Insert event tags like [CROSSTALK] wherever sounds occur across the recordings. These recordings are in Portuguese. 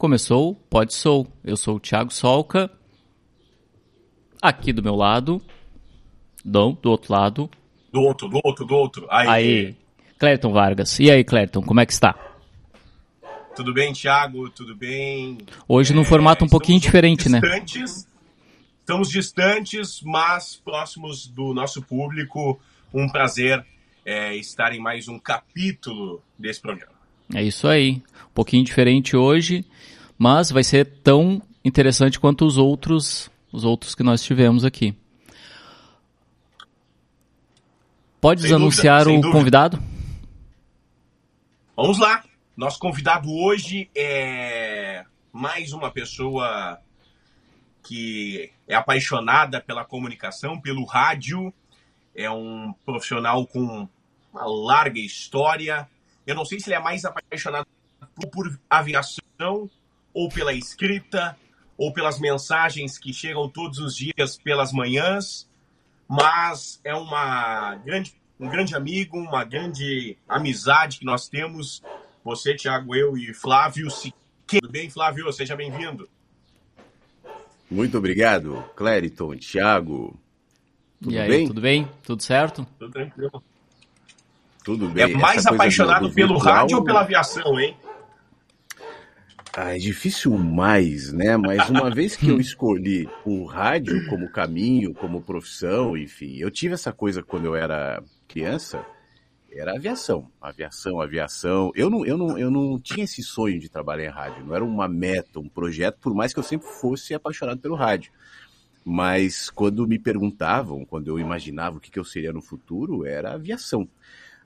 Começou, pode sou. Eu sou o Thiago Solca. Aqui do meu lado. Não, do outro lado. Do outro, do outro, do outro. Aí. Aí. Clériton Vargas. E aí, Clériton, como é que está? Tudo bem, Thiago? Tudo bem? Hoje num formato um pouquinho diferente, né? distantes, né? Estamos distantes, mas próximos do nosso público. Um prazer é, estar em mais um capítulo desse programa. É isso aí. Um pouquinho diferente hoje, mas vai ser tão interessante quanto os outros, os outros que nós tivemos aqui. Podes sem anunciar dúvida, o convidado? Vamos lá. Nosso convidado hoje é mais uma pessoa que é apaixonada pela comunicação, pelo rádio, é um profissional com uma larga história. Eu não sei se ele é mais apaixonado por aviação ou pela escrita ou pelas mensagens que chegam todos os dias pelas manhãs, mas é uma grande, um grande amigo, uma grande amizade que nós temos você, Tiago, eu e Flávio Siqueira. Tudo bem, Flávio? Seja bem-vindo. Muito obrigado, Clériton, Tiago. Tudo e aí, bem? tudo bem? Tudo certo? Tudo tranquilo. Tudo bem. É mais apaixonado pelo virtual... rádio ou pela aviação, hein? Ah, é difícil mais, né? Mas uma [LAUGHS] vez que eu escolhi o rádio como caminho, como profissão, enfim, eu tive essa coisa quando eu era criança era aviação, aviação, aviação. Eu não, eu, não, eu não tinha esse sonho de trabalhar em rádio, não era uma meta, um projeto, por mais que eu sempre fosse apaixonado pelo rádio. Mas quando me perguntavam, quando eu imaginava o que, que eu seria no futuro, era aviação.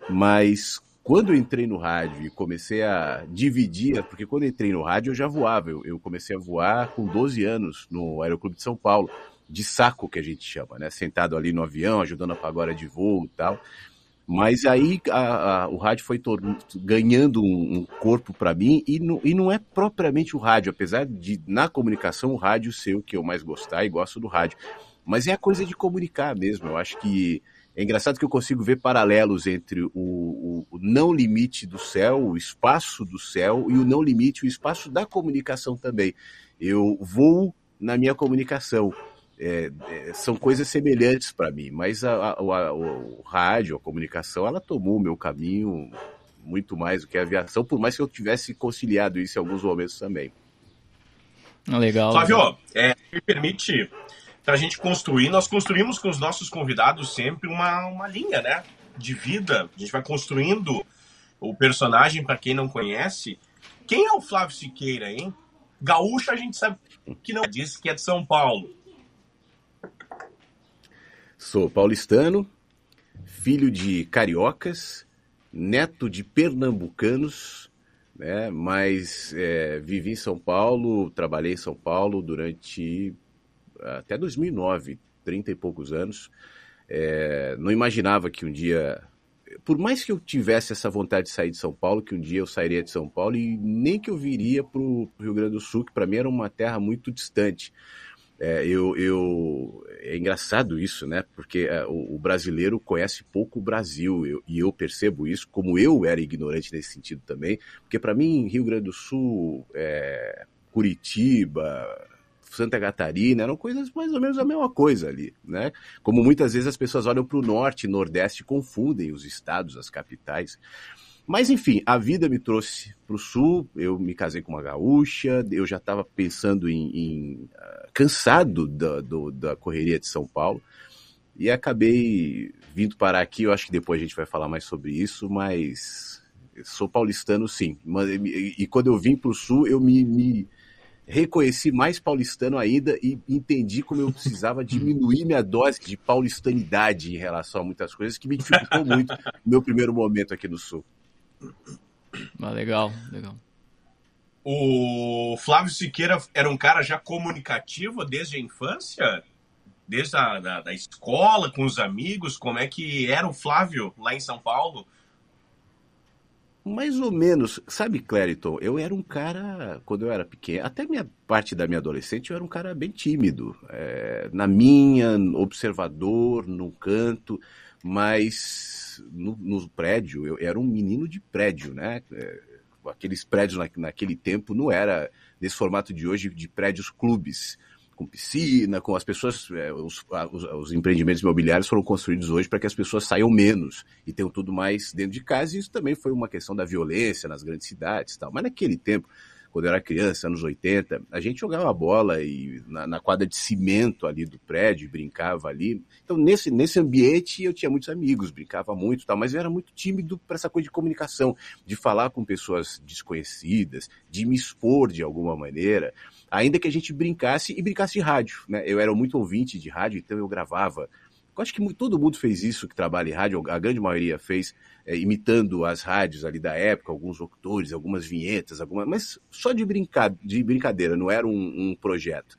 Mas quando eu entrei no rádio e comecei a dividir, porque quando eu entrei no rádio eu já voava, eu, eu comecei a voar com 12 anos no Aeroclube de São Paulo, de saco que a gente chama, né? Sentado ali no avião, ajudando a pagar de voo e tal. Mas aí a, a, o rádio foi ganhando um, um corpo para mim e não, e não é propriamente o rádio, apesar de na comunicação o rádio ser o que eu mais gostar e gosto do rádio. Mas é a coisa de comunicar mesmo. Eu acho que é engraçado que eu consigo ver paralelos entre o, o, o não limite do céu, o espaço do céu e o não limite, o espaço da comunicação também. Eu vou na minha comunicação é, é, são coisas semelhantes para mim, mas a, a, a, o rádio, a comunicação, ela tomou o meu caminho muito mais do que a aviação, por mais que eu tivesse conciliado isso em alguns momentos também. Ah, legal. Flávio, é, me permite, para a gente construir, nós construímos com os nossos convidados sempre uma, uma linha, né? De vida. A gente vai construindo o personagem, para quem não conhece. Quem é o Flávio Siqueira, hein? Gaúcho a gente sabe que não diz que é de São Paulo. Sou paulistano, filho de cariocas, neto de pernambucanos, né? mas é, vivi em São Paulo, trabalhei em São Paulo durante até 2009, 30 e poucos anos. É, não imaginava que um dia, por mais que eu tivesse essa vontade de sair de São Paulo, que um dia eu sairia de São Paulo e nem que eu viria para o Rio Grande do Sul, que para mim era uma terra muito distante. É, eu, eu, é engraçado isso, né? Porque é, o, o, brasileiro conhece pouco o Brasil eu, e eu percebo isso, como eu era ignorante nesse sentido também, porque para mim Rio Grande do Sul, é, Curitiba, Santa Catarina eram coisas mais ou menos a mesma coisa ali, né? Como muitas vezes as pessoas olham para o norte e nordeste confundem os estados, as capitais. Mas enfim, a vida me trouxe para o sul, eu me casei com uma gaúcha, eu já estava pensando em, em uh, cansado da, do, da correria de São Paulo e acabei vindo parar aqui. Eu acho que depois a gente vai falar mais sobre isso, mas sou paulistano sim. E quando eu vim para o sul, eu me, me reconheci mais paulistano ainda e entendi como eu precisava [LAUGHS] diminuir minha dose de paulistanidade em relação a muitas coisas que me dificultou muito no meu primeiro momento aqui no sul. Ah, legal, legal. O Flávio Siqueira era um cara já comunicativo desde a infância? Desde a da, da escola, com os amigos? Como é que era o Flávio lá em São Paulo? Mais ou menos. Sabe, Clériton, eu era um cara, quando eu era pequeno, até minha parte da minha adolescente, eu era um cara bem tímido. É, na minha, observador, num canto, mas no, no prédio, eu era um menino de prédio, né? É, aqueles prédios na, naquele tempo não era nesse formato de hoje de prédios clubes com piscina, com as pessoas, é, os, os, os, empreendimentos imobiliários foram construídos hoje para que as pessoas saiam menos e tenham tudo mais dentro de casa, e isso também foi uma questão da violência nas grandes cidades tal. Mas naquele tempo, quando eu era criança, anos 80, a gente jogava bola e na, na quadra de cimento ali do prédio, brincava ali. Então, nesse, nesse ambiente, eu tinha muitos amigos, brincava muito tal, mas eu era muito tímido para essa coisa de comunicação, de falar com pessoas desconhecidas, de me expor de alguma maneira ainda que a gente brincasse e brincasse de rádio. Né? Eu era muito ouvinte de rádio, então eu gravava. Eu acho que todo mundo fez isso que trabalha em rádio, a grande maioria fez, é, imitando as rádios ali da época, alguns locutores, algumas vinhetas, algumas, mas só de, brinca, de brincadeira, não era um, um projeto.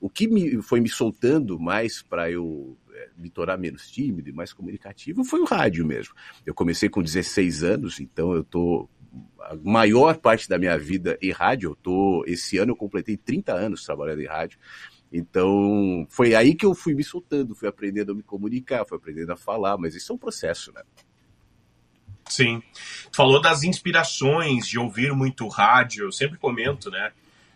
O que me, foi me soltando mais para eu é, me tornar menos tímido e mais comunicativo foi o rádio mesmo. Eu comecei com 16 anos, então eu estou a maior parte da minha vida em rádio. Eu tô, esse ano eu completei 30 anos trabalhando em rádio. Então, foi aí que eu fui me soltando, fui aprendendo a me comunicar, fui aprendendo a falar, mas isso é um processo, né? Sim. Falou das inspirações de ouvir muito rádio, eu sempre comento, né?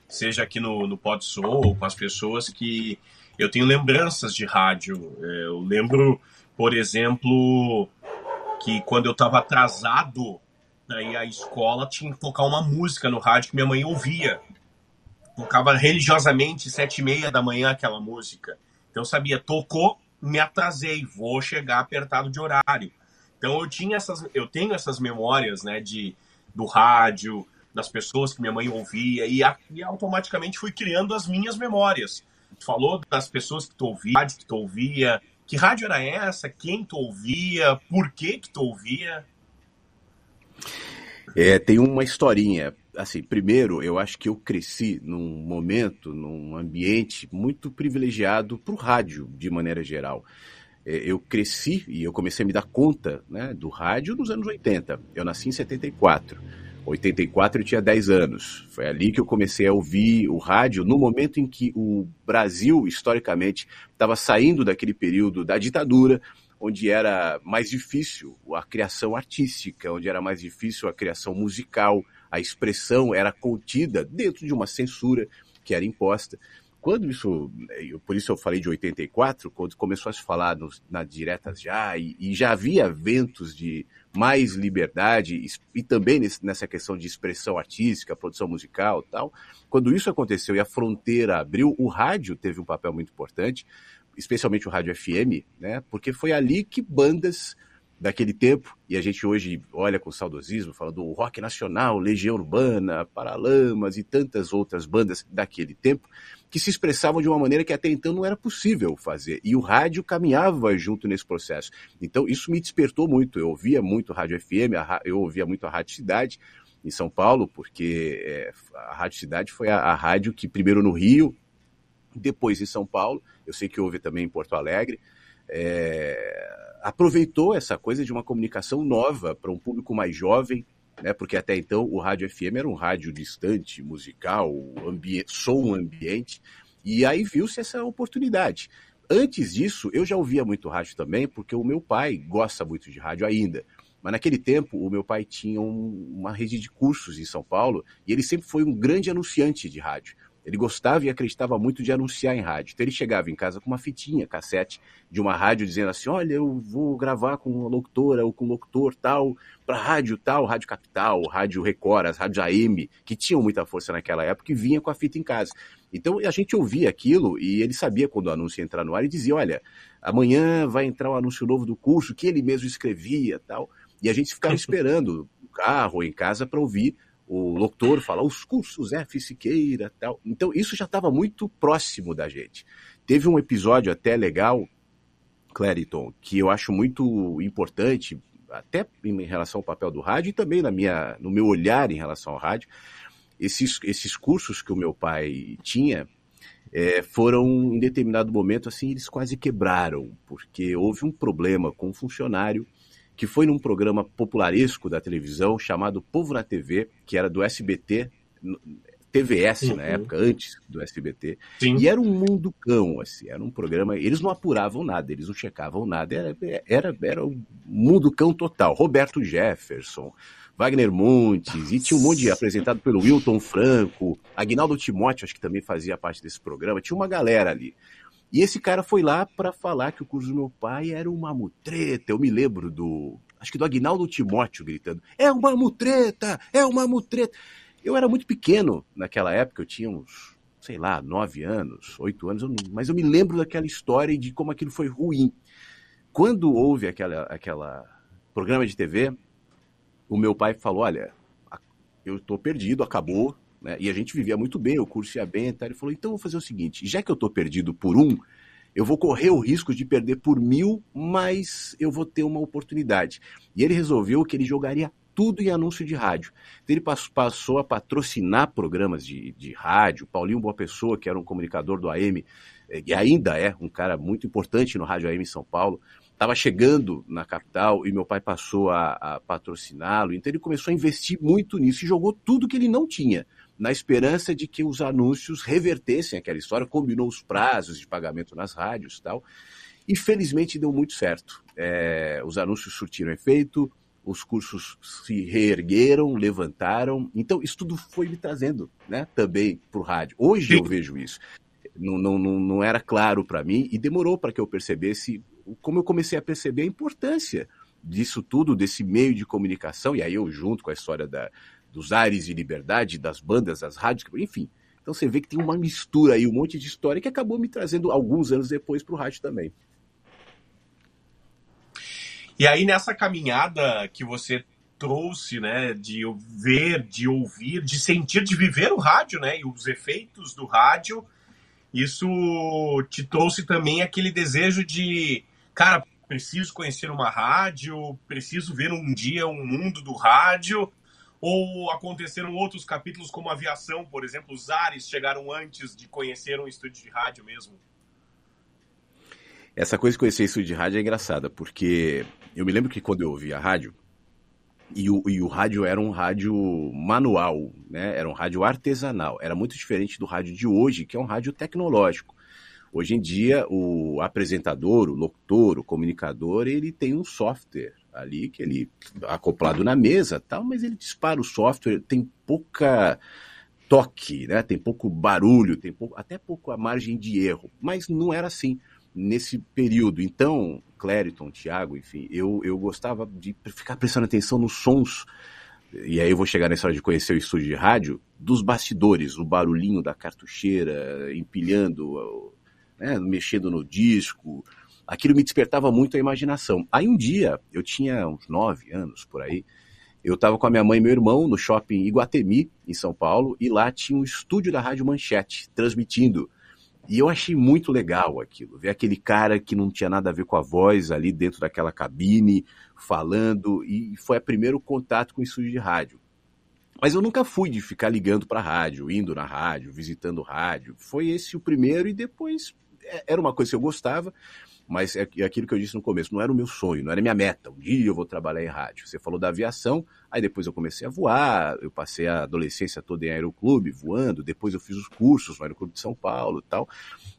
Seja aqui no, no Pod Soul, com as pessoas que eu tenho lembranças de rádio. É, eu lembro, por exemplo, que quando eu estava atrasado Daí a escola tinha que tocar uma música no rádio que minha mãe ouvia. Tocava religiosamente sete e meia da manhã aquela música. Então eu sabia, tocou, me atrasei, vou chegar apertado de horário. Então eu tinha essas, eu tenho essas memórias, né, de do rádio, das pessoas que minha mãe ouvia e, e automaticamente fui criando as minhas memórias. Falou das pessoas que tu ouvia, rádio que tu ouvia, que rádio era essa, quem tu ouvia, por que que tu ouvia. É, tem uma historinha. Assim, primeiro, eu acho que eu cresci num momento, num ambiente muito privilegiado para o rádio, de maneira geral. É, eu cresci e eu comecei a me dar conta né, do rádio nos anos 80. Eu nasci em 74. 84 eu tinha 10 anos. Foi ali que eu comecei a ouvir o rádio, no momento em que o Brasil, historicamente, estava saindo daquele período da ditadura, onde era mais difícil a criação artística, onde era mais difícil a criação musical, a expressão era contida dentro de uma censura que era imposta. Quando isso, por isso eu falei de 84, quando começou a se falar nos, na diretas já, e, e, já havia ventos de mais liberdade, e, também nessa questão de expressão artística, produção musical tal, quando isso aconteceu e a fronteira abriu, o rádio teve um papel muito importante, especialmente o rádio FM, né? Porque foi ali que bandas daquele tempo, e a gente hoje olha com saudosismo, falando do rock nacional, Legião Urbana, Paralamas e tantas outras bandas daquele tempo, que se expressavam de uma maneira que até então não era possível fazer. E o rádio caminhava junto nesse processo. Então isso me despertou muito. Eu ouvia muito rádio FM, eu ouvia muito a Rádio Cidade em São Paulo, porque é, a Rádio Cidade foi a, a rádio que primeiro no Rio, depois em São Paulo, eu sei que houve também em Porto Alegre, é, aproveitou essa coisa de uma comunicação nova para um público mais jovem, né, porque até então o rádio FM era um rádio distante, musical, ambi som ambiente, e aí viu-se essa oportunidade. Antes disso, eu já ouvia muito rádio também, porque o meu pai gosta muito de rádio ainda. Mas naquele tempo, o meu pai tinha um, uma rede de cursos em São Paulo e ele sempre foi um grande anunciante de rádio. Ele gostava e acreditava muito de anunciar em rádio. Então ele chegava em casa com uma fitinha, cassete, de uma rádio dizendo assim: olha, eu vou gravar com uma locutora ou com um locutor tal, para rádio tal, Rádio Capital, Rádio Record, as rádios AM, que tinham muita força naquela época e vinha com a fita em casa. Então a gente ouvia aquilo e ele sabia quando o anúncio ia entrar no ar e dizia: olha, amanhã vai entrar o um anúncio novo do curso que ele mesmo escrevia tal. E a gente ficava [LAUGHS] esperando no carro ou em casa para ouvir o locutor fala os cursos F Siqueira tal. Então isso já estava muito próximo da gente. Teve um episódio até legal, Clariton, que eu acho muito importante, até em relação ao papel do rádio e também na minha, no meu olhar em relação ao rádio. Esses, esses cursos que o meu pai tinha é, foram, em determinado momento, assim, eles quase quebraram, porque houve um problema com um funcionário que foi num programa popularesco da televisão chamado Povo na TV, que era do SBT, TVS uhum. na época, antes do SBT. Sim. E era um mundo cão, assim, era um programa. Eles não apuravam nada, eles não checavam nada, era, era, era um mundo cão total. Roberto Jefferson, Wagner Montes, e tinha um monte de apresentado pelo Wilton Franco, Agnaldo Timóteo, acho que também fazia parte desse programa, tinha uma galera ali. E esse cara foi lá para falar que o curso do meu pai era uma mutreta. Eu me lembro do. Acho que do Agnaldo Timóteo gritando: É uma mutreta! É uma mutreta! Eu era muito pequeno naquela época, eu tinha uns, sei lá, nove anos, oito anos, mas eu me lembro daquela história e de como aquilo foi ruim. Quando houve aquela, aquela programa de TV, o meu pai falou: Olha, eu estou perdido, acabou. Né? E a gente vivia muito bem, o curso ia bem. Tá? Ele falou: Então vou fazer o seguinte: já que eu estou perdido por um, eu vou correr o risco de perder por mil, mas eu vou ter uma oportunidade. E ele resolveu que ele jogaria tudo em anúncio de rádio. Então ele passou a patrocinar programas de, de rádio. Paulinho Boa Pessoa, que era um comunicador do AM, eh, e ainda é um cara muito importante no Rádio AM em São Paulo, estava chegando na capital e meu pai passou a, a patrociná-lo. Então ele começou a investir muito nisso e jogou tudo que ele não tinha, na esperança de que os anúncios revertessem aquela história, combinou os prazos de pagamento nas rádios e tal. E felizmente deu muito certo. É, os anúncios surtiram efeito, os cursos se reergueram, levantaram. Então, isso tudo foi me trazendo né, também para o rádio. Hoje eu vejo isso. Não, não, não, não era claro para mim e demorou para que eu percebesse como eu comecei a perceber a importância disso tudo, desse meio de comunicação, e aí eu junto com a história da, dos ares de liberdade, das bandas, das rádios, enfim. Então você vê que tem uma mistura aí, um monte de história que acabou me trazendo alguns anos depois para o rádio também. E aí nessa caminhada que você trouxe, né, de ver, de ouvir, de sentir, de viver o rádio, né, e os efeitos do rádio, isso te trouxe também aquele desejo de cara, preciso conhecer uma rádio, preciso ver um dia um mundo do rádio, ou aconteceram outros capítulos como aviação, por exemplo, os ares chegaram antes de conhecer um estúdio de rádio mesmo? Essa coisa de conhecer estúdio de rádio é engraçada, porque eu me lembro que quando eu ouvia rádio, e o, e o rádio era um rádio manual, né? era um rádio artesanal, era muito diferente do rádio de hoje, que é um rádio tecnológico. Hoje em dia, o apresentador, o locutor, o comunicador, ele tem um software ali que ele acoplado na mesa, tal, mas ele dispara o software, tem pouca toque, né? Tem pouco barulho, tem pouco, até pouco a margem de erro, mas não era assim nesse período. Então, Clériton, Thiago, enfim, eu, eu gostava de ficar prestando atenção nos sons e aí eu vou chegar nessa hora de conhecer o estúdio de rádio, dos bastidores, o barulhinho da cartucheira empilhando né, mexendo no disco. Aquilo me despertava muito a imaginação. Aí um dia, eu tinha uns nove anos por aí, eu estava com a minha mãe e meu irmão no shopping Iguatemi, em São Paulo, e lá tinha um estúdio da Rádio Manchete, transmitindo. E eu achei muito legal aquilo, ver aquele cara que não tinha nada a ver com a voz ali dentro daquela cabine, falando, e foi o primeiro contato com o estúdio de rádio. Mas eu nunca fui de ficar ligando para a rádio, indo na rádio, visitando rádio. Foi esse o primeiro e depois é, era uma coisa que eu gostava, mas é, é aquilo que eu disse no começo, não era o meu sonho, não era minha meta. Um dia eu vou trabalhar em rádio. Você falou da aviação, aí depois eu comecei a voar, eu passei a adolescência toda em aeroclube, voando, depois eu fiz os cursos no Aeroclube de São Paulo e tal.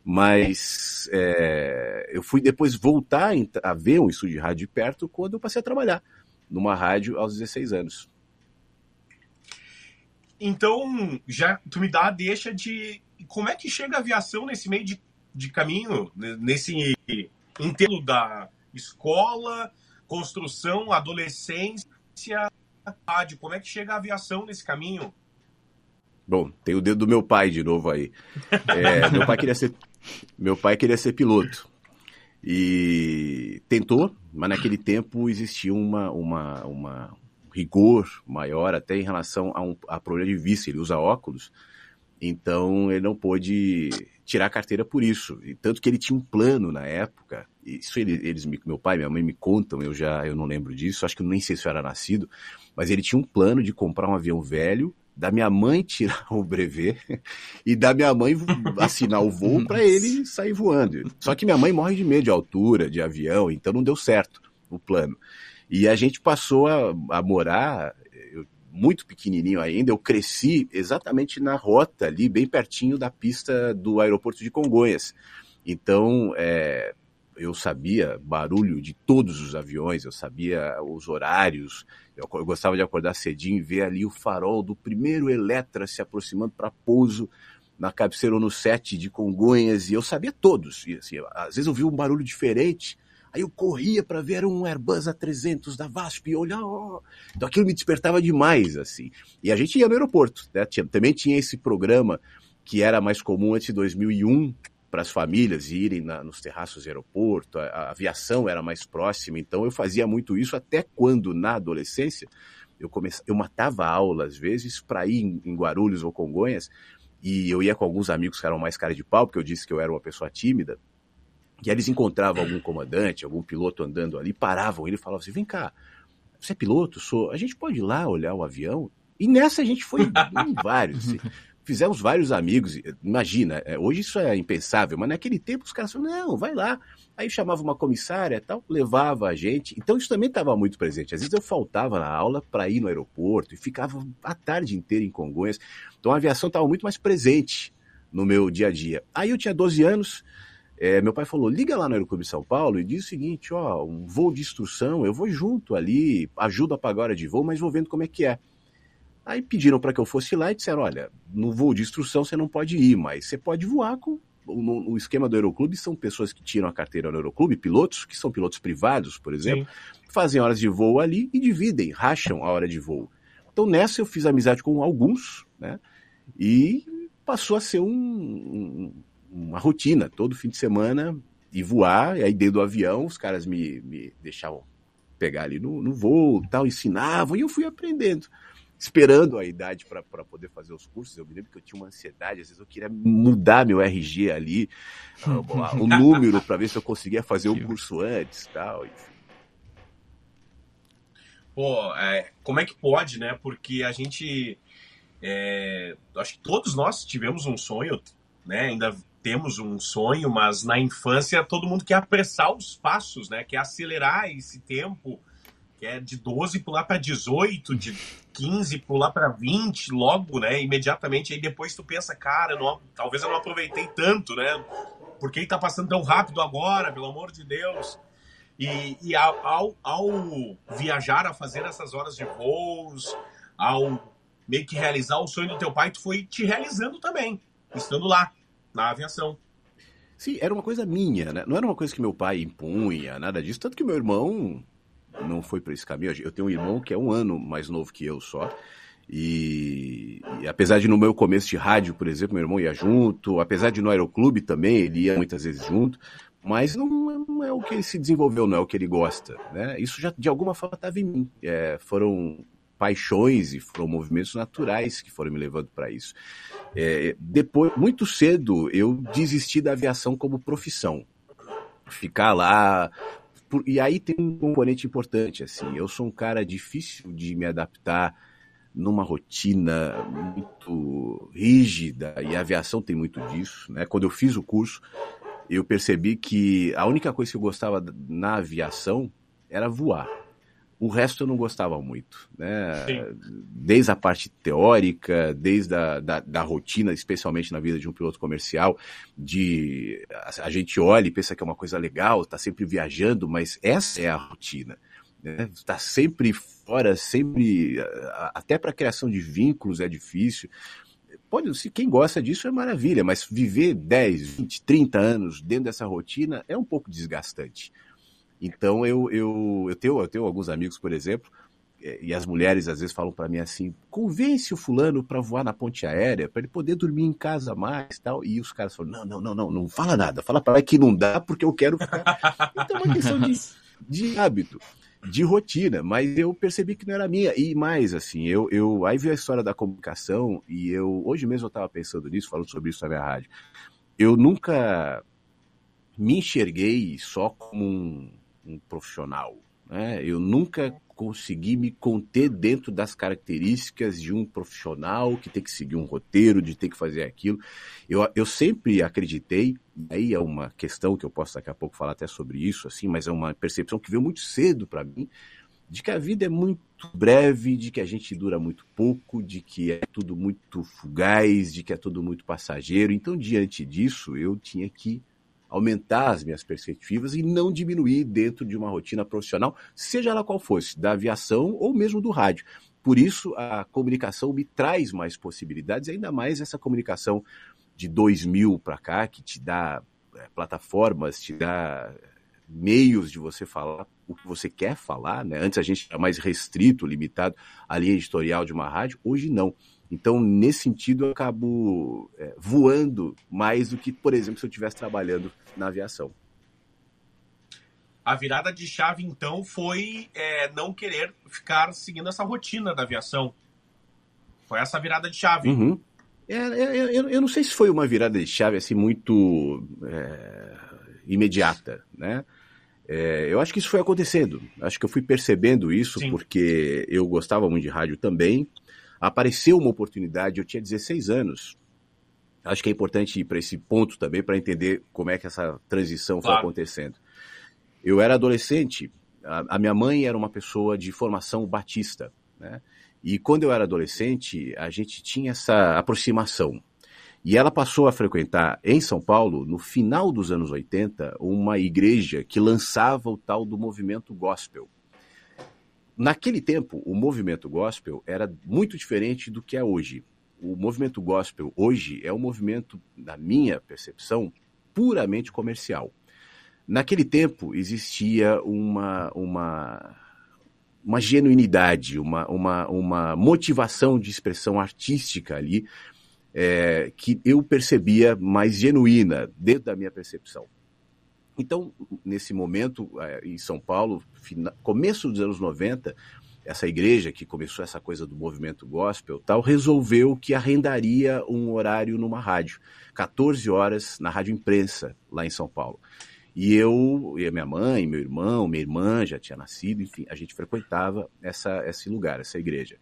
Mas é, eu fui depois voltar a ver um estúdio de rádio de perto quando eu passei a trabalhar numa rádio aos 16 anos. Então, já tu me dá a deixa de como é que chega a aviação nesse meio de de caminho nesse inteiro da escola, construção, adolescência, rádio. Como é que chega a aviação nesse caminho? Bom, tem o dedo do meu pai de novo aí. É, meu pai queria ser meu pai queria ser piloto e tentou, mas naquele tempo existia uma, uma, uma rigor maior até em relação a um a problema de vista. Ele usa óculos, então ele não pôde tirar a carteira por isso. E tanto que ele tinha um plano na época. Isso ele, eles, meu pai e minha mãe me contam, eu já eu não lembro disso, acho que nem sei se eu era nascido, mas ele tinha um plano de comprar um avião velho, da minha mãe [LAUGHS] tirar o brevet e da minha mãe assinar o voo para ele sair voando. Só que minha mãe morre de medo de altura, de avião, então não deu certo o plano. E a gente passou a, a morar muito pequenininho ainda, eu cresci exatamente na rota ali, bem pertinho da pista do aeroporto de Congonhas. Então, é, eu sabia barulho de todos os aviões, eu sabia os horários, eu, eu gostava de acordar cedinho e ver ali o farol do primeiro Eletra se aproximando para pouso na cabeceira no 7 de Congonhas, e eu sabia todos. E, assim, às vezes eu via um barulho diferente, aí eu corria para ver um Airbus A300 da VASP e olhar, oh. então aquilo me despertava demais, assim. E a gente ia no aeroporto, né? Tinha, também tinha esse programa que era mais comum antes de 2001, para as famílias irem na, nos terraços do aeroporto, a, a, aviação era mais próxima, então eu fazia muito isso até quando, na adolescência, eu, comece... eu matava aula às vezes para ir em, em Guarulhos ou Congonhas, e eu ia com alguns amigos que eram mais cara de pau, porque eu disse que eu era uma pessoa tímida, e eles encontravam algum comandante, algum piloto andando ali, paravam ele e falavam assim, vem cá, você é piloto? Sou. A gente pode ir lá olhar o avião? E nessa a gente foi em [LAUGHS] vários. Assim fizemos vários amigos. Imagina, é, hoje isso é impensável, mas naquele tempo os caras falavam, não, vai lá. Aí chamava uma comissária tal, levava a gente. Então isso também estava muito presente. Às vezes eu faltava na aula para ir no aeroporto e ficava a tarde inteira em Congonhas. Então a aviação estava muito mais presente no meu dia a dia. Aí eu tinha 12 anos, é, meu pai falou: liga lá no Aeroclube São Paulo e diz o seguinte: ó, um voo de instrução, eu vou junto ali, ajudo a pagar a hora de voo, mas vou vendo como é que é. Aí pediram para que eu fosse lá e disseram: olha, no voo de instrução você não pode ir, mas você pode voar com. No esquema do Aeroclube são pessoas que tiram a carteira no Aeroclube, pilotos, que são pilotos privados, por exemplo, Sim. fazem horas de voo ali e dividem, racham a hora de voo. Então nessa eu fiz amizade com alguns, né? E passou a ser um, um, uma rotina, todo fim de semana, e voar, e aí dentro do avião os caras me, me deixavam pegar ali no, no voo, tal, ensinavam, e eu fui aprendendo esperando a idade para poder fazer os cursos. Eu me lembro que eu tinha uma ansiedade, às vezes eu queria mudar meu RG ali, uh, o número, para ver se eu conseguia fazer o um curso antes tal, enfim. Pô, é, como é que pode, né? Porque a gente. É, acho que todos nós tivemos um sonho, né? Ainda temos um sonho, mas na infância todo mundo quer apressar os passos, né? Quer acelerar esse tempo que é de 12 pular para 18, de 15 pular para 20 logo, né? Imediatamente. Aí depois tu pensa, cara, não, talvez eu não aproveitei tanto, né? Por que tá passando tão rápido agora, pelo amor de Deus? E, e ao, ao, ao, viajar, a fazer essas horas de voos, ao meio que realizar o sonho do teu pai, tu foi te realizando também, estando lá, na aviação. Sim, era uma coisa minha, né? Não era uma coisa que meu pai impunha, nada disso. Tanto que meu irmão não foi para esse caminho. Eu tenho um irmão que é um ano mais novo que eu só. E, e, apesar de no meu começo de rádio, por exemplo, meu irmão ia junto, apesar de no aeroclube também, ele ia muitas vezes junto, mas não, não é o que ele se desenvolveu, não é o que ele gosta. Né? Isso já de alguma forma estava em mim. É, foram paixões e foram movimentos naturais que foram me levando para isso. É, depois, muito cedo, eu desisti da aviação como profissão. Ficar lá e aí tem um componente importante, assim, eu sou um cara difícil de me adaptar numa rotina muito rígida, e a aviação tem muito disso, né? Quando eu fiz o curso, eu percebi que a única coisa que eu gostava na aviação era voar. O resto eu não gostava muito, né? Desde a parte teórica, desde a da, da, rotina, especialmente na vida de um piloto comercial, de a, a gente olha e pensa que é uma coisa legal, está sempre viajando, mas essa é a rotina. Né? Está sempre fora, sempre até para a criação de vínculos é difícil. Pode, se quem gosta disso é maravilha, mas viver 10, 20, 30 anos dentro dessa rotina é um pouco desgastante. Então eu, eu, eu, tenho, eu tenho alguns amigos, por exemplo, é, e as mulheres às vezes falam para mim assim: convence o fulano para voar na ponte aérea, para ele poder dormir em casa mais tal. E os caras falam: não, não, não, não, não fala nada, fala para que não dá porque eu quero ficar. Então é uma questão de, de hábito, de rotina, mas eu percebi que não era minha. E mais, assim, eu, eu aí vi a história da comunicação e eu, hoje mesmo eu estava pensando nisso, falando sobre isso na minha rádio. Eu nunca me enxerguei só como um um profissional. Né? Eu nunca consegui me conter dentro das características de um profissional que tem que seguir um roteiro, de ter que fazer aquilo. Eu, eu sempre acreditei, aí é uma questão que eu posso daqui a pouco falar até sobre isso, assim, mas é uma percepção que veio muito cedo para mim, de que a vida é muito breve, de que a gente dura muito pouco, de que é tudo muito fugaz, de que é tudo muito passageiro. Então, diante disso, eu tinha que aumentar as minhas perspectivas e não diminuir dentro de uma rotina profissional, seja ela qual fosse, da aviação ou mesmo do rádio. Por isso, a comunicação me traz mais possibilidades, ainda mais essa comunicação de 2000 para cá, que te dá é, plataformas, te dá meios de você falar o que você quer falar, né? Antes a gente era mais restrito, limitado à linha editorial de uma rádio, hoje não. Então, nesse sentido, eu acabo é, voando mais do que, por exemplo, se eu estivesse trabalhando na aviação. A virada de chave, então, foi é, não querer ficar seguindo essa rotina da aviação. Foi essa virada de chave. Uhum. É, é, é eu, eu, não sei se foi uma virada de chave assim muito é, imediata, né? É, eu acho que isso foi acontecendo. Acho que eu fui percebendo isso Sim. porque eu gostava muito de rádio também. Apareceu uma oportunidade, eu tinha 16 anos. Acho que é importante ir para esse ponto também para entender como é que essa transição claro. foi acontecendo. Eu era adolescente, a, a, minha mãe era uma pessoa de formação batista, né? E quando eu era adolescente, a gente tinha essa aproximação. E ela passou a frequentar em São Paulo, no final dos anos 80, uma igreja que lançava o tal do movimento gospel. Naquele tempo, o movimento gospel era muito diferente do que é hoje. O movimento gospel hoje é um movimento, na minha percepção, puramente comercial. Naquele tempo existia uma, uma, uma genuinidade, uma, uma, uma motivação de expressão artística ali é, que eu percebia mais genuína dentro da minha percepção. Então, nesse momento, é, em São Paulo, começo dos anos 90, essa igreja que começou essa coisa do movimento gospel tal, resolveu que arrendaria um horário numa rádio, 14 horas na rádio imprensa, lá em São Paulo. E eu, e a minha mãe, meu irmão, minha irmã já tinha nascido, enfim, a gente frequentava essa, esse lugar, essa igreja.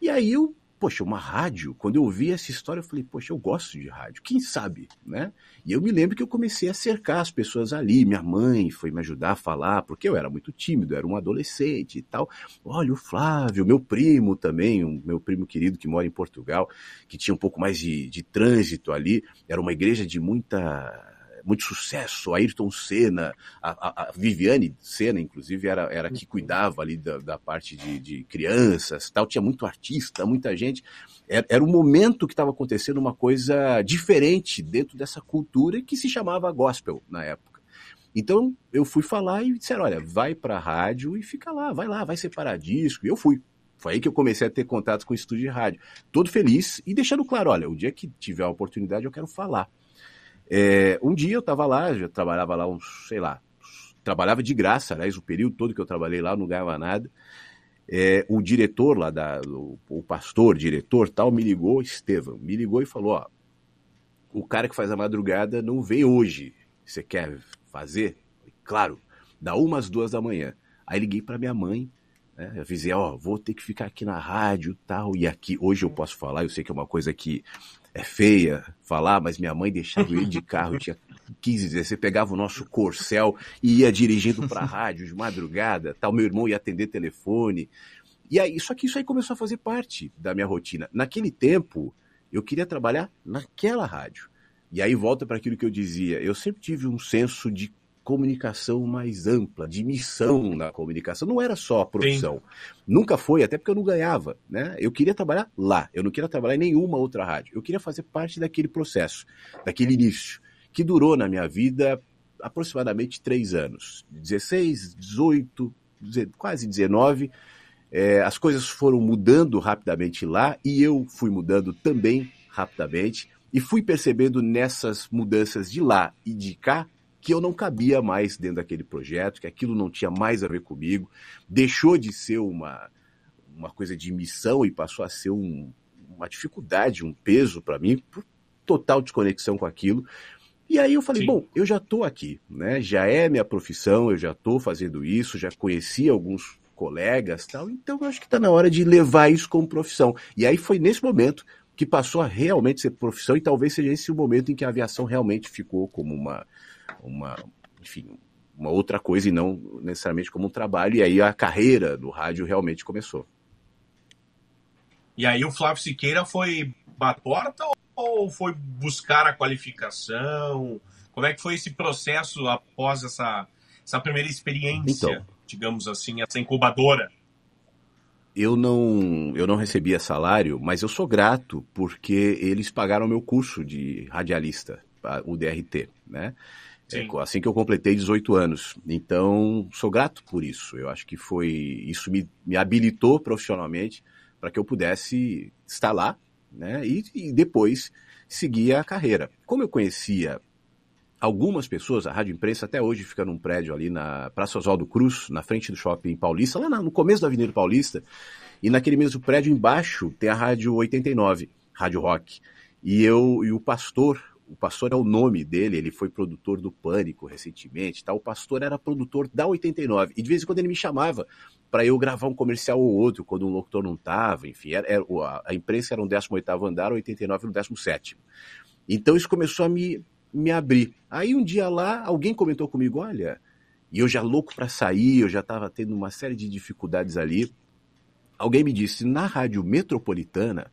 E aí eu poxa, uma rádio, quando eu ouvi essa história, eu falei, poxa, eu gosto de rádio, quem sabe, né? E eu me lembro que eu comecei a cercar as pessoas ali, minha mãe foi me ajudar a falar, porque eu era muito tímido, era um adolescente e tal. Olha, o Flávio, meu primo também, um meu primo querido que mora em Portugal, que tinha um pouco mais de, de trânsito ali, era uma igreja de muita muito sucesso, Ayrton Senna, a, a, Viviane Senna, inclusive, era, era que cuidava ali da, da parte de, de, crianças, tal, tinha muito artista, muita gente. Era, era um momento que estava acontecendo uma coisa diferente dentro dessa cultura que se chamava gospel na época. Então eu fui falar e disseram: olha, vai para a rádio e fica lá, vai lá, vai separar disco. E eu fui. Foi aí que eu comecei a ter contato com o estúdio de rádio. Todo feliz e deixando claro: olha, o dia que tiver a oportunidade eu quero falar. É, um dia eu estava lá, já trabalhava lá uns, sei lá, trabalhava de graça, aliás, o período todo que eu trabalhei lá, não ganhava nada. É, o diretor lá, da, o, o, pastor, diretor tal, me ligou, Estevam, me ligou e falou, ó, o cara que faz a madrugada não vem hoje, você quer fazer? Claro, dá umas duas da manhã. Aí liguei para minha mãe, né, avisei, ó, vou ter que ficar aqui na rádio tal, e aqui, hoje eu posso falar, eu sei que é uma coisa que é feia falar, mas minha mãe deixava eu ir de carro, eu tinha 15, 16, pegava o nosso corcel e ia dirigindo para a [LAUGHS] rádio de madrugada, tal, meu irmão ia atender telefone. E aí, só que isso aí começou a fazer parte da minha rotina. Naquele tempo, eu queria trabalhar naquela rádio. E aí volta para aquilo que eu dizia, eu sempre tive um senso de comunicação mais ampla, de missão na comunicação. Não era só a profissão. Sim. Nunca foi, até porque eu não ganhava. Né? Eu queria trabalhar lá, eu não queria trabalhar em nenhuma outra rádio. Eu queria fazer parte daquele processo, daquele início, que durou na minha vida aproximadamente três anos. 16, 18, quase 19. É, as coisas foram mudando rapidamente lá e eu fui mudando também rapidamente e fui percebendo nessas mudanças de lá e de cá que eu não cabia mais dentro daquele projeto, que aquilo não tinha mais a ver comigo, deixou de ser uma, uma coisa de missão e passou a ser um, uma dificuldade, um peso para mim, por total desconexão com aquilo. E aí eu falei, Sim. bom, eu já estou aqui, né? Já é minha profissão, eu já estou fazendo isso, já conheci alguns colegas tal, então eu acho que está na hora de levar isso como profissão. E aí foi nesse momento que passou a realmente ser profissão e talvez seja esse o momento em que a aviação realmente ficou como uma, uma, enfim, uma outra coisa e não necessariamente como um trabalho. E aí a carreira do rádio realmente começou. E aí o Flávio Siqueira foi bater porta ou foi buscar a qualificação? Como é que foi esse processo após essa, essa primeira experiência, então, digamos assim, essa incubadora? Eu não, eu não recebia salário, mas eu sou grato porque eles pagaram meu curso de radialista, o DRT, né? É, assim que eu completei 18 anos. Então, sou grato por isso. Eu acho que foi. Isso me, me habilitou profissionalmente para que eu pudesse estar lá, né? E, e depois seguir a carreira. Como eu conhecia algumas pessoas, a Rádio Imprensa até hoje fica num prédio ali na Praça Oswaldo Cruz, na frente do Shopping Paulista, lá no começo da Avenida Paulista, e naquele mesmo prédio embaixo tem a Rádio 89, Rádio Rock. E eu e o pastor, o pastor é o nome dele, ele foi produtor do Pânico recentemente, tá? O pastor era produtor da 89 e de vez em quando ele me chamava para eu gravar um comercial ou outro quando um locutor não tava, enfim, era, era, a, imprensa era um 18º andar, 89 no 17º. Então isso começou a me me abrir. Aí um dia lá, alguém comentou comigo, olha, e eu já louco para sair, eu já estava tendo uma série de dificuldades ali. Alguém me disse, na rádio metropolitana,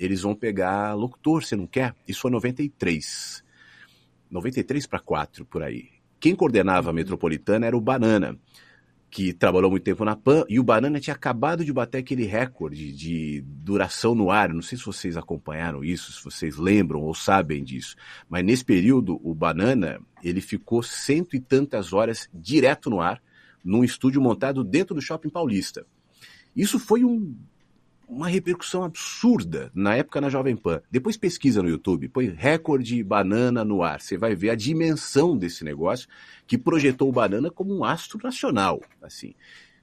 eles vão pegar locutor, você não quer? Isso foi 93. 93 para 4, por aí. Quem coordenava a metropolitana era o Banana que trabalhou muito tempo na PAN, e o Banana tinha acabado de bater aquele recorde de duração no ar. Não sei se vocês acompanharam isso, se vocês lembram ou sabem disso, mas nesse período o Banana ele ficou cento e tantas horas direto no ar, num estúdio montado dentro do Shopping Paulista. Isso foi um uma repercussão absurda na época na Jovem Pan. Depois pesquisa no YouTube, põe recorde banana no ar. Você vai ver a dimensão desse negócio que projetou o banana como um astro nacional, assim.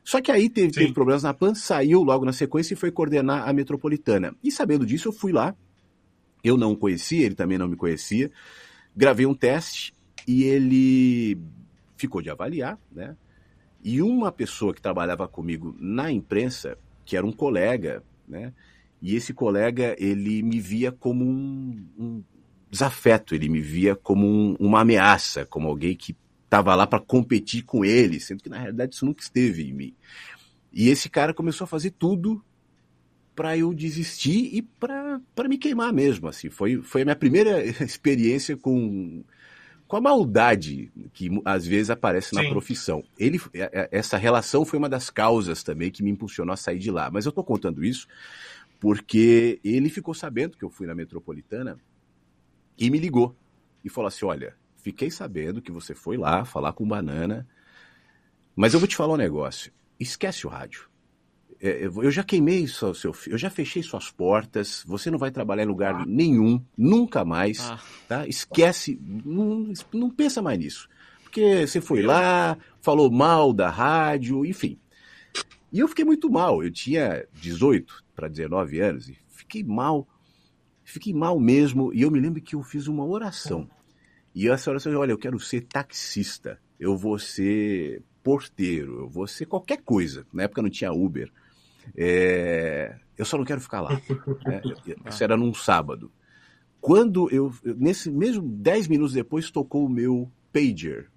Só que aí teve, teve problemas na PAN, saiu logo na sequência e foi coordenar a metropolitana. E sabendo disso, eu fui lá. Eu não o conhecia, ele também não me conhecia. Gravei um teste e ele ficou de avaliar, né? E uma pessoa que trabalhava comigo na imprensa, que era um colega né? E esse colega, ele me via como um, um desafeto, ele me via como um, uma ameaça, como alguém que estava lá para competir com ele, sendo que na realidade isso nunca esteve em mim. E esse cara começou a fazer tudo para eu desistir e para me queimar mesmo, assim. Foi, foi a minha primeira [LAUGHS] experiência com, com a maldade que às vezes aparece na Sim. profissão. Ele, é, é, essa relação foi uma das causas também que me impulsionou a sair de lá. Mas eu estou contando isso porque ele ficou sabendo que eu fui na metropolitana e me ligou e falou assim: Olha, fiquei sabendo que você foi lá falar com banana, mas eu vou te falar um negócio. Esquece o rádio. É, eu já queimei seu, seu, eu já fechei suas portas, você não vai trabalhar em lugar nenhum, nunca mais, ah. tá? Esquece, não, não pensa mais nisso. Porque você foi lá, falou mal da rádio, enfim. E eu fiquei muito mal, eu tinha 18 para 19 anos, e fiquei mal, fiquei mal mesmo, e eu me lembro que eu fiz uma oração. E essa oração, olha, eu quero ser taxista, eu vou ser porteiro, eu vou ser qualquer coisa. Na época não tinha Uber. É, eu só não quero ficar lá. [LAUGHS] Né? Isso era num sábado. Quando eu, nesse mesmo 10 minutos depois, tocou o meu pager.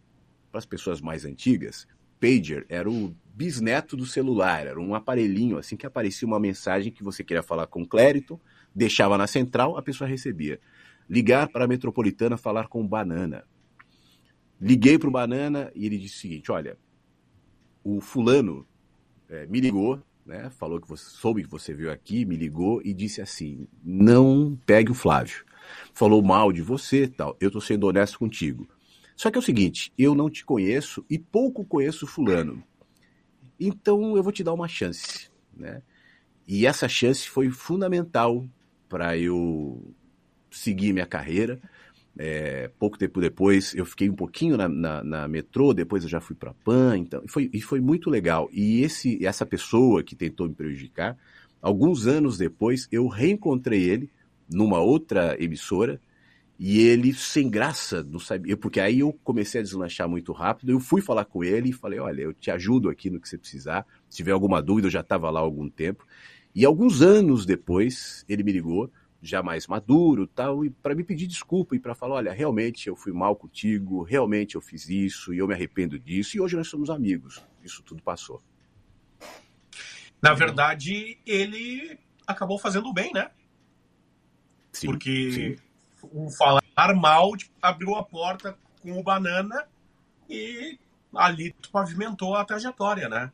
Para as pessoas mais antigas, pager era o bisneto do celular, era um aparelhinho assim que aparecia uma mensagem que você queria falar com o Clériton, deixava na central, a pessoa recebia. Ligar para a metropolitana falar com o Banana. Liguei para o Banana e ele disse o seguinte: olha, o fulano é, me ligou né? Falou que você soube que você veio aqui, me ligou e disse assim: não pegue o Flávio. Falou mal de você, tal. Eu tô sendo honesto contigo. Só que é o seguinte, eu não te conheço e pouco conheço fulano. Então eu vou te dar uma chance, né? E essa chance foi fundamental para eu seguir minha carreira. É, pouco tempo depois, eu fiquei um pouquinho na, na, na metrô, depois eu já fui para PAN, então, e foi, e foi muito legal. E esse, essa pessoa que tentou me prejudicar, alguns anos depois, eu reencontrei ele numa outra emissora, e ele, sem graça, não sabia, porque aí eu comecei a deslanchar muito rápido, eu fui falar com ele e falei, olha, eu te ajudo aqui no que você precisar, se tiver alguma dúvida, eu já estava lá há algum tempo. E alguns anos depois, ele me ligou, já mais maduro tal, e para me pedir desculpa e para falar, olha, realmente eu fui mal contigo, realmente eu fiz isso e eu me arrependo disso, e hoje nós somos amigos. Isso tudo passou. Na verdade, ele acabou fazendo bem, né? Sim, Porque sim. o falar mal tipo, abriu a porta com o Banana e ali pavimentou a trajetória, né?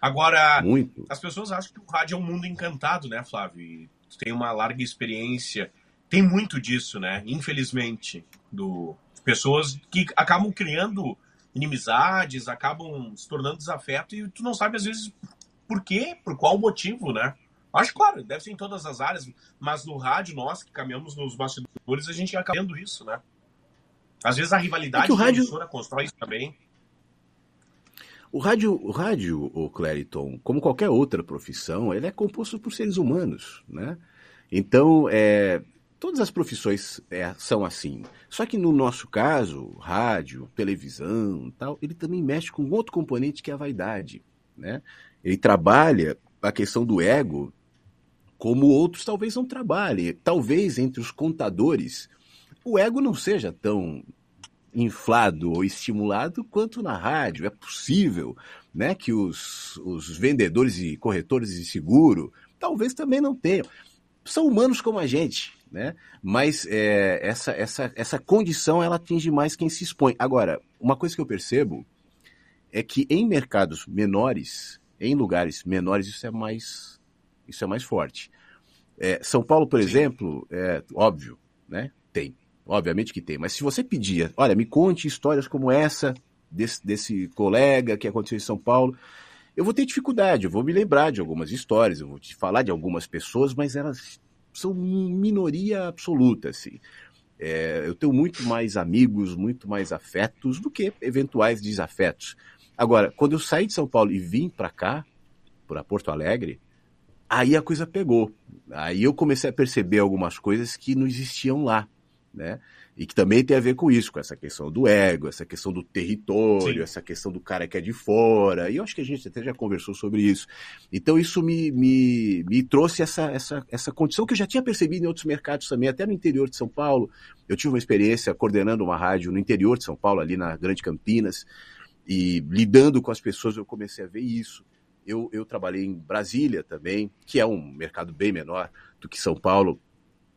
Agora, Muito. as pessoas acham que o rádio é um mundo encantado, né, Flávio? Tu tem uma larga experiência. Tem muito disso, né? Infelizmente, do pessoas que acabam criando inimizades, acabam se tornando desafeto e tu não sabe às vezes por quê, por qual motivo, né? Acho claro, deve ser em todas as áreas, mas no rádio, nós que caminhamos nos bastidores, a gente acaba vendo isso, né? Às vezes a rivalidade É que o rádio- da emissora constrói isso também. O rádio, o rádio, o Clériton, como qualquer outra profissão, ele é composto por seres humanos, né? Então, é, todas as profissões é, são assim. Só que no nosso caso, rádio, televisão, tal, ele também mexe com outro componente que é a vaidade, né? Ele trabalha a questão do ego como outros talvez não trabalhem. Talvez entre os contadores o ego não seja tão inflado ou estimulado quanto na rádio. É possível né, que os, os vendedores e corretores de seguro talvez também não tenham. São humanos como a gente, né? mas é, essa, essa, essa condição ela atinge mais quem se expõe. Agora, uma coisa que eu percebo é que em mercados menores, em lugares menores, isso é mais, isso é mais forte. É, São Paulo, por Sim. exemplo, é óbvio, né? Tem. Obviamente que tem. Mas se você pedia, olha, me conte histórias como essa desse, desse colega que aconteceu em São Paulo, eu vou ter dificuldade, eu vou me lembrar de algumas histórias, eu vou te falar de algumas pessoas, mas elas são minoria absoluta, assim. É, eu tenho muito mais amigos, muito mais afetos do que eventuais desafetos. Agora, quando eu saí de São Paulo e vim para cá, para Porto Alegre, aí a coisa pegou. Aí eu comecei a perceber algumas coisas que não existiam lá, né? E que também tem a ver com isso, com essa questão do ego, essa questão do território, Sim. essa questão do cara que é de fora. E eu acho que a gente até já conversou sobre isso. Então isso me, me, me trouxe essa, essa, essa condição que eu já tinha percebido em outros mercados também, até no interior de São Paulo. Eu tive uma experiência coordenando uma rádio no interior de São Paulo, ali na Grande Campinas, e lidando com as pessoas eu comecei a ver isso. Eu, eu trabalhei em Brasília também, que é um mercado bem menor do que São Paulo,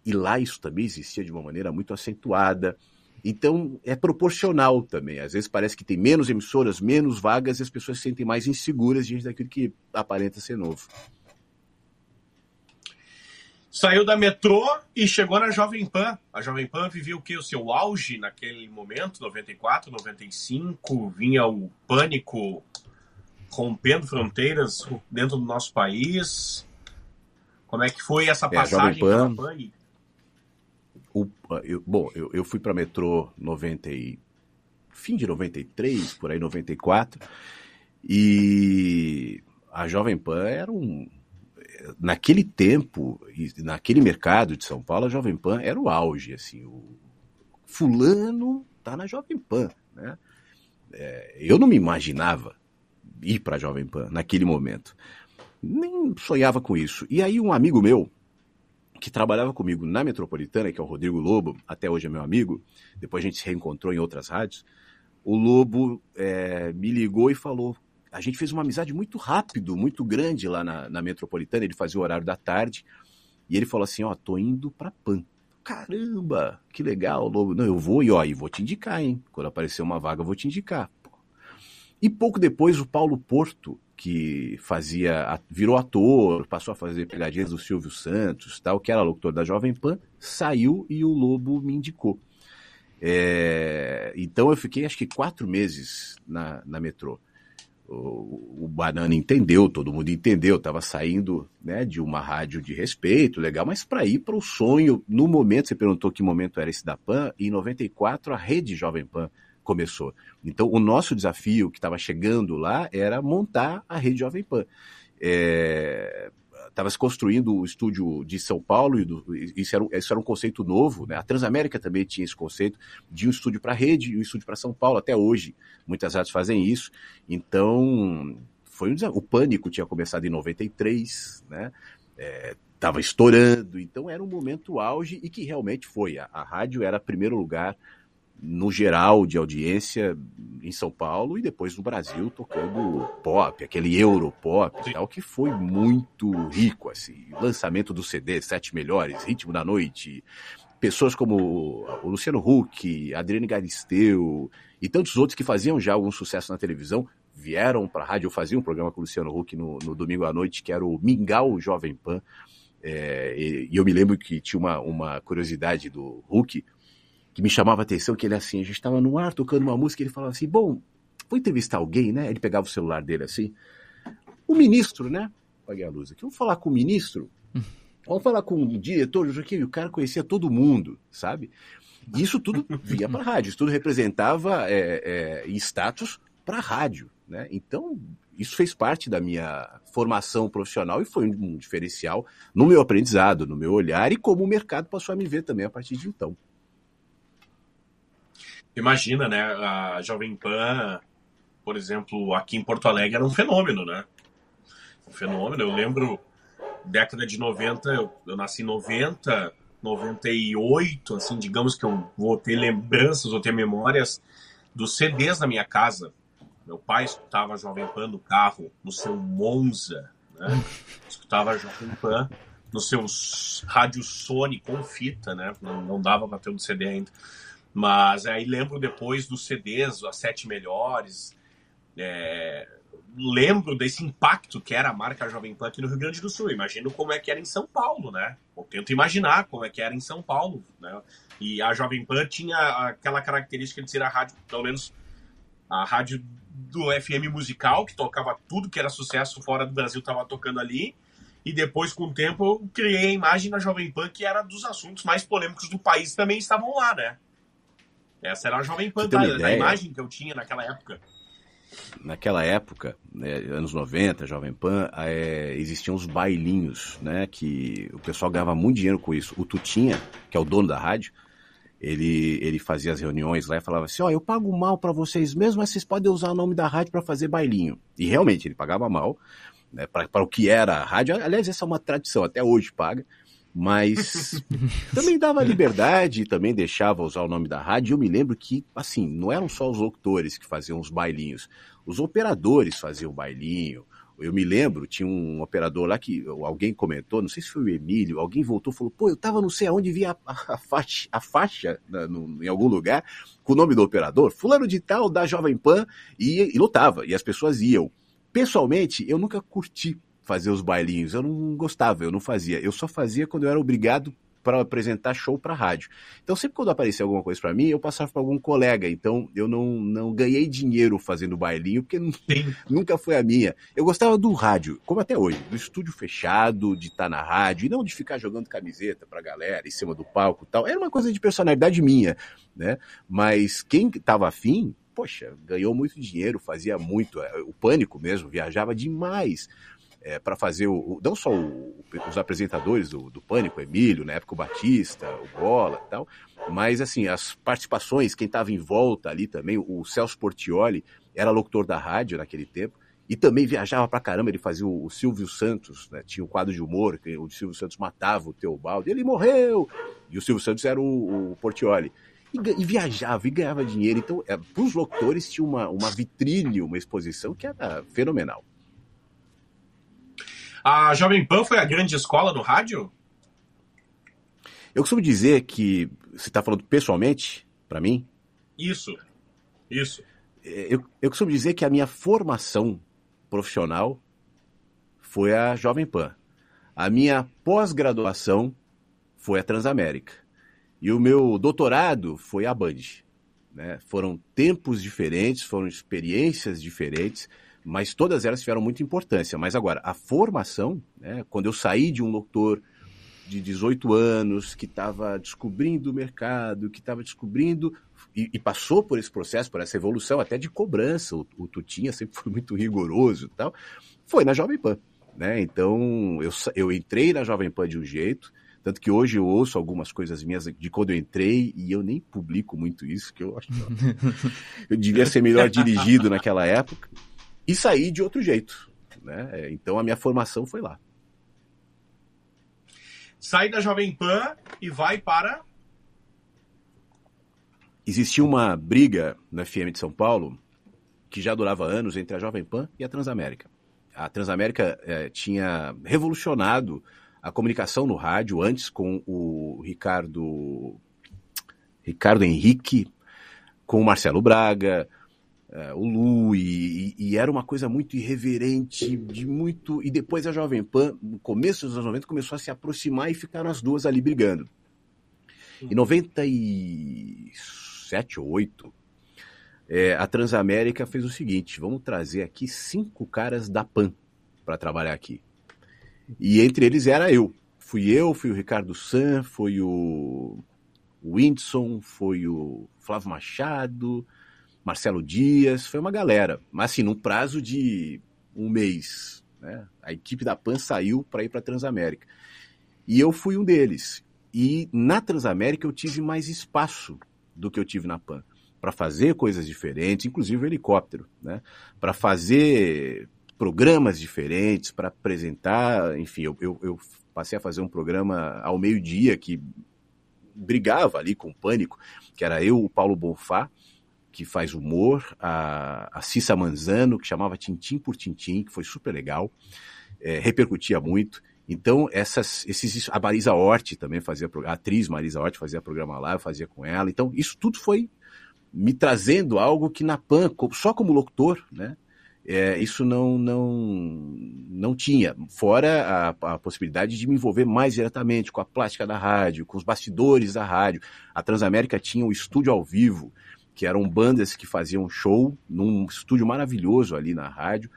e lá isso também existia de uma maneira muito acentuada. Então é proporcional também. Às vezes parece que tem menos emissoras, menos vagas e as pessoas se sentem mais inseguras diante daquilo que aparenta ser novo. Saiu da metrô e chegou na Jovem Pan. A Jovem Pan vivia o que? O seu auge naquele momento, 94, 95. Vinha o pânico rompendo fronteiras dentro do nosso país. Como é que foi essa É, passagem Pan- pela Pan? E- eu- bom, eu, eu fui para metrô 90 e, fim de 93, por aí 94, e a Jovem Pan era um. Naquele tempo, naquele mercado de São Paulo, a Jovem Pan era o auge. Assim, o fulano tá na Jovem Pan. Né? É, eu não me imaginava ir para a Jovem Pan naquele momento. Nem sonhava com isso. E aí um amigo meu, que trabalhava comigo na Metropolitana, que é o Rodrigo Lobo, até hoje é meu amigo, depois a gente se reencontrou em outras rádios, o Lobo é, me ligou e falou, a gente fez uma amizade muito rápido, muito grande lá na, na Metropolitana, ele fazia o horário da tarde, e ele falou assim, ó, tô indo pra PAN. Caramba, que legal, Lobo. Não, eu vou e ó, e vou te indicar, hein? Quando aparecer uma vaga, eu vou te indicar. E pouco depois, o Paulo Porto, que fazia, virou ator, passou a fazer pegadinhas do Silvio Santos, tal, que era locutor da Jovem Pan, saiu e o Lobo me indicou. É, então eu fiquei acho que quatro meses na, na metrô. O, o Banana entendeu, todo mundo entendeu, estava saindo né, de uma rádio de respeito, legal, mas para ir para o sonho, no momento, você perguntou que momento era esse da PAN, em 94 a rede Jovem Pan começou. Então, o nosso desafio que estava chegando lá era montar a rede Jovem Pan. Estava se construindo o estúdio de São Paulo, e do, isso, era, isso era um conceito novo. Né? A Transamérica também tinha esse conceito de um estúdio para rede e um estúdio para São Paulo. Até hoje, muitas rádios fazem isso. Então, foi um desafio. O Pânico tinha começado em 93, né? Estava estourando, então era um momento auge e que realmente foi. A, a rádio era primeiro lugar no geral de audiência em São Paulo e depois no Brasil tocando pop, aquele Europop e tal, que foi muito rico, assim. Lançamento do CD, Sete Melhores, Ritmo da Noite, pessoas como o Luciano Huck, Adriane Galisteu e tantos outros que faziam já algum sucesso na televisão vieram para a rádio. Eu fazia um programa com o Luciano Huck no, no domingo à noite, que era o Mingau Jovem Pan. É, e, e, eu me lembro que tinha uma, uma curiosidade do Huck que me chamava a atenção, que ele assim, a gente estava no ar tocando uma música, ele falava assim, bom, vou entrevistar alguém, né? Ele pegava o celular dele assim, o ministro, né? Apaguei a luz aqui, vamos falar com o ministro? Vamos falar com o diretor, Joaquim, o cara conhecia todo mundo, sabe? E isso tudo via para a rádio, isso tudo representava é, é, status para a rádio, né? Então, isso fez parte da minha formação profissional e foi um diferencial no meu aprendizado, no meu olhar e como o mercado passou a me ver também a partir de então. Imagina, né? A Jovem Pan, por exemplo, aqui em Porto Alegre era um fenômeno, né? Um fenômeno. Eu lembro, década de 90, eu, eu nasci em 90, 98, assim, digamos que eu vou ter lembranças, vou ter memórias dos CDs na minha casa. Meu pai escutava Jovem Pan no carro, no seu Monza, né? [LAUGHS] Escutava Jovem Pan no seu rádio Sony com fita, né? Não, não dava para ter um CD ainda. Mas aí lembro depois dos CDs, as sete melhores. É, lembro desse impacto que era a marca Jovem Pan aqui no Rio Grande do Sul. Imagino como é que era em São Paulo, né? Eu tento imaginar como é que era em São Paulo, né? E a Jovem Pan tinha aquela característica de ser a rádio, pelo menos a rádio do FM musical, que tocava tudo que era sucesso fora do Brasil, estava tocando ali. E depois, com o tempo, eu criei a imagem da Jovem Pan, que era dos assuntos mais polêmicos do país, também estavam lá, né? Essa era a Jovem Pan, da, da imagem que eu tinha naquela época naquela época, né, anos 90, Jovem Pan, é, existiam os bailinhos, né? Que o pessoal ganhava muito dinheiro com isso. O Tutinha, que é o dono da rádio, ele, ele fazia as reuniões lá e falava assim: Ó, oh, eu pago mal para vocês mesmo, mas vocês podem usar o nome da rádio para fazer bailinho. E realmente, ele pagava mal, né, para o que era a rádio. Aliás, essa é uma tradição, até hoje paga mas [LAUGHS] também dava liberdade, também deixava usar o nome da rádio. Eu me lembro que, assim, não eram só os locutores que faziam os bailinhos, os operadores faziam bailinho. Eu me lembro, tinha um operador lá que alguém comentou, não sei se foi o Emílio, alguém voltou e falou: pô, eu tava não sei aonde, via a, a, faixa, a faixa né, no, em algum lugar com o nome do operador, Fulano de Tal, da Jovem Pan, e, e lotava, e as pessoas iam. Pessoalmente, eu nunca curti fazer os bailinhos. Eu não gostava, eu não fazia. Eu só fazia quando eu era obrigado para apresentar show para rádio. Então sempre quando aparecia alguma coisa para mim, eu passava para algum colega. Então eu não, não ganhei dinheiro fazendo bailinho, porque nunca foi a minha. Eu gostava do rádio, como até hoje, do estúdio fechado, de estar tá na rádio, e não de ficar jogando camiseta pra galera em cima do palco e tal. Era uma coisa de personalidade minha, né? Mas quem estava afim, poxa, ganhou muito dinheiro, fazia muito. É, o pânico mesmo, viajava demais é, para fazer o, não só o, os apresentadores do, do Pânico, Emílio, na época o Batista, o Bola e tal, mas assim, as participações, quem estava em volta ali também, o Celso Portioli era locutor da rádio naquele tempo, e também viajava pra caramba, ele fazia o, o Silvio Santos, né? tinha o quadro de humor, que o Silvio Santos matava o Teobaldo, ele morreu! E o Silvio Santos era o, o Portioli. E, e, viajava e ganhava dinheiro. Então, é, para os locutores tinha uma, uma vitrine, uma exposição que era fenomenal. A Jovem Pan foi a grande escola do rádio? Eu costumo dizer que, você está falando pessoalmente, para mim? Isso, isso. É, eu, eu costumo dizer que a minha formação profissional foi a Jovem Pan. A minha pós-graduação foi a Transamérica. E o meu doutorado foi a Band. Né? Foram tempos diferentes, foram experiências diferentes mas todas elas tiveram muita importância. Mas agora, a formação, né, quando eu saí de um locutor de 18 anos, que estava descobrindo o mercado, que estava descobrindo e, e, passou por esse processo, por essa evolução até de cobrança, o, o Tutinha sempre foi muito rigoroso e tal, foi na Jovem Pan. Né? Então, eu, eu entrei na Jovem Pan de um jeito, tanto que hoje eu ouço algumas coisas minhas de quando eu entrei e eu nem publico muito isso, que eu acho que eu, [LAUGHS] eu devia ser melhor dirigido naquela época e sair de outro jeito. Né? Então a minha formação foi lá. Sai da Jovem Pan e vai para. Existia uma briga no FM de São Paulo que já durava anos entre a Jovem Pan e a Transamérica. A Transamérica é, tinha revolucionado a comunicação no rádio antes com o Ricardo Ricardo Henrique, com o Marcelo Braga, uh, o Lu, e, e, era uma coisa muito irreverente, de muito. E depois a Jovem Pan, no começo dos anos 90, começou a se aproximar e ficaram as duas ali brigando. Em 97 ou 8, é, a Transamérica fez o seguinte: vamos trazer aqui cinco caras da PAN para trabalhar aqui. E entre eles era eu. Fui eu, fui o Ricardo San, foi o Whindersson, foi o Flávio Machado, Marcelo Dias, foi uma galera. Mas assim, num prazo de um mês. Né? A equipe da PAN saiu para ir para Transamérica. E eu fui um deles. E na Transamérica eu tive mais espaço do que eu tive na PAN para fazer coisas diferentes, inclusive o helicóptero, né? Para fazer programas diferentes, para apresentar, enfim, eu, eu, eu, passei a fazer um programa ao meio-dia que brigava ali com o pânico, que era eu, o Paulo Bonfá, que faz humor, a, a Cissa Manzano, que chamava Tintim por Tintim, que foi super legal, é, repercutia muito. Então, essas, esses, a Marisa Hort também fazia, a atriz Marisa Hort fazia programa lá, eu fazia com ela. Então, isso tudo foi me trazendo algo que na PAN, só como locutor, né? É, isso não, não, não tinha. Fora a, a, possibilidade de me envolver mais diretamente com a plástica da rádio, com os bastidores da rádio. A Transamérica tinha um estúdio ao vivo, que eram bandas que faziam show num estúdio maravilhoso ali na rádio.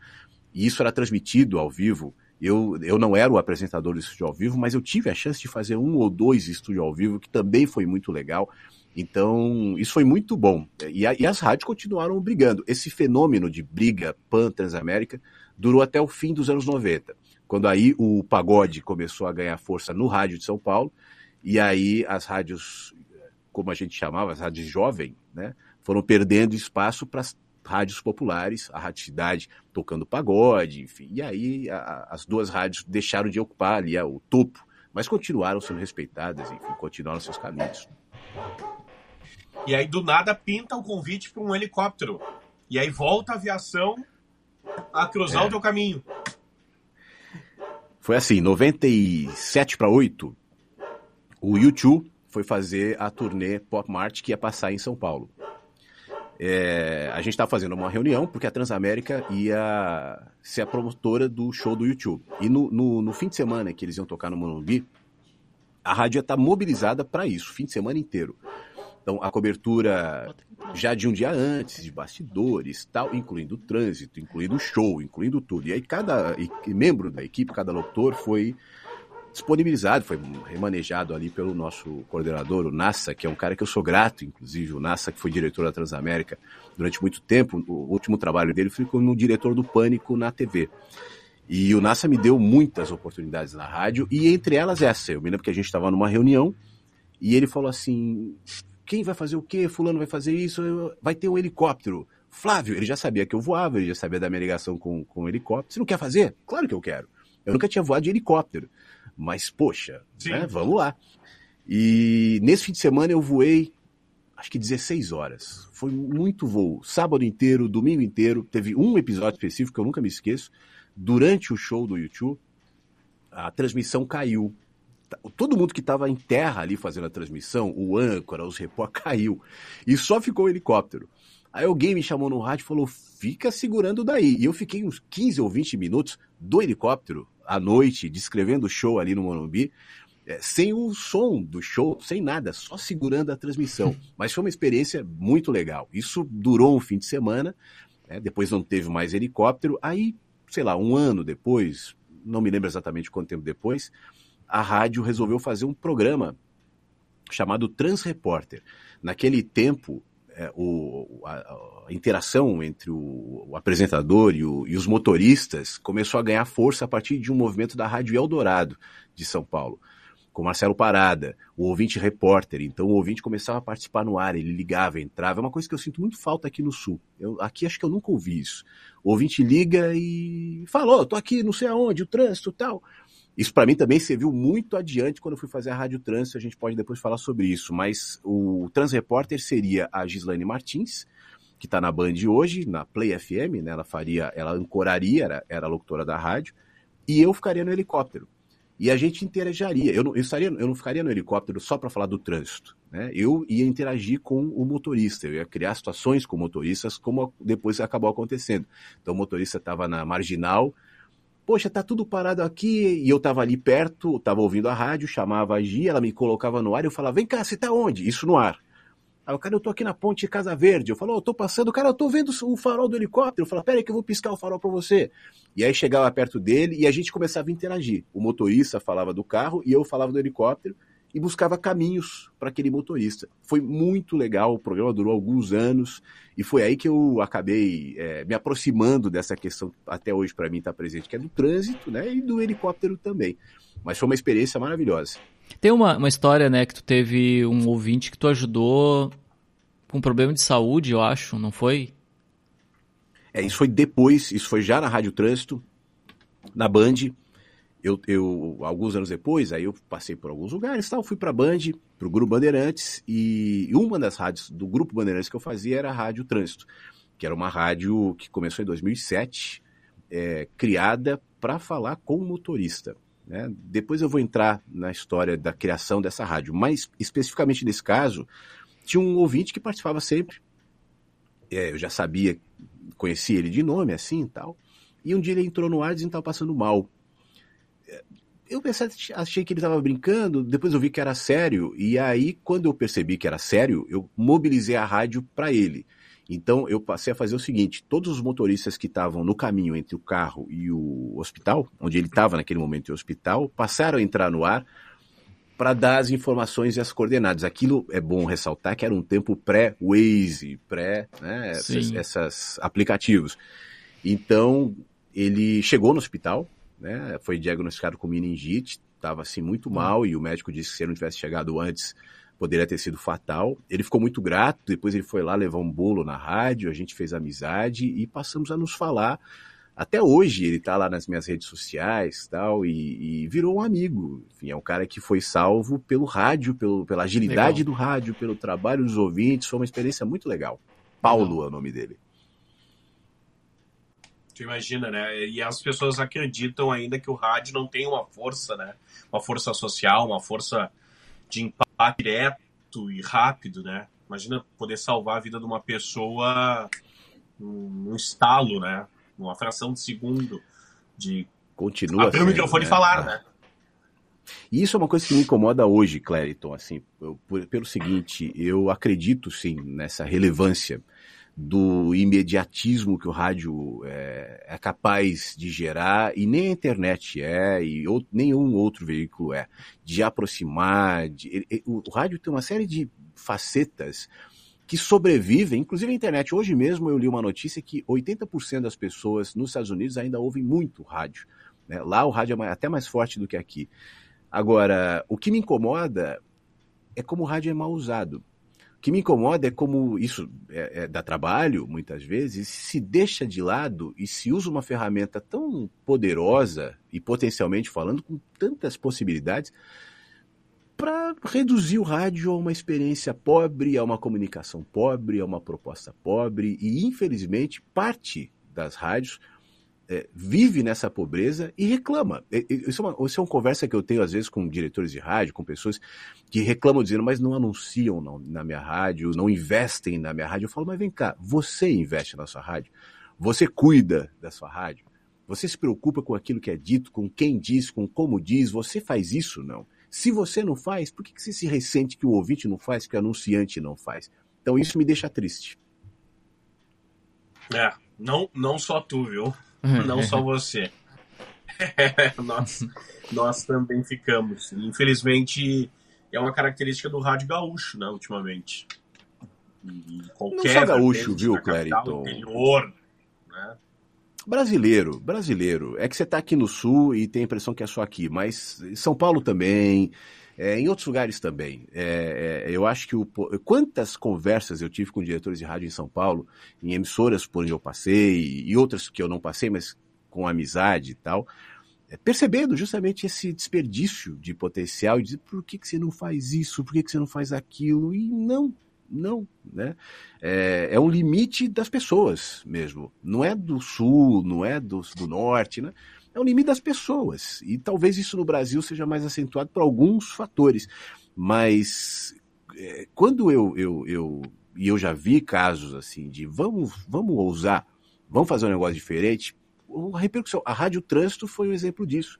E isso era transmitido ao vivo. Eu, eu não era o apresentador do estúdio ao vivo, mas eu tive a chance de fazer um ou dois estúdios ao vivo, que também foi muito legal. Então, isso foi muito bom. E, a, e, as rádios continuaram brigando. Esse fenômeno de briga pan-transamérica durou até o fim dos anos 90, quando aí o pagode começou a ganhar força no rádio de São Paulo, e aí as rádios, como a gente chamava, as rádios jovem, né, foram perdendo espaço para as rádios populares, a Rádio Cidade tocando pagode, enfim. E aí a, as duas rádios deixaram de ocupar ali o topo, mas continuaram sendo respeitadas, enfim, continuaram seus caminhos. E aí do nada pinta o convite para um helicóptero. E aí volta a aviação a cruzar é. o teu caminho. Foi assim, 97 para 8, o YouTube foi fazer a turnê Pop Mart que ia passar em São Paulo. É, a gente estava fazendo uma reunião porque a Transamérica ia ser a promotora do show do YouTube. E no, no, no fim de semana que eles iam tocar no Morumbi, a rádio ia estar tá mobilizada para isso, fim de semana inteiro. Então, a cobertura já de um dia antes, de bastidores, tal, incluindo o trânsito, incluindo o show, incluindo tudo. E aí cada membro da equipe, cada locutor foi disponibilizado, foi remanejado ali pelo nosso coordenador, o Nassa, que é um cara que eu sou grato, inclusive, o Nassa, que foi diretor da Transamérica durante muito tempo. O último trabalho dele foi como diretor do Pânico na TV. E o Nassa me deu muitas oportunidades na rádio, e entre elas essa. Eu me lembro que a gente estava numa reunião e ele falou assim: quem vai fazer o quê? Fulano vai fazer isso, vai ter um helicóptero. Flávio, ele já sabia que eu voava, ele já sabia da minha ligação com, com o helicóptero. Você não quer fazer? Claro que eu quero. Eu nunca tinha voado de helicóptero. Mas, poxa, né, vamos lá. E nesse fim de semana eu voei, acho que 16 horas. Foi muito voo. Sábado inteiro, domingo inteiro. Teve um episódio específico que eu nunca me esqueço. Durante o show do YouTube, a transmissão caiu todo mundo que estava em terra ali fazendo a transmissão, o âncora, os repórteres, [LAUGHS] caiu. E só ficou o helicóptero. Aí alguém me chamou no rádio e falou: fica segurando daí. E eu fiquei uns 15 ou 20 minutos do helicóptero à noite, descrevendo o show ali no Morumbi, é, sem o som do show, sem nada, só segurando a transmissão. [LAUGHS] Mas foi uma experiência muito legal. Isso durou um fim de semana, né? depois não teve mais helicóptero. Aí, sei lá, um ano depois, não me lembro exatamente quanto tempo depois, a rádio resolveu fazer um programa chamado Transrepórter. Naquele tempo, é, o, a, a, interação entre o, o apresentador e, o, e, os motoristas começou a ganhar força a partir de um movimento da Rádio Eldorado de São Paulo, com Marcelo Parada, o ouvinte repórter. Então o ouvinte começava a participar no ar, ele ligava, entrava. É uma coisa que eu sinto muito falta aqui no Sul. Eu, aqui acho que eu nunca ouvi isso. O ouvinte liga e fala: oh, tô aqui, não sei aonde, o trânsito tal. Isso para mim também serviu muito adiante quando eu fui fazer a Rádio Trânsito, a gente pode depois falar sobre isso, mas o Transrepórter seria a Gislaine Martins, que está na Band hoje, na Play FM, né? ela faria, ela ancoraria, era, era locutora da rádio, e eu ficaria no helicóptero. e a gente interagiria. Eu não, eu, estaria, eu não ficaria no helicóptero só para falar do trânsito. Né? Eu ia interagir com o motorista, eu ia criar situações com motoristas, como depois acabou acontecendo. Então o motorista estava na marginal, poxa, tá tudo parado aqui, e eu estava ali perto, estava ouvindo a rádio, chamava a Gia, ela me colocava no ar e eu falava, vem cá, você está onde? Isso no ar. Aí o cara, eu tô aqui na ponte Casa Verde. Eu falo, eu tô passando, cara, eu tô vendo o farol do helicóptero. Eu falo, pera aí que eu vou piscar o farol para você. E aí chegava perto dele e a gente começava a interagir. O motorista falava do carro e eu falava do helicóptero e buscava caminhos para aquele motorista. Foi muito legal, o programa durou alguns anos e foi aí que eu acabei é, me aproximando dessa questão que até hoje para mim está presente, que é do trânsito né, e do helicóptero também. Mas foi uma experiência maravilhosa. Tem uma, uma história, né, que tu teve um ouvinte que tu ajudou com problema de saúde, eu acho, não foi? É, isso foi depois, isso foi já na Rádio Trânsito, na Band. Eu, eu alguns anos depois, aí eu passei por alguns lugares, tal, fui para a Band, para o Grupo Bandeirantes, e uma das rádios do Grupo Bandeirantes que eu fazia era a Rádio Trânsito, que era uma rádio que começou em 2007, é, criada para falar com o motorista. Né? Depois eu vou entrar na história da criação dessa rádio, mas especificamente nesse caso, tinha um ouvinte que participava sempre. É, eu já sabia, conhecia ele de nome, assim e tal. E um dia ele entrou no ar dizendo que estava passando mal. Eu pensei, achei que ele estava brincando, depois eu vi que era sério, e aí, quando eu percebi que era sério, eu mobilizei a rádio para ele. Então eu passei a fazer o seguinte: todos os motoristas que estavam no caminho entre o carro e o hospital, onde ele estava naquele momento no hospital, passaram a entrar no ar para dar as informações e as coordenadas. Aquilo é bom ressaltar que era um tempo pré-Waze, pré, né, esses aplicativos. Então ele chegou no hospital, né, foi diagnosticado com meningite, estava assim muito hum. mal e o médico disse que se ele não tivesse chegado antes poderia ter sido fatal. Ele ficou muito grato, depois ele foi lá levar um bolo na rádio, a gente fez amizade e passamos a nos falar. Até hoje ele está lá nas minhas redes sociais tal, e, e, virou um amigo. Enfim, é um cara que foi salvo pelo rádio, pelo, pela agilidade legal. do rádio, pelo trabalho dos ouvintes. Foi uma experiência muito legal. Paulo legal. é o nome dele. Tu imagina, né? E as pessoas acreditam ainda que o rádio não tem uma força, né? Uma força social, uma força de impacto direto e rápido, né? Imagina poder salvar a vida de uma pessoa num estalo, né? Uma fração de segundo de continua abrir o microfone né? e falar, né? E isso é uma coisa que me incomoda hoje, Clériton, assim, eu, pelo seguinte, eu acredito sim nessa relevância do imediatismo que o rádio é, é, capaz de gerar, e nem a internet é, e ou, nenhum outro veículo é, de aproximar. De, o, o rádio tem uma série de facetas que sobrevivem, inclusive a internet. Hoje mesmo eu li uma notícia que 80% das pessoas nos Estados Unidos ainda ouvem muito rádio. Né? Lá o rádio é até mais forte do que aqui. Agora, o que me incomoda é como o rádio é mal usado. Que me incomoda é como isso é, é, dá trabalho, muitas vezes, se deixa de lado e se usa uma ferramenta tão poderosa e potencialmente falando, com tantas possibilidades, para reduzir o rádio a uma experiência pobre, a uma comunicação pobre, a uma proposta pobre, e infelizmente parte das rádios é, vive nessa pobreza e reclama. Isso é, uma, isso é uma conversa que eu tenho às vezes com diretores de rádio, com pessoas que reclamam dizendo, mas não anunciam não, na minha rádio, não investem na minha rádio. Eu falo, mas vem cá, você investe na sua rádio? Você cuida da sua rádio? Você se preocupa com aquilo que é dito, com quem diz, com como diz? Você faz isso? Não. Se você não faz, por que você se ressente que o ouvinte não faz, que o anunciante não faz? Então isso me deixa triste. É, não, não só tu, viu? Não só você. [LAUGHS] nós, nós também ficamos. Infelizmente, é uma característica do rádio gaúcho, né, ultimamente. E qualquer não só gaúcho, viu, Clériton? Interior, né? Brasileiro, brasileiro. É que você está aqui no sul e tem a impressão que é só aqui, mas São Paulo também, é, em outros lugares também. É, é, eu acho que o, quantas conversas eu tive com diretores de rádio em São Paulo, em emissoras por onde eu passei, e outras que eu não passei, mas com amizade e tal, é, percebendo justamente esse desperdício de potencial e dizer por que, que você não faz isso, por que, que você não faz aquilo, e não, não, né? É, é, um limite das pessoas mesmo. Não é do sul, não é do, do norte, né? É o limite das pessoas. E talvez isso no Brasil seja mais acentuado por alguns fatores. Mas é, quando eu, eu, eu, e eu já vi casos assim de vamos, vamos ousar, vamos fazer um negócio diferente, a repercussão, a Rádio Trânsito foi um exemplo disso.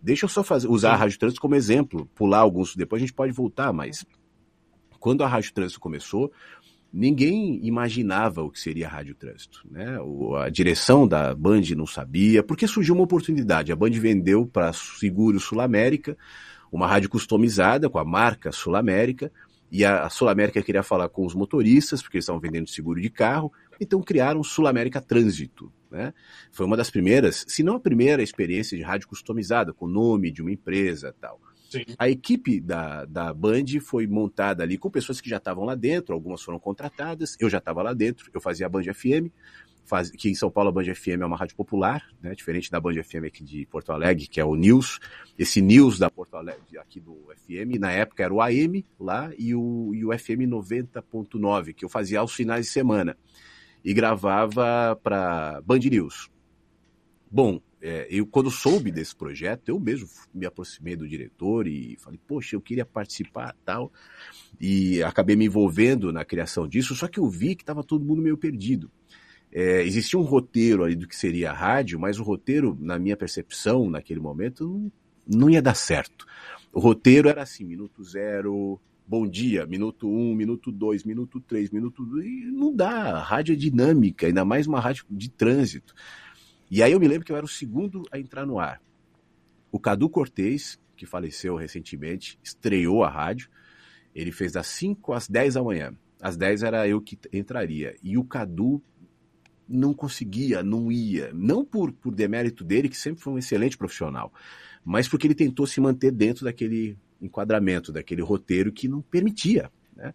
Deixa eu só fazer, usar Sim. a Rádio Trânsito como exemplo, pular alguns, depois a gente pode voltar, mas quando a Rádio Trânsito começou, ninguém imaginava o que seria a Rádio Trânsito. Né? O, a direção da Band não sabia, porque surgiu uma oportunidade. A Band vendeu para Seguro Sul América uma rádio customizada com a marca Sul América, e a Sul América queria falar com os motoristas, porque eles estavam vendendo seguro de carro, então criaram Sul América Trânsito. Né? Foi uma das primeiras, se não a primeira experiência de rádio customizada, com o nome de uma empresa tal. Sim. A equipe da, da Band foi montada ali com pessoas que já estavam lá dentro, algumas foram contratadas, eu já estava lá dentro, eu fazia a Band FM, faz, que em São Paulo a Band FM é uma rádio popular, né, diferente da Band FM aqui de Porto Alegre, que é o News. Esse News da Porto Alegre, aqui do FM, na época era o AM lá e o, e o FM 90.9, que eu fazia aos finais de semana e gravava para Band News. Bom, é, eu quando soube desse projeto, eu mesmo me aproximei do diretor e falei, poxa, eu queria participar tal. E acabei me envolvendo na criação disso, só que eu vi que estava todo mundo meio perdido. É, existia um roteiro ali do que seria a rádio, mas o roteiro, na minha percepção, naquele momento, não, não ia dar certo. O roteiro era assim, minuto zero, bom dia, minuto um, minuto dois, minuto três, minuto e não dá. A rádio é dinâmica, ainda mais uma rádio de trânsito. E aí eu me lembro que eu era o segundo a entrar no ar. O Cadu Cortez, que faleceu recentemente, estreou a rádio. Ele fez das 5 às 10 da manhã. Às 10 era eu que entraria. E o Cadu não conseguia, não ia. Não por, por demérito dele, que sempre foi um excelente profissional, mas porque ele tentou se manter dentro daquele enquadramento, daquele roteiro que não permitia. Né?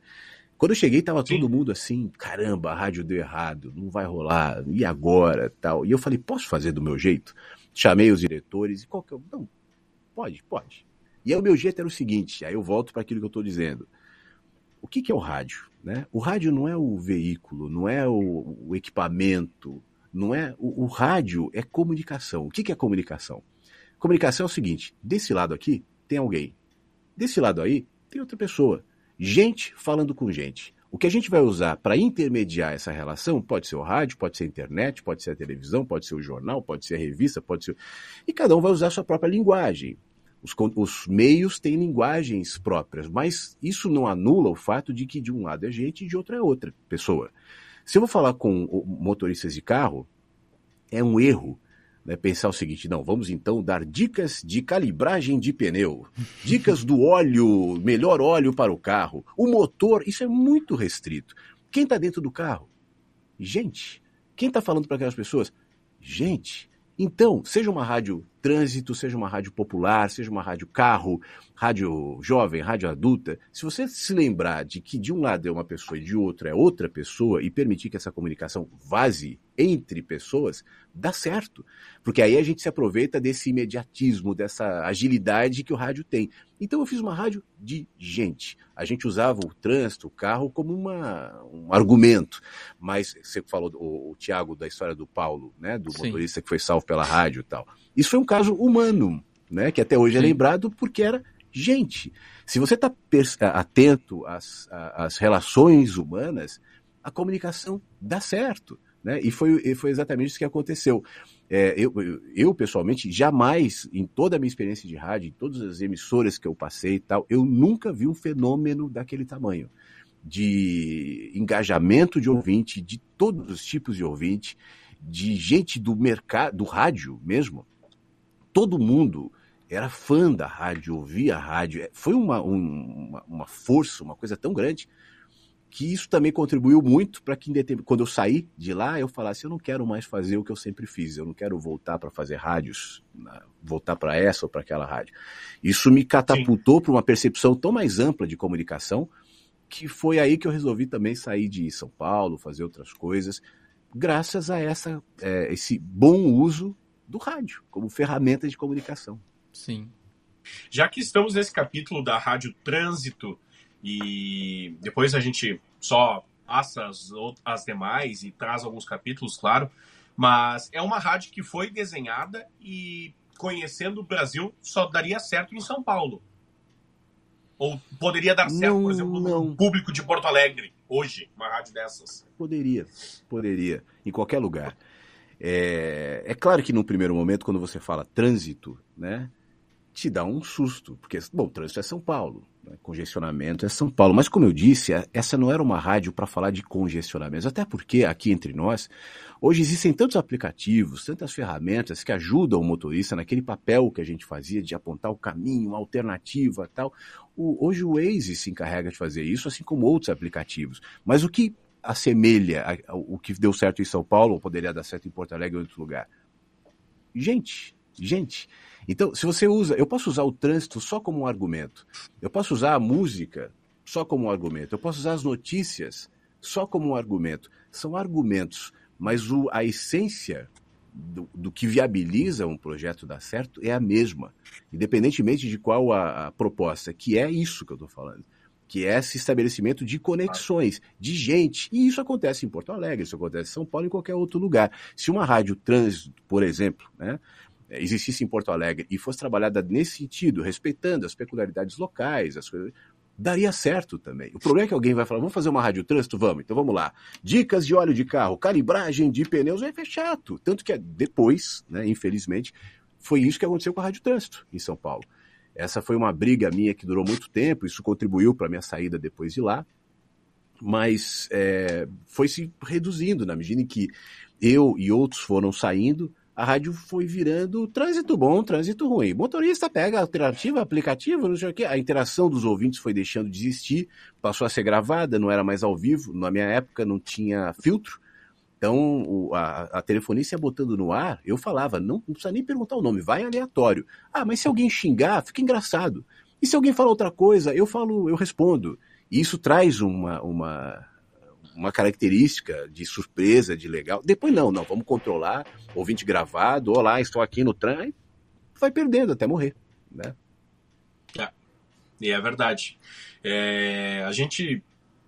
Quando eu cheguei, estava todo mundo assim, caramba, a rádio deu errado, não vai rolar, e agora? tal. E eu falei, posso fazer do meu jeito? Chamei os diretores, e qual que é. Não, pode, pode. E aí o meu jeito era o seguinte, aí eu volto para aquilo que eu estou dizendo. O que, que é o rádio? Né? O rádio não é o veículo, não é o, o equipamento, não é o, o, rádio é comunicação. O que, que é comunicação? Comunicação é o seguinte: desse lado aqui tem alguém, desse lado aí tem outra pessoa, gente falando com gente. O que a gente vai usar para intermediar essa relação pode ser o rádio, pode ser a internet, pode ser a televisão, pode ser o jornal, pode ser a revista, pode ser. E cada um vai usar a sua própria linguagem. Os, os, meios têm linguagens próprias, mas isso não anula o fato de que de um lado é gente e de outro é outra pessoa. Se eu vou falar com motoristas de carro, é um erro né, pensar o seguinte: não, vamos então dar dicas de calibragem de pneu, dicas do óleo, melhor óleo para o carro, o motor, isso é muito restrito. Quem está dentro do carro? Gente. Quem está falando para aquelas pessoas? Gente. Então, seja uma rádio trânsito, seja uma rádio popular, seja uma rádio carro, rádio jovem, rádio adulta, se você se lembrar de que de um lado é uma pessoa e de outro é outra pessoa e permitir que essa comunicação vaze entre pessoas, dá certo. Porque aí a gente se aproveita desse imediatismo, dessa agilidade que o rádio tem. Então eu fiz uma rádio de gente. A gente usava o trânsito, o carro, como uma, um argumento. Mas você falou, o, o Tiago, da história do Paulo, né? Do Sim. motorista que foi salvo pela rádio e tal. Isso foi um caso humano, né? Que até hoje é Sim. é lembrado porque era gente. Se você está atento às, às relações humanas, a comunicação dá certo. Né? E foi, foi exatamente isso que aconteceu. É, eu, eu, pessoalmente, jamais, em toda a minha experiência de rádio, em todas as emissoras que eu passei e tal, eu nunca vi um fenômeno daquele tamanho. De engajamento de ouvinte, de todos os tipos de ouvinte, de gente do mercado, do rádio mesmo. Todo mundo era fã da rádio, ouvia a rádio. É, foi uma, uma, uma força, uma coisa tão grande que isso também contribuiu muito para que, quando eu saí de lá, eu falasse: eu não quero mais fazer o que eu sempre fiz, eu não quero voltar para fazer rádios, voltar para essa ou para aquela rádio. Isso me catapultou para uma percepção tão mais ampla de comunicação, que foi aí que eu resolvi também sair de São Paulo, fazer outras coisas, graças a essa, é, esse bom uso do rádio como ferramenta de comunicação. Sim. Já que estamos nesse capítulo da Rádio Trânsito, e depois a gente só passa as, as demais e traz alguns capítulos, claro. Mas é uma rádio que foi desenhada e conhecendo o Brasil só daria certo em São Paulo. Ou poderia dar certo, Não, por exemplo, não. no público de Porto Alegre, hoje, uma rádio dessas. Poderia, poderia, em qualquer lugar. É, é claro que no primeiro momento, quando você fala trânsito, né, te dá um susto, porque, bom, trânsito é São Paulo, né, congestionamento é São Paulo, mas como eu disse, a- essa não era uma rádio para falar de congestionamentos, até porque aqui entre nós, hoje existem tantos aplicativos, tantas ferramentas que ajudam o motorista naquele papel que a gente fazia de apontar o caminho, uma alternativa tal. O- hoje o Waze se encarrega de fazer isso, assim como outros aplicativos. Mas o que assemelha a- ao- o que deu certo em São Paulo ou poderia dar certo em Porto Alegre ou em outro lugar? Gente, gente. Então, se você usa, eu posso usar o trânsito só como um argumento. Eu posso usar a música só como um argumento. Eu posso usar as notícias só como um argumento. São argumentos, mas o, a essência do, do que viabiliza um projeto dar certo é a mesma, independentemente de qual a, a proposta, que é isso que eu estou falando que é esse estabelecimento de conexões, de gente. E isso acontece em Porto Alegre, isso acontece em São Paulo, em qualquer outro lugar. Se uma rádio trânsito, por exemplo, né, existisse em Porto Alegre e fosse trabalhada nesse sentido, respeitando as peculiaridades locais, as coisas, daria certo também. O problema é que alguém vai falar, vamos fazer uma rádio trânsito? Vamos, então vamos lá. Dicas de óleo de carro, calibragem de pneus, é chato. Tanto que depois, né, infelizmente, foi isso que aconteceu com a rádio trânsito em São Paulo. Essa foi uma briga minha que durou muito tempo, isso contribuiu para minha saída depois de lá, mas é, foi se reduzindo na medida em que eu e outros foram saindo, a rádio foi virando trânsito bom, trânsito ruim. Motorista pega alternativa, aplicativo, não sei o quê. A interação dos ouvintes foi deixando de existir, passou a ser gravada, não era mais ao vivo. Na minha época não tinha filtro. Então, a, a telefonista botando no ar, eu falava, não, não precisa nem perguntar o nome, vai aleatório. Ah, mas se alguém xingar, fica engraçado. E se alguém falar outra coisa, eu falo, eu respondo. E isso traz uma, uma, uma característica de surpresa, de legal. Depois não, não, vamos controlar, ouvinte gravado, olá, estou aqui no trem, vai perdendo até morrer, né? É, e é verdade. É, a gente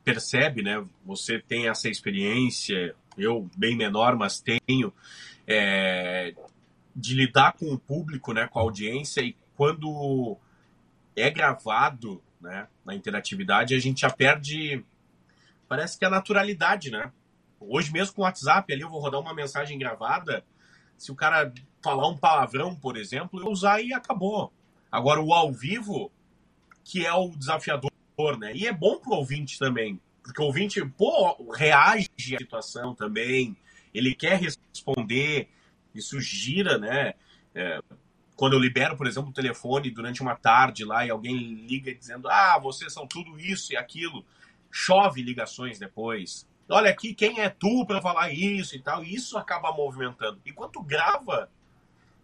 percebe, né? Você tem essa experiência, eu bem menor, mas tenho, é, de lidar com o público, né? Com a audiência e quando é gravado, né? Na interatividade, a gente já perde, parece que a naturalidade, né? Hoje mesmo com o WhatsApp ali, eu vou rodar uma mensagem gravada, se o cara falar um palavrão, por exemplo, eu usar e acabou. Agora o ao vivo, que é o desafiador, né? E é bom pro ouvinte também, porque o ouvinte, pô, reage à situação também, ele quer responder, isso gira, né? É, quando eu libero, por exemplo, o telefone durante uma tarde lá e alguém liga dizendo, ah, vocês são tudo isso e aquilo, chove ligações depois. Olha aqui, quem é tu para falar isso e tal? E isso acaba movimentando. Enquanto grava,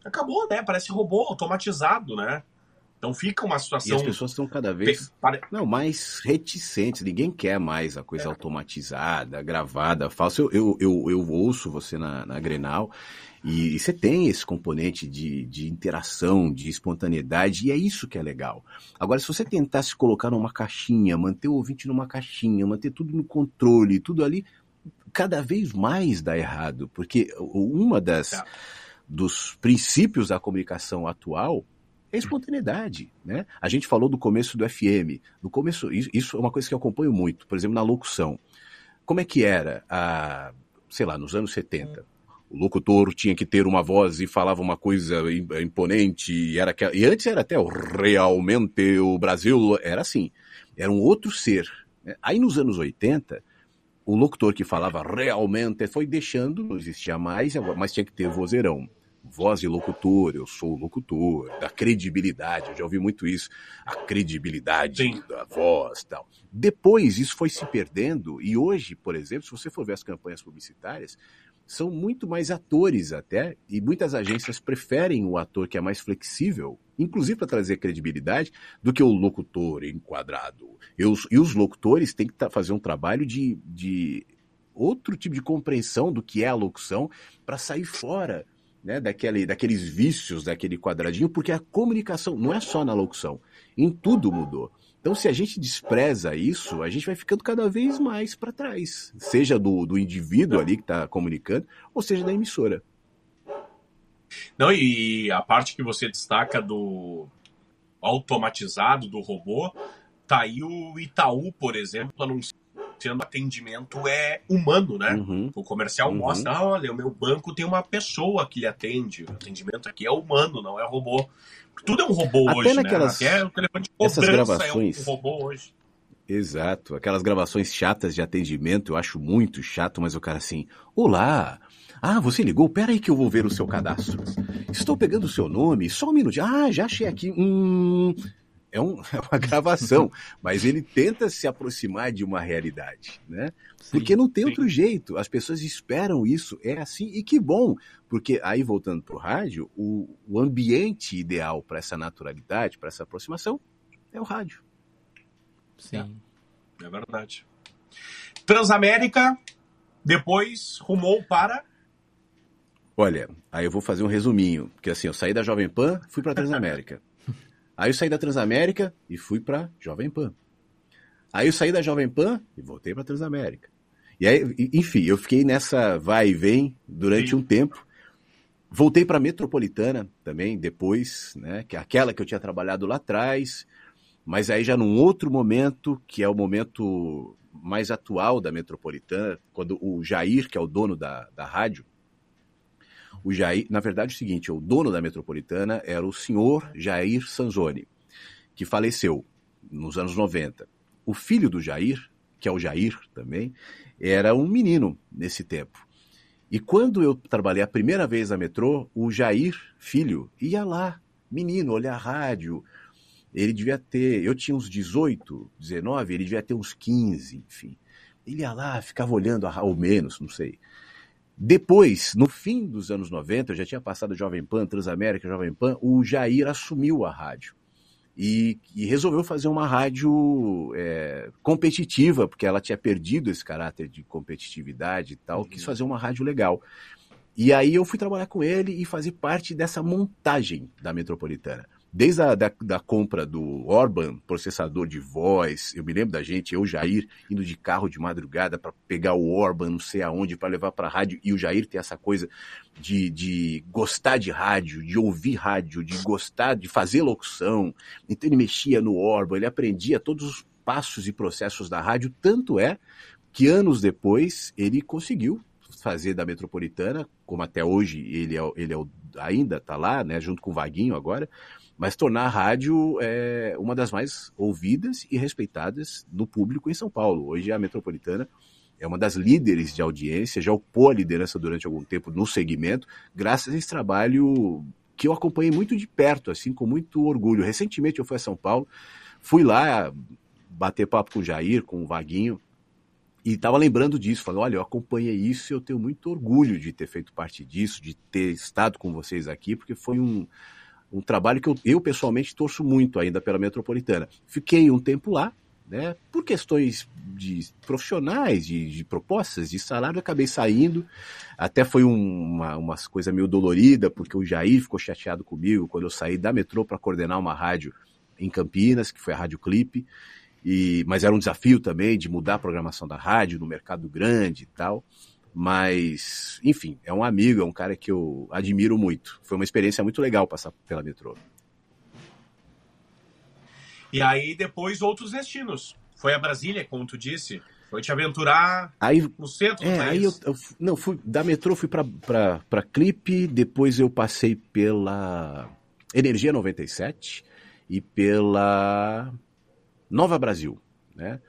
acabou, né? Parece robô, automatizado, né? Então fica uma E situação. as pessoas estão cada vez pare- Não, mais reticentes. Ninguém quer mais a coisa automatizada, gravada, falsa. Eu, eu, eu, eu ouço você na, na Grenal e, e você tem esse componente de, de interação, de espontaneidade, e é isso que é legal. Agora, se você tentar se colocar numa caixinha, manter o ouvinte numa caixinha, manter tudo no controle, tudo ali, cada vez mais dá errado, porque uma das Tá. dos princípios da comunicação atual é espontaneidade, né? A gente falou do começo do FM, no começo, isso, é uma coisa que eu acompanho muito, por exemplo, na locução. Como é que era, a, sei lá, nos anos 70? O locutor tinha que ter uma voz e falava uma coisa im- imponente, e, era aquela, e antes era até o realmente o Brasil, era assim, era um outro ser. né? Aí nos anos 80, o locutor que falava realmente foi deixando, não existia mais, mas tinha que ter vozeirão. Voz de locutor, eu sou o locutor, da credibilidade, eu já ouvi muito isso, a credibilidade Sim. da voz tal. Depois isso foi se perdendo, e hoje, por exemplo, se você for ver as campanhas publicitárias, são muito mais atores até, e muitas agências preferem o ator que é mais flexível, inclusive para trazer credibilidade, do que o locutor enquadrado. E os, e os locutores têm que tá- fazer um trabalho de, de outro tipo de compreensão do que é a locução para sair fora né, daquele, daqueles vícios, daquele quadradinho, porque a comunicação não é só na locução, em tudo mudou. Então, se a gente despreza isso, a gente vai ficando cada vez mais para trás, seja do, do indivíduo ali que está comunicando, ou seja da emissora. Não, e a parte que você destaca do automatizado, do robô, tá aí o Itaú, por exemplo, anunciando atendimento é humano, né? Uhum. O comercial uhum. mostra, olha, o meu banco tem uma pessoa que lhe atende. O atendimento aqui é humano, não é robô. Tudo é um robô Até hoje, né? naquelas, né? Até o telefone de essas gravações, é um robô hoje. Exato. Aquelas gravações chatas de atendimento, eu acho muito chato, mas o cara assim, olá, ah, você ligou? Pera aí que eu vou ver o seu cadastro. Estou pegando o seu nome, só um minuto. Ah, já achei aqui. Hum, é, um, [LAUGHS] é uma gravação, mas ele tenta se aproximar de uma realidade, né? Sim, porque não tem sim. outro jeito. As pessoas esperam isso, é assim, e que bom, porque aí voltando para o rádio, o ambiente ideal para essa naturalidade, para essa aproximação, é o rádio. Sim, é, é verdade. Transamérica, depois rumou para Olha, aí eu vou fazer um resuminho, porque assim, eu saí da Jovem Pan, fui para [LAUGHS] Transamérica. Aí eu saí da Transamérica e fui para Jovem Pan. Aí eu saí da Jovem Pan e voltei para Transamérica. E aí, enfim, eu fiquei nessa vai e vem durante Sim. um tempo. Voltei para Metropolitana também depois, né, que é aquela que eu tinha trabalhado lá atrás, mas aí já num outro momento, que é o momento mais atual da Metropolitana, quando o Jair, que é o dono da, da rádio, o Jair, na verdade, é o seguinte: o dono da metropolitana era o senhor Jair Sanzoni, que faleceu nos anos 90. O filho do Jair, que é o Jair também, era um menino nesse tempo. E quando eu trabalhei a primeira vez na metrô, o Jair, filho, ia lá, menino, olhar a rádio. Ele devia ter, eu tinha uns 18, 19, ele devia ter uns 15, enfim. Ele ia lá, ficava olhando, ou menos, não sei. Depois, no fim dos anos 90, eu já tinha passado Jovem Pan, Transamérica, Jovem Pan, o Jair assumiu a rádio. E, e resolveu fazer uma rádio é, competitiva, porque ela tinha perdido esse caráter de competitividade e tal, uhum. quis fazer uma rádio legal. E aí eu fui trabalhar com ele e fazer parte dessa montagem da Metropolitana desde a da, da, compra do Orban, processador de voz, eu me lembro da gente, eu, Jair, indo de carro de madrugada para pegar o Orban, não sei aonde, para levar para rádio, e o Jair tem essa coisa de, de gostar de rádio, de ouvir rádio, de gostar de fazer locução. Então ele mexia no Orban, ele aprendia todos os passos e processos da rádio, tanto é que anos depois ele conseguiu fazer da Metropolitana, como até hoje ele, é, ele é o, ainda está lá, né, junto com o Vaguinho agora, mas tornar a rádio é, uma das mais ouvidas e respeitadas no público em São Paulo. Hoje a Metropolitana é uma das líderes de audiência, já ocupou a liderança durante algum tempo no segmento, graças a esse trabalho que eu acompanhei muito de perto, assim, com muito orgulho. Recentemente eu fui a São Paulo, fui lá bater papo com o Jair, com o Vaguinho, e estava lembrando disso, falando, olha, eu acompanhei isso e eu tenho muito orgulho de ter feito parte disso, de ter estado com vocês aqui, porque foi um, um trabalho que eu, eu pessoalmente torço muito ainda pela Metropolitana. Fiquei um tempo lá, né, por questões de profissionais, de, de propostas, de salário, acabei saindo. Até foi um, uma, uma coisa meio dolorida, porque o Jair ficou chateado comigo quando eu saí da metrô para coordenar uma rádio em Campinas, que foi a Rádio Clipe. E, mas era um desafio também de mudar a programação da rádio no mercado grande e tal. Mas, enfim, é um amigo, é um cara que eu admiro muito. Foi uma experiência muito legal passar pela metrô. E aí depois outros destinos. Foi a Brasília, como tu disse. Foi te aventurar aí, no centro é, Aí eu, eu, não, fui, da metrô fui para Clipe, depois eu passei pela Energia 97 e pela Nova Brasil, né?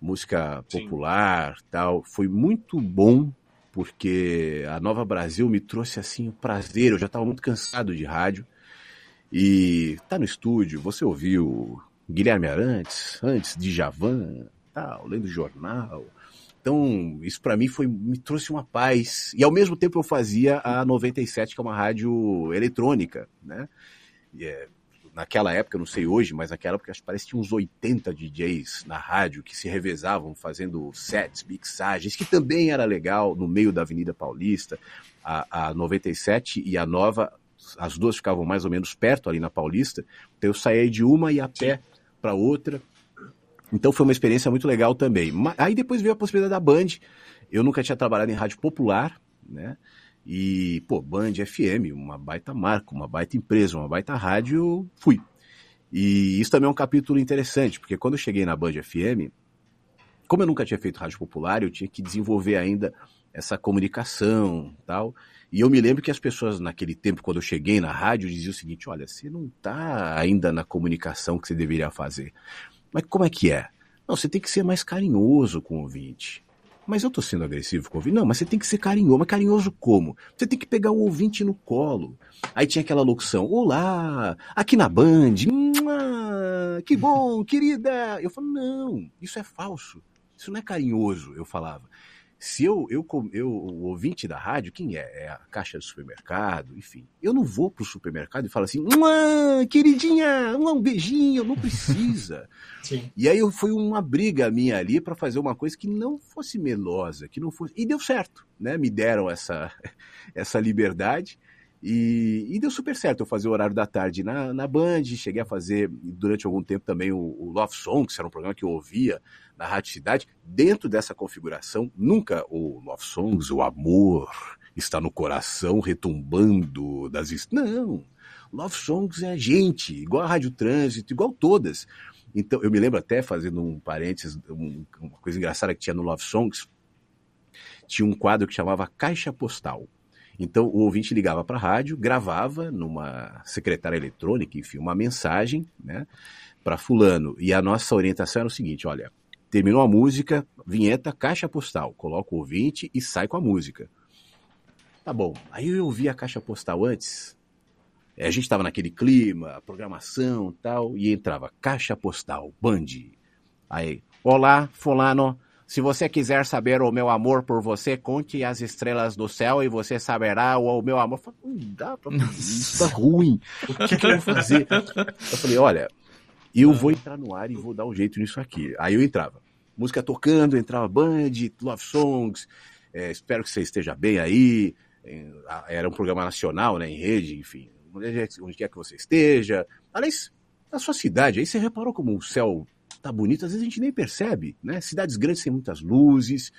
Música popular, Sim. tal. Foi muito bom porque a Nova Brasil me trouxe assim o prazer, eu já estava muito cansado de rádio. E tá no estúdio, você ouviu Guilherme Arantes, antes de Javan, tal, lendo jornal. Então, isso para mim foi me trouxe uma paz. E ao mesmo tempo eu fazia a 97, que é uma rádio eletrônica, né? E é, naquela época, não sei hoje, mas naquela época acho que parece que tinha uns 80 DJs na rádio que se revezavam fazendo sets, mixagens, que também era legal no meio da Avenida Paulista. A, a 97 e a Nova, as duas ficavam mais ou menos perto ali na Paulista. Então eu saía de uma e a pé para outra. Então foi uma experiência muito legal também. Aí depois veio a possibilidade da Band. Eu nunca tinha trabalhado em rádio popular, né? E, pô, Band FM, uma baita marca, uma baita empresa, uma baita rádio, fui. E isso também é um capítulo interessante, porque quando eu cheguei na Band FM, como eu nunca tinha feito rádio popular, eu tinha que desenvolver ainda essa comunicação tal. E eu me lembro que as pessoas naquele tempo, quando eu cheguei na rádio, diziam o seguinte: olha, você não está ainda na comunicação que você deveria fazer. Mas como é que é? Não, você tem que ser mais carinhoso com o ouvinte. Mas eu tô sendo agressivo com o ouvinte? Não, mas você tem que ser carinhoso. Mas carinhoso como? Você tem que pegar o ouvinte no colo. Aí tinha aquela locução: Olá, aqui na Band. Que bom, querida. Eu falo: Não, isso é falso. Isso não é carinhoso, eu falava. Se eu, eu, eu, o ouvinte da rádio, quem é? É a caixa do supermercado, enfim. Eu não vou pro supermercado e falo assim, queridinha, um beijinho, não precisa. [LAUGHS] Sim. E aí foi uma briga minha ali para fazer uma coisa que não fosse melosa, que não fosse. E deu certo, né? Me deram essa, [LAUGHS] essa liberdade. E, e, deu super certo eu fazer o horário da tarde na, na Band, cheguei a fazer durante algum tempo também o, o Love Songs, que era um programa que eu ouvia na Rádio Cidade. Dentro dessa configuração, nunca o Love Songs, o amor está no coração retumbando das... Não, Love Songs é gente, igual a Rádio Trânsito, igual todas. Então, eu me lembro até, fazendo um parênteses, um, uma coisa engraçada que tinha no Love Songs, tinha um quadro que chamava Caixa Postal. Então o ouvinte ligava para a rádio, gravava numa secretária eletrônica, enfim, uma mensagem, né, para fulano. E a nossa orientação era o seguinte, olha, terminou a música, vinheta, caixa postal, coloca o ouvinte e sai com a música. Tá bom. Aí eu ouvi a caixa postal antes. É, a gente estava naquele clima, programação tal, e entrava caixa postal, Band. Aí, olá, fulano, se você quiser saber o meu amor por você, conte as estrelas do céu e você saberá o, meu amor. Eu falei, não dá pra isso tá ruim. O que, que eu vou fazer? Eu falei, olha, eu vou entrar no ar e vou dar um jeito nisso aqui. Aí eu entrava. Música tocando, entrava Band, Love Songs, é, espero que você esteja bem aí. Era um programa nacional, né, em rede, enfim. Onde quer que você esteja. Aliás, na sua cidade, aí você reparou como o céu tá bonito, às vezes a gente nem percebe, né? Cidades grandes têm muitas luzes,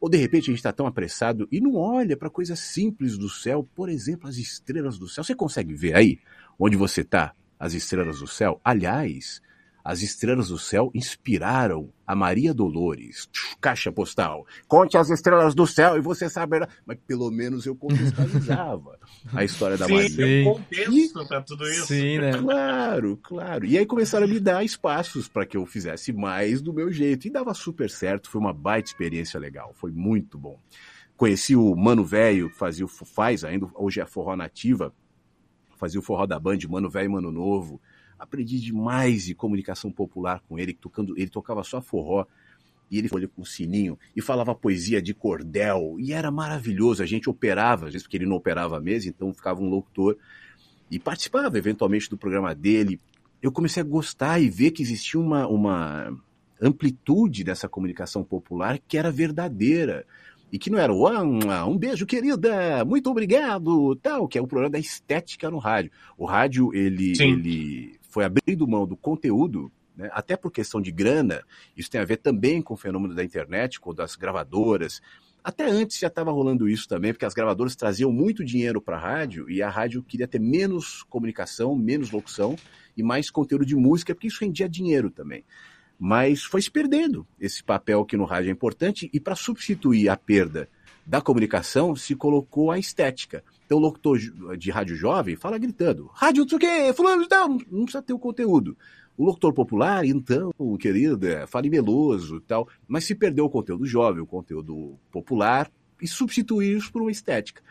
ou de repente a gente está tão apressado e não olha para coisas simples do céu, por exemplo, as estrelas do céu. Você consegue ver aí onde você está, as estrelas do céu? Aliás, as estrelas do céu inspiraram a Maria Dolores. Caixa postal. Conte as estrelas do céu e você saberá. Mas pelo menos eu contextualizava a história da sim, Maria. Sim, um contexto para tudo isso. Sim, né? Claro, claro. E aí começaram a me dar espaços para que eu fizesse mais do meu jeito. E dava super certo. Foi uma baita experiência legal. Foi muito bom. Conheci o Mano Velho, que fazia o faz ainda, hoje é forró nativa, fazia o forró da Band, Mano Velho e Mano Novo aprendi demais de comunicação popular com ele, tocando, ele tocava só forró, e ele foi com o sininho e falava poesia de cordel, e era maravilhoso, a gente operava, às vezes porque ele não operava a mesa, então ficava um locutor, e participava eventualmente do programa dele. Eu comecei a gostar e ver que existia uma, uma amplitude dessa comunicação popular que era verdadeira e que não era um, um beijo querida, muito obrigado, tal, que é o problema da estética no rádio. O rádio ele, ele foi abrindo mão do conteúdo, né, até por questão de grana, isso tem a ver também com o fenômeno da internet, com das gravadoras. Até antes já estava rolando isso também, porque as gravadoras traziam muito dinheiro para a rádio e a rádio queria ter menos comunicação, menos locução e mais conteúdo de música, porque isso rendia dinheiro também. Mas foi se perdendo esse papel que no rádio é importante e para substituir a perda da comunicação se colocou a estética. Então, o locutor de rádio jovem fala gritando: rádio não sei o quê, fulano tal, não precisa ter o conteúdo. O locutor popular, então, querida, fale meloso e tal, mas se perdeu o conteúdo jovem, o conteúdo popular, e substituir isso por uma estética.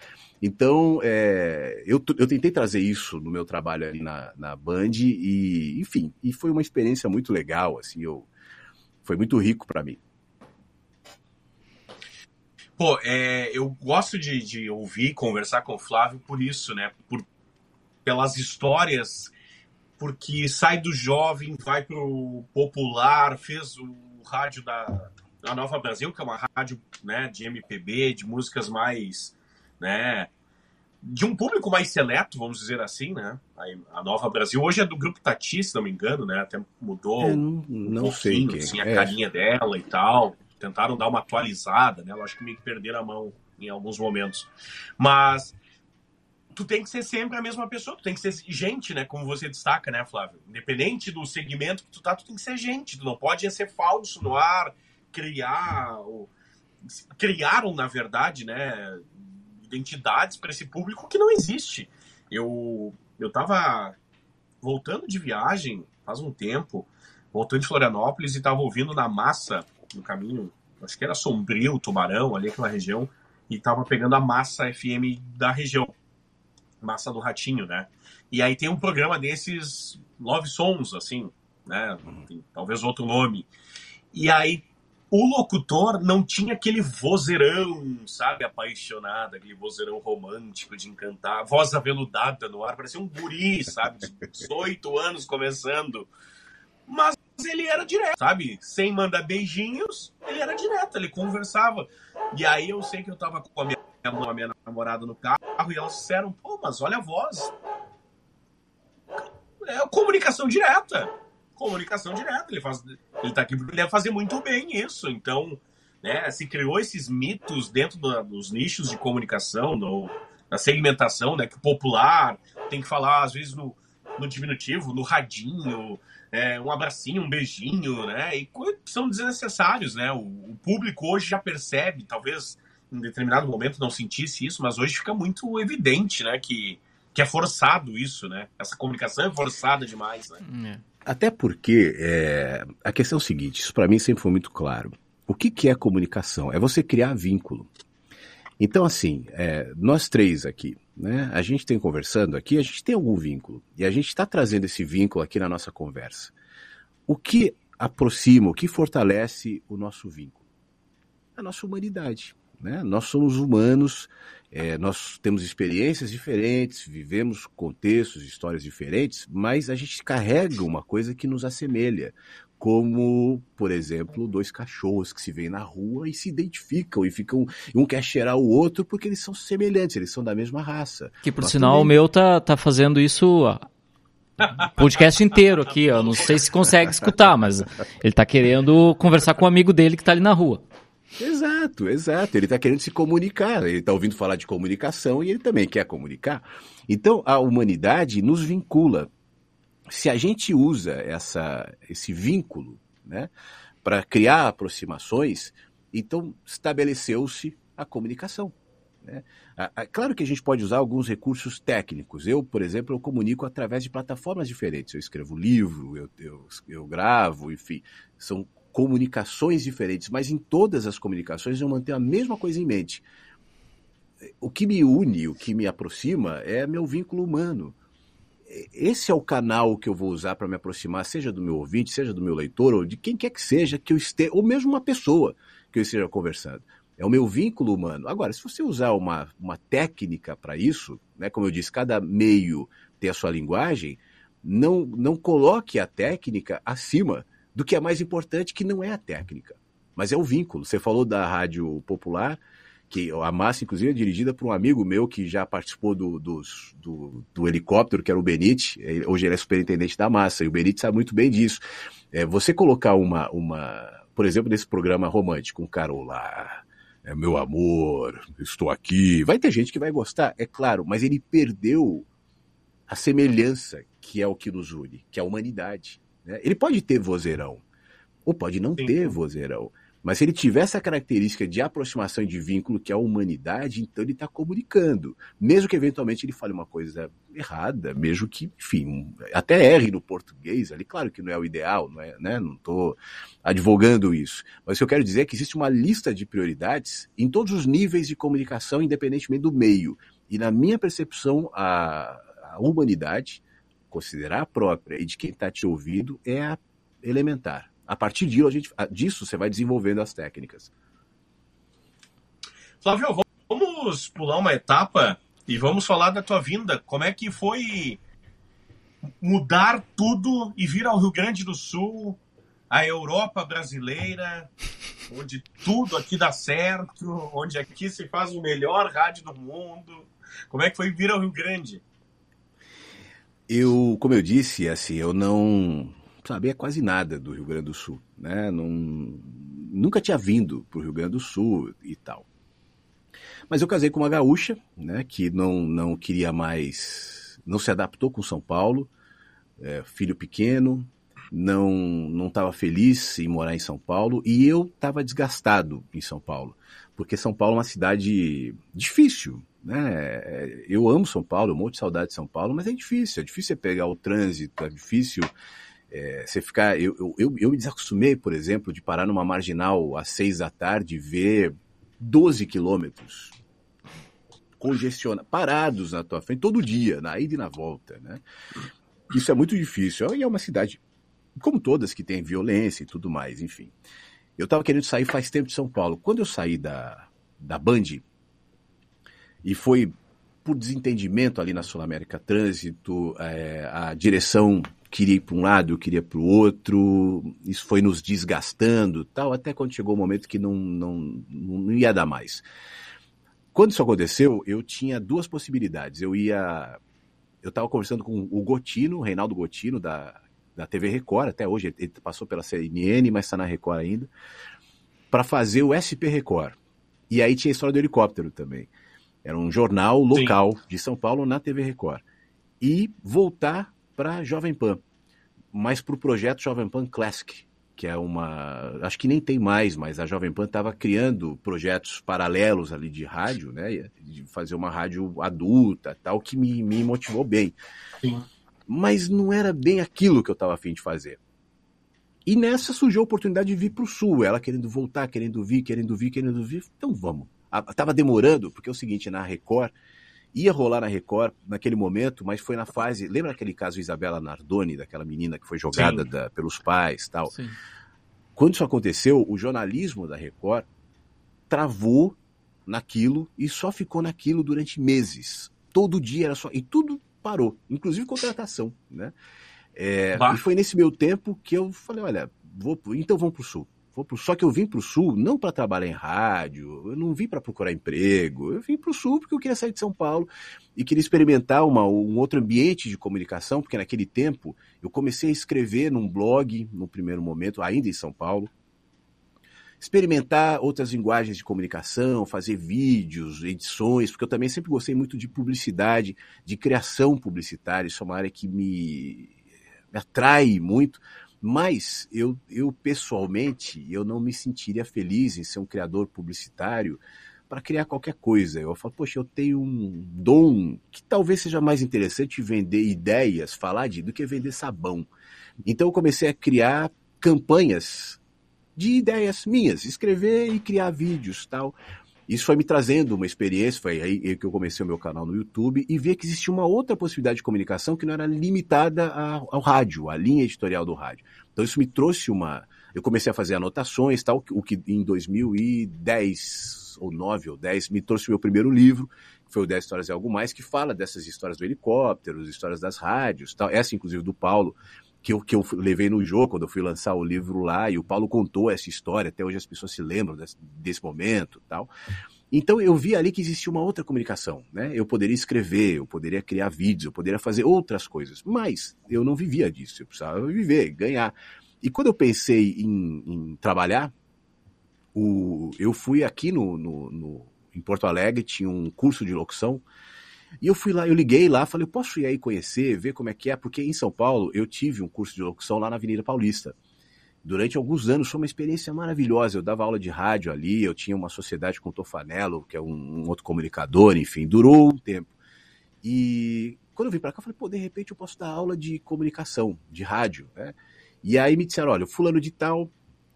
Então, é, eu, eu tentei trazer isso no meu trabalho ali na, na Band, e, enfim, e foi uma experiência muito legal, assim, eu, foi muito rico para mim. Pô, é, eu gosto de, de ouvir, conversar com o Flávio por isso, né? Por, pelas histórias, porque sai do jovem, vai pro popular, fez o rádio da, da Nova Brasil, que é uma rádio né, de MPB, de músicas mais, né, de um público mais seleto, vamos dizer assim, né? A, Nova Brasil hoje é do grupo Tati, se não me engano, né? Até mudou é, não, não um sei quem. assim, a é. carinha dela e tal. Tentaram dar uma atualizada, né? Eu acho que meio que perderam a mão em alguns momentos. Mas tu tem que ser sempre a mesma pessoa, tu tem que ser gente, né? Como você destaca, né, Flávio? Independente do segmento que tu tá, tu tem que ser gente. Tu não pode ser falso no ar, criar. Ou... Criaram, na verdade, né? identidades para esse público que não existe. Eu eu estava voltando de viagem faz um tempo, voltando de Florianópolis e estava ouvindo na massa no caminho, acho que era Sombrio, Tubarão, ali aquela região, e estava pegando a massa FM da região, massa do Ratinho, né? E aí tem um programa desses Love Songs, assim, né? Tem, talvez outro nome. E aí o locutor não tinha aquele vozeirão, sabe, apaixonado, aquele vozeirão romântico de encantar, voz aveludada no ar, parecia um guri, sabe, de 18 anos começando. Mas ele era direto, sabe? Sem mandar beijinhos, ele era direto, ele conversava. E aí eu sei que eu tava com a minha, a minha namorada no carro e elas disseram, pô, mas olha a voz. É comunicação direta comunicação direta. Ele faz, ele tá aqui porque deve fazer muito bem isso. Então, né, se criou esses mitos dentro dos nichos de comunicação, no, na segmentação, né, que popular tem que falar às vezes no, no diminutivo, no radinho, é, um abracinho, um beijinho, né, e são desnecessários, né. O, o público hoje já percebe, talvez em determinado momento não sentisse isso, mas hoje fica muito evidente, né, que que é forçado isso, né? Essa comunicação é forçada demais, né? É. Até porque é, a questão é o seguinte, isso para mim sempre foi muito claro. O que, que é comunicação? É você criar vínculo. Então, assim, é, nós três aqui, né? A gente tem conversando aqui, a gente tem algum vínculo. E a gente está trazendo esse vínculo aqui na nossa conversa. O que aproxima, o que fortalece o nosso vínculo? A nossa humanidade. Né? Nós somos humanos, é, nós temos experiências diferentes, vivemos contextos, histórias diferentes, mas a gente carrega uma coisa que nos assemelha, como, por exemplo, dois cachorros que se veem na rua e se identificam e ficam. Um quer cheirar o outro porque eles são semelhantes, eles são da mesma raça. Que por sinal também... o meu tá, tá fazendo isso podcast inteiro aqui, ó. Não sei se consegue escutar, mas ele tá querendo conversar com um amigo dele que tá ali na rua. Exato, exato. Ele está querendo se comunicar, ele está ouvindo falar de comunicação e ele também quer comunicar. Então, a humanidade nos vincula. Se a gente usa essa, esse vínculo né, para criar aproximações, então estabeleceu-se a comunicação. Né? Claro que a gente pode usar alguns recursos técnicos. Eu, por exemplo, eu comunico através de plataformas diferentes. Eu escrevo livro, eu, eu, eu gravo, enfim. São comunicações diferentes, mas em todas as comunicações eu mantenho a mesma coisa em mente. O que me une, o que me aproxima é meu vínculo humano. Esse é o canal que eu vou usar para me aproximar, seja do meu ouvinte, seja do meu leitor, ou de quem quer que seja que eu esteja, ou mesmo uma pessoa que eu esteja conversando. É o meu vínculo humano. Agora, se você usar uma, uma técnica para isso, né, como eu disse, cada meio tem a sua linguagem, não, não coloque a técnica acima do que é mais importante, que não é a técnica, mas é o vínculo. Você falou da rádio popular, que a massa, inclusive, é dirigida por um amigo meu que já participou do, do, do, do helicóptero, que era o Benite. Hoje ele é superintendente da massa, e o Benite sabe muito bem disso. É, você colocar uma, uma, por exemplo, nesse programa romântico, um cara lá, é meu amor, estou aqui. Vai ter gente que vai gostar, é claro, mas ele perdeu a semelhança que é o que nos une, que é a humanidade. Né? Ele pode ter vozeirão, ou pode não Sim. ter vozeirão. Mas se ele tiver essa característica de aproximação e de vínculo, que é a humanidade, então ele está comunicando. Mesmo que eventualmente ele fale uma coisa errada, mesmo que, enfim, até erre no português ali, claro que não é o ideal, não é, né? Não estou advogando isso. Mas o que eu quero dizer é que existe uma lista de prioridades em todos os níveis de comunicação, independentemente do meio. E na minha percepção, a, a humanidade considerar a própria e de quem está te ouvindo é elementar. A partir disso, a gente, disso, você vai desenvolvendo as técnicas. Flávio, vamos pular uma etapa e vamos falar da tua vinda. Como é que foi mudar tudo e vir ao Rio Grande do Sul, a Europa brasileira, onde tudo aqui dá certo, onde aqui se faz o melhor rádio do mundo. Como é que foi vir ao Rio Grande? Eu, como eu disse, assim, eu não sabia quase nada do Rio Grande do Sul, né? Não, nunca tinha vindo para o Rio Grande do Sul e tal. Mas eu casei com uma gaúcha, né? Que não, não queria mais, não se adaptou com São Paulo, é, filho pequeno, não não estava feliz em morar em São Paulo e eu estava desgastado em São Paulo, porque São Paulo é uma cidade difícil, né? Eu amo São Paulo, eu morro de saudade de São Paulo, mas é difícil, é difícil pegar o trânsito, é difícil é, você ficar. Eu, eu, eu me desacostumei, por exemplo, de parar numa marginal às seis da tarde e ver 12 quilômetros congestionados, parados na tua frente todo dia, na ida e na volta, né? Isso é muito difícil. E é uma cidade, como todas, que tem violência e tudo mais, enfim. Eu estava querendo sair faz tempo de São Paulo. Quando eu saí da, da Band, e foi por desentendimento ali na Sul América Trânsito, é, a direção queria ir para um lado, eu queria para o outro, isso foi nos desgastando, tal, até quando chegou o momento que não, não, não ia dar mais. Quando isso aconteceu, eu tinha duas possibilidades. Eu ia. Eu estava conversando com o Gotino, o Reinaldo Gotino, da, da TV Record, até hoje, ele passou pela CNN, mas está na Record ainda, para fazer o SP Record. E aí tinha a história do helicóptero também. Era um jornal local Sim. de São Paulo na TV Record. E voltar para Jovem Pan, mas para o projeto Jovem Pan Classic, que é uma. Acho que nem tem mais, mas a Jovem Pan estava criando projetos paralelos ali de rádio, né? De fazer uma rádio adulta, tal, que me, me motivou bem. Sim. Mas não era bem aquilo que eu estava afim de fazer. E nessa surgiu a oportunidade de vir para o Sul, ela querendo voltar, querendo vir, querendo vir, querendo vir. Então vamos. Estava demorando, porque é o seguinte, na Record ia rolar na Record naquele momento, mas foi na fase. Lembra aquele caso Isabela Nardoni, daquela menina que foi jogada da, pelos pais tal? Sim. Quando isso aconteceu, o jornalismo da Record travou naquilo e só ficou naquilo durante meses. Todo dia era só. E tudo parou, inclusive contratação. Né? É, e foi nesse meu tempo que eu falei: olha, vou, então vamos para o Sul. Só que eu vim para o Sul não para trabalhar em rádio, eu não vim para procurar emprego, eu vim para o Sul porque eu queria sair de São Paulo e queria experimentar uma, um outro ambiente de comunicação, porque naquele tempo eu comecei a escrever num blog, no primeiro momento, ainda em São Paulo, experimentar outras linguagens de comunicação, fazer vídeos, edições, porque eu também sempre gostei muito de publicidade, de criação publicitária, isso é uma área que me, me atrai muito, mas eu, eu pessoalmente, eu não me sentiria feliz em ser um criador publicitário para criar qualquer coisa. Eu falo, poxa, eu tenho um dom que talvez seja mais interessante vender ideias, falar de, do que vender sabão. Então eu comecei a criar campanhas de ideias minhas, escrever e criar vídeos tal. Isso foi me trazendo uma experiência, foi aí que eu comecei o meu canal no YouTube e vi que existia uma outra possibilidade de comunicação que não era limitada ao, ao rádio, à linha editorial do rádio. Então isso me trouxe uma... Eu comecei a fazer anotações, tal, o que em 2010 ou 9 ou 10 me trouxe meu primeiro livro, que foi o 10 Histórias e Algo Mais, que fala dessas histórias do helicóptero, histórias das rádios, tal. essa inclusive do Paulo, que eu, que eu levei no jogo quando eu fui lançar o livro lá, e o Paulo contou essa história, até hoje as pessoas se lembram desse, desse momento tal. Então eu vi ali que existia uma outra comunicação, né? Eu poderia escrever, eu poderia criar vídeos, eu poderia fazer outras coisas, mas eu não vivia disso, eu precisava viver, ganhar. E quando eu pensei em, em trabalhar, o, eu fui aqui no, no, no, em Porto Alegre, tinha um curso de locução, e eu fui lá, eu liguei lá, falei, posso ir aí conhecer, ver como é que é? Porque em São Paulo eu tive um curso de locução lá na Avenida Paulista. Durante alguns anos foi uma experiência maravilhosa. Eu dava aula de rádio ali, eu tinha uma sociedade com o Tofanello, que é um, um outro comunicador, enfim, durou um tempo. E quando eu vim para cá, eu falei, pô, de repente eu posso dar aula de comunicação, de rádio, né? E aí me disseram, olha, o fulano de tal,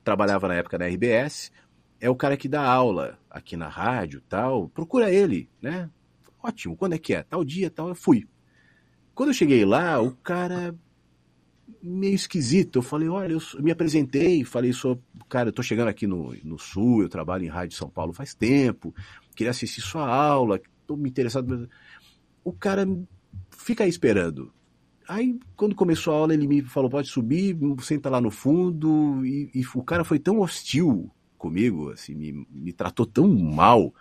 trabalhava na época na RBS, é o cara que dá aula aqui na rádio tal, procura ele, né? Ótimo, quando é que é? Tal dia, tal, eu fui. Quando eu cheguei lá, o cara meio esquisito. Eu falei, olha, eu me apresentei, falei, sou, cara, eu tô chegando aqui no, no Sul, eu trabalho em Rádio São Paulo faz tempo, queria assistir sua aula, tô me interessado. O cara fica aí esperando. Aí, quando começou a aula, ele me falou, pode subir, senta lá no fundo, e, e o cara foi tão hostil comigo, assim, me, me tratou tão mal,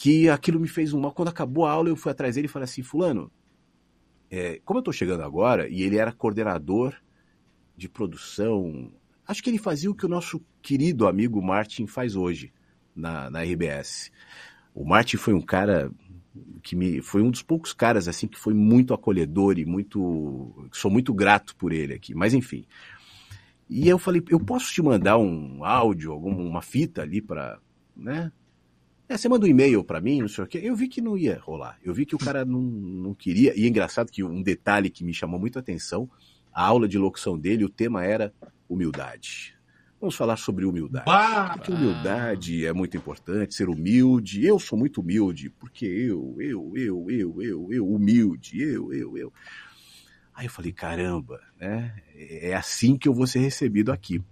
que aquilo me fez um mal. Quando acabou a aula, eu fui atrás dele e falei assim, fulano, é, como eu estou chegando agora, e ele era coordenador de produção, acho que ele fazia o que o nosso querido amigo Martin faz hoje na, na RBS. O Martin foi um cara que me foi um dos poucos caras assim que foi muito acolhedor e muito sou muito grato por ele aqui. Mas enfim. E eu falei, eu posso te mandar um áudio, alguma fita ali para, né? É, você manda um e-mail para mim, não sei o quê. Eu vi que não ia rolar. Eu vi que o cara não, não queria. E é engraçado que um detalhe que me chamou muito a atenção, a aula de locução dele, o tema era humildade. Vamos falar sobre humildade. Bah! Porque humildade é muito importante, ser humilde. Eu sou muito humilde, porque eu, eu, eu, eu, eu, eu, humilde, eu, eu, eu. Aí eu falei, caramba, né? É assim que eu vou ser recebido aqui.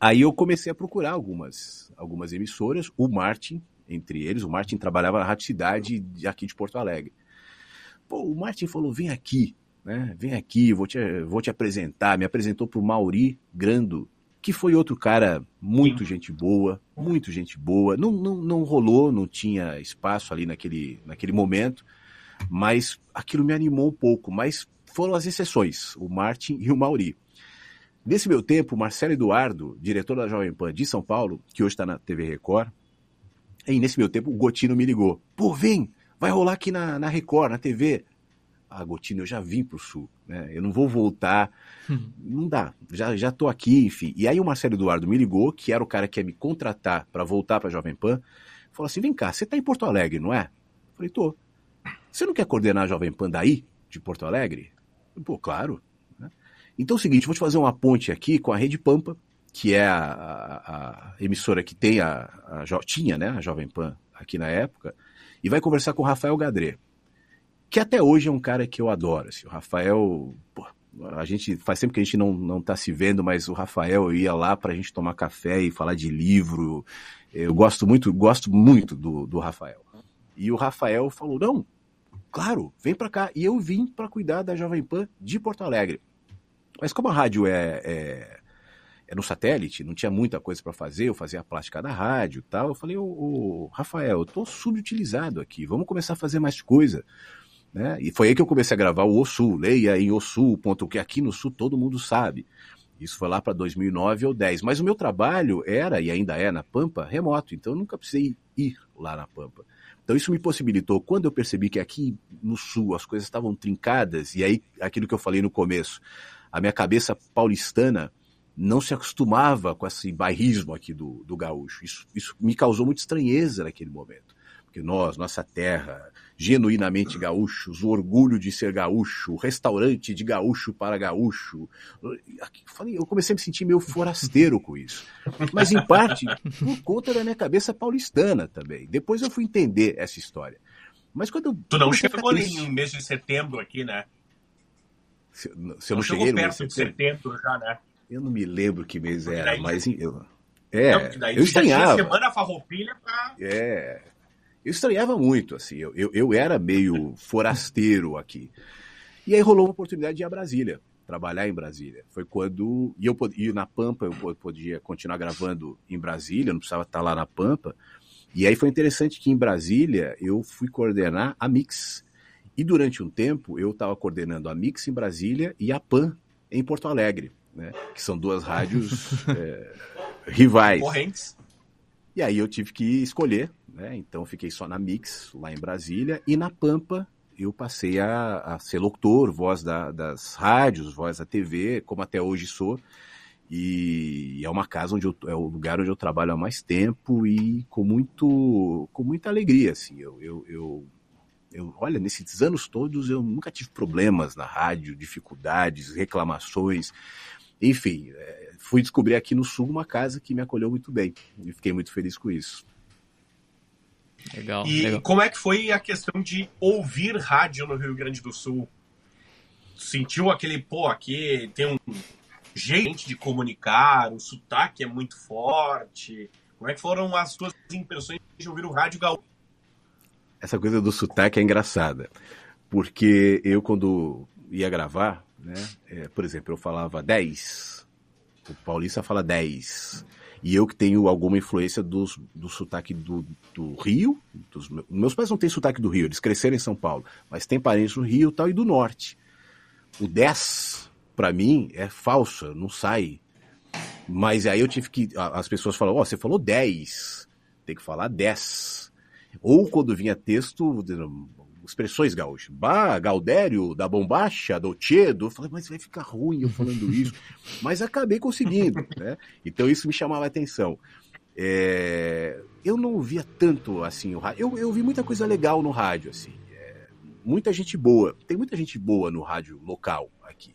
Aí eu comecei a procurar algumas, algumas emissoras, o Martin, entre eles, o Martin trabalhava na Rádio Cidade aqui de Porto Alegre. Pô, o Martin falou, vem aqui, né? Vem aqui, vou te, vou te apresentar. Me apresentou para o Mauri Grando, que foi outro cara muito gente boa, muito gente boa. Não, não, não rolou, não tinha espaço ali naquele, naquele momento, mas aquilo me animou um pouco. Mas foram as exceções, o Martin e o Mauri. Nesse meu tempo, Marcelo Eduardo, diretor da Jovem Pan de São Paulo, que hoje está na TV Record, e nesse meu tempo o Gotino me ligou. Pô, vem, vai rolar aqui na, na Record, na TV ah, Gotino, eu já vim para o Sul, né? Eu não vou voltar, uhum. não dá, já, já tô aqui, enfim. E aí o Marcelo Eduardo me ligou, que era o cara que ia me contratar para voltar para Jovem Pan, falou assim, vem cá, você tá em Porto Alegre, não é? Eu falei, tô. Você não quer coordenar a Jovem Pan daí, de Porto Alegre? Pô, claro. Então é o seguinte, vou te fazer uma ponte aqui com a Rede Pampa, que é a, a, a emissora que tem a, a, tinha, né, a Jovem Pan aqui na época, e vai conversar com o Rafael Gadré que até hoje é um cara que eu adoro. Assim, o Rafael, pô, a gente faz sempre que a gente não, não tá se vendo, mas o Rafael ia lá para a gente tomar café e falar de livro. Eu gosto muito, gosto muito do, do Rafael. E o Rafael falou: não, claro, vem para cá. E eu vim para cuidar da Jovem Pan de Porto Alegre. Mas como a rádio é, é, é no satélite, não tinha muita coisa para fazer, eu fazia a plástica da rádio e tal. Eu falei: ô, ô Rafael, eu tô subutilizado aqui, vamos começar a fazer mais coisa. Né? E foi aí que eu comecei a gravar o Osul. Leia em Osul, ponto, que aqui no Sul todo mundo sabe. Isso foi lá para 2009 ou 10. Mas o meu trabalho era, e ainda é na Pampa, remoto. Então eu nunca precisei ir lá na Pampa. Então isso me possibilitou, quando eu percebi que aqui no Sul as coisas estavam trincadas, e aí aquilo que eu falei no começo, a minha cabeça paulistana não se acostumava com esse bairrismo aqui do, do gaúcho. Isso, isso me causou muita estranheza naquele momento. Porque nós, nossa terra, genuinamente gaúchos, o orgulho de ser gaúcho, restaurante de gaúcho para gaúcho. Eu comecei a me sentir meio forasteiro com isso. Mas em parte por conta da minha cabeça paulistana também. Depois eu fui entender essa história. Mas quando eu, Tu não chegou triste, em mês de setembro aqui, né? Se, se eu não, cheguei perto de setembro já, né? Eu não me lembro que mês Porque era, daí, mas eu, é, não, daí eu estranhava. semana farroupilha pra... É, eu estranhava muito, assim, eu, eu, eu era meio forasteiro aqui. E aí rolou uma oportunidade de ir a Brasília, trabalhar em Brasília. Foi quando. E eu ir na Pampa, eu podia continuar gravando em Brasília, não precisava estar lá na Pampa. E aí foi interessante que em Brasília eu fui coordenar a Mix. E durante um tempo eu estava coordenando a Mix em Brasília e a PAN em Porto Alegre, né? Que são duas rádios [LAUGHS] é, rivais. Correntes. E aí eu tive que escolher né? Então fiquei só na Mix, lá em Brasília, e na Pampa eu passei a, a ser locutor, voz da, das rádios, voz da TV, como até hoje sou. E é uma casa onde eu, é o lugar onde eu trabalho há mais tempo e com muito com muita alegria assim. Eu, eu, eu, eu olha, nesses anos todos eu nunca tive problemas na rádio, dificuldades, reclamações. Enfim, é, fui descobrir aqui no Sul uma casa que me acolheu muito bem e fiquei muito feliz com isso. Legal. E legal. como é que foi a questão de ouvir rádio no Rio Grande do Sul? Sentiu aquele, pô, aqui tem um jeito de comunicar, o sotaque é muito forte. Como é que foram as suas impressões de ouvir o rádio gaúcho? Essa coisa do sotaque é engraçada, porque eu quando ia gravar, né, é, por exemplo, eu falava 10, o paulista fala 10, E eu que tenho alguma influência do, do sotaque do, do Rio. Dos, meus pais não têm sotaque do Rio, eles cresceram em São Paulo, mas tem parentes no Rio tal, e do Norte. O 10, para mim, é falso, não sai. Mas aí eu tive que. As pessoas falam, ó, oh, você falou 10, tem que falar 10. Ou quando vinha texto, expressões gaúchas. Bah, Galdério, da bombacha, do Tchedo. Eu falei, mas vai ficar ruim eu falando [LAUGHS] isso. mas acabei conseguindo, né? Então isso me chamava a atenção. É... Eu não ouvia tanto, assim, o rádio. Eu, eu ouvi muita coisa legal no rádio, assim. É... Muita gente boa. Tem muita gente boa no rádio local aqui.